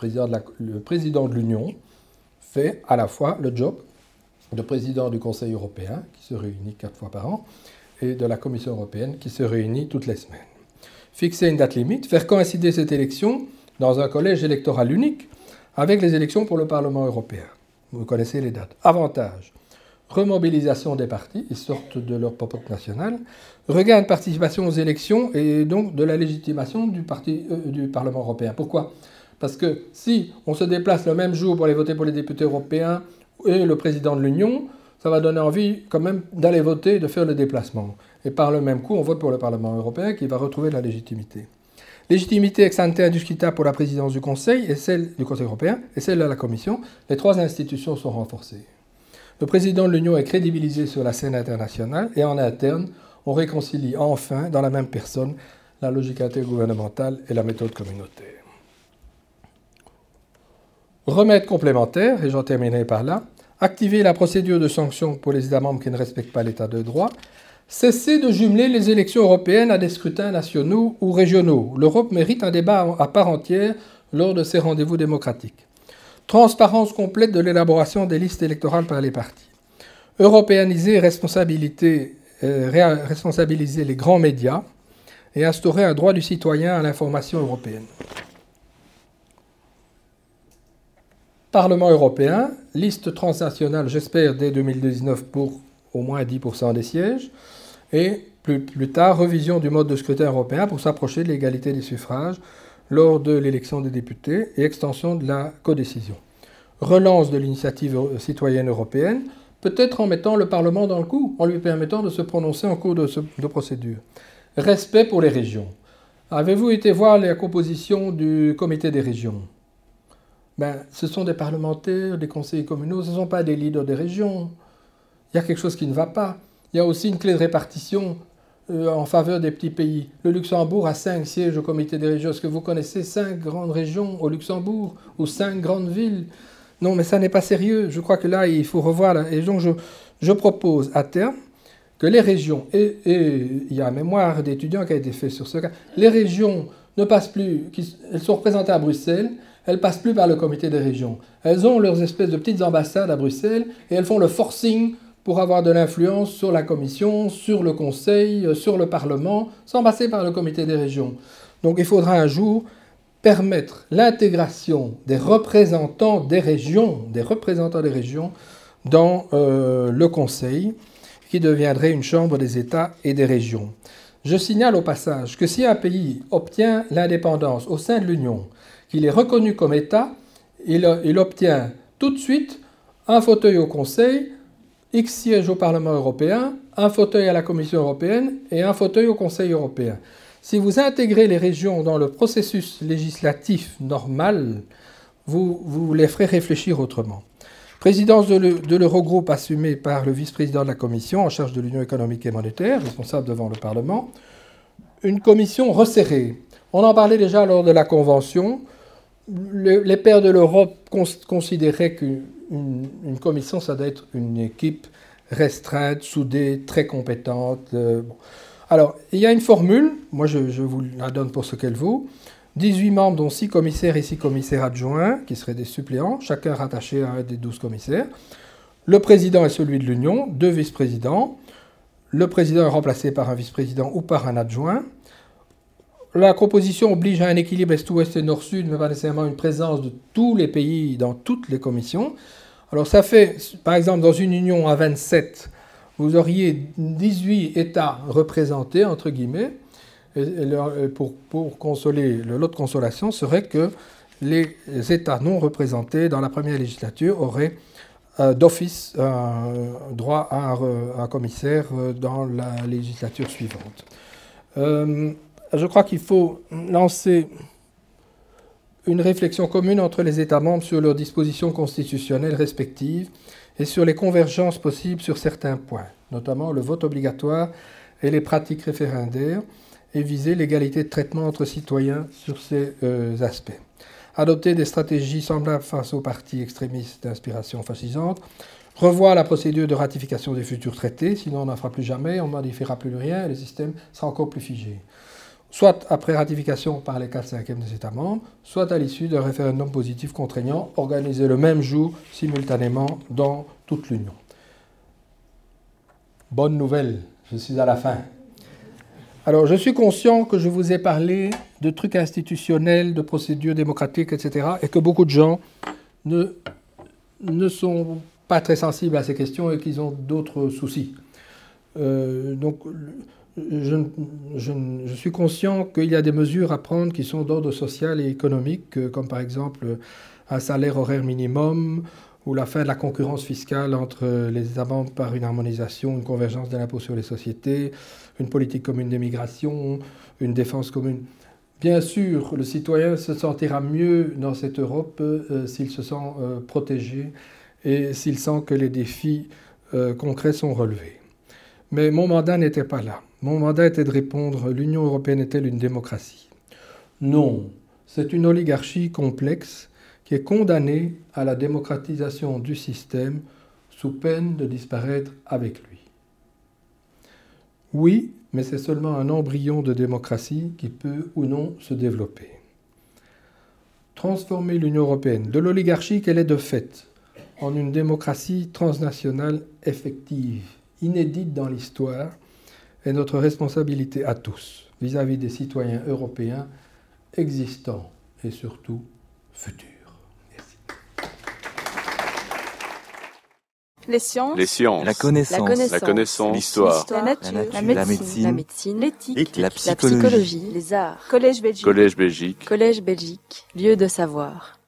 Le président de l'Union fait à la fois le job de président du Conseil européen, qui se réunit quatre fois par an, et de la Commission européenne, qui se réunit toutes les semaines. Fixer une date limite, faire coïncider cette élection dans un collège électoral unique avec les élections pour le Parlement européen. Vous connaissez les dates. Avantage remobilisation des partis, ils sortent de leur popote nationale, regain de participation aux élections et donc de la légitimation du, euh, Parlement européen. Pourquoi? Parce que si on se déplace le même jour pour aller voter pour les députés européens et le président de l'Union, ça va donner envie quand même d'aller voter, de faire le déplacement. Et par le même coup, on vote pour le Parlement européen qui va retrouver la légitimité. Légitimité ex ante indiscutable pour la présidence du Conseil et celle du Conseil européen et celle de la Commission. Les trois institutions sont renforcées. Le président de l'Union est crédibilisé sur la scène internationale et en interne, on réconcilie enfin dans la même personne la logique intergouvernementale et la méthode communautaire. Remède complémentaire, et j'en terminerai par là, activer la procédure de sanction pour les États membres qui ne respectent pas l'état de droit Cessez de jumeler les élections européennes à des scrutins nationaux ou régionaux. L'Europe mérite un débat à part entière lors de ces rendez-vous démocratiques. Transparence complète de l'élaboration des listes électorales par les partis. Européaniser euh, responsabiliser les grands médias et instaurer un droit du citoyen à l'information européenne. Parlement européen, liste transnationale, j'espère, dès 2019 pour au moins 10% des sièges et plus, tard, revision du mode de scrutin européen pour s'approcher de l'égalité des suffrages lors de l'élection des députés et extension de la codécision. Relance de l'initiative citoyenne européenne, peut-être en mettant le Parlement dans le coup, en lui permettant de se prononcer en cours de, procédure. Respect pour les régions. Avez-vous été voir la composition du comité des régions? Ben, Ce sont des parlementaires, des conseillers communaux, ce ne sont pas des leaders des régions. Il y a quelque chose qui ne va pas. Il y a aussi une clé de répartition euh, en faveur des petits pays. Le Luxembourg a cinq sièges au comité des régions. Est-ce que vous connaissez cinq grandes régions au Luxembourg ou cinq grandes villes? Non, mais ça n'est pas sérieux. Je crois que là, il faut revoir. Et donc, je, propose à terme que les régions, et, il y a un mémoire d'étudiants qui a été fait sur ce cas, les régions ne passent plus, elles sont représentées à Bruxelles, elles passent plus par le comité des régions. Elles ont leurs espèces de petites ambassades à Bruxelles et elles font le forcing pour avoir de l'influence sur la Commission, sur le Conseil, euh, sur le Parlement, sans passer par le comité des régions. Donc il faudra un jour permettre l'intégration des représentants des régions, des représentants des régions dans euh, le Conseil, qui deviendrait une chambre des États et des régions. Je signale au passage que si un pays obtient l'indépendance au sein de l'Union, qu'il est reconnu comme État, il, il obtient tout de suite un fauteuil au Conseil, X sièges au Parlement européen, un fauteuil à la Commission européenne et un fauteuil au Conseil européen. Si vous intégrez les régions dans le processus législatif normal, vous, vous les ferez réfléchir autrement. Présidence de l'Eurogroupe assumée par le vice-président de la Commission en charge de l'Union économique et monétaire, responsable devant le Parlement. Une commission resserrée. On en parlait déjà lors de la Convention. les pères de l'Europe considéraient que une, commission, ça doit être une équipe restreinte, soudée, très compétente. Euh, Alors, il y a une formule, moi je, vous la donne pour ce qu'elle vaut. 18 membres, dont 6 commissaires et 6 commissaires adjoints, qui seraient des suppléants, chacun rattaché à un des 12 commissaires. Le président est celui de l'Union, deux vice-présidents. Le président est remplacé par un vice-président ou par un adjoint. La composition oblige à un équilibre est-ouest et nord-sud, mais pas nécessairement une présence de tous les pays dans toutes les commissions. Alors ça fait, par exemple, dans une union à 27, vous auriez 18 États représentés, entre guillemets, et, pour, pour, consoler, le lot de consolation serait que les États non représentés dans la première législature auraient euh, d'office euh, droit à un, commissaire euh, dans la législature suivante. je crois qu'il faut lancer une réflexion commune entre les États membres sur leurs dispositions constitutionnelles respectives et sur les convergences possibles sur certains points, notamment le vote obligatoire et les pratiques référendaires, et viser l'égalité de traitement entre citoyens sur ces euh, aspects. Adopter des stratégies semblables face aux partis extrémistes d'inspiration fascisante, revoir la procédure de ratification des futurs traités, sinon on n'en fera plus jamais, on ne modifiera plus rien et le système sera encore plus figé soit après ratification par les 4 5 des États membres, soit à l'issue d'un référendum positif contraignant organisé le même jour simultanément dans toute l'Union. Bonne nouvelle, je suis à la fin. Alors, je suis conscient que je vous ai parlé de trucs institutionnels, de procédures démocratiques, etc., et que beaucoup de gens ne, sont pas très sensibles à ces questions et qu'ils ont d'autres soucis. Euh, donc, je, suis conscient qu'il y a des mesures à prendre qui sont d'ordre social et économique, euh, comme par exemple un salaire horaire minimum ou la fin de la concurrence fiscale entre les États membres par une harmonisation, une convergence de l'impôt sur les sociétés, une politique commune d'immigration, une défense commune. Bien sûr, le citoyen se sentira mieux dans cette Europe euh, s'il se sent euh, protégé et s'il sent que les défis concrets sont relevés. Mais mon mandat n'était pas là. Mon mandat était de répondre l'Union européenne est-elle une démocratie? Non, c'est une oligarchie complexe qui est condamnée à la démocratisation du système sous peine de disparaître avec lui. Oui, mais c'est seulement un embryon de démocratie qui peut ou non se développer. Transformer l'Union européenne de l'oligarchie qu'elle est de fait en une démocratie transnationale effective inédite dans l'histoire est notre responsabilité à tous vis-à-vis des citoyens européens existants et surtout futurs. Les sciences. La connaissance. La connaissance. L'histoire. La, nature. La, médecine. L'éthique. La, psychologie. Les arts. Collège Belgique. Collège Belgique. Collège Belgique. Lieu de savoir.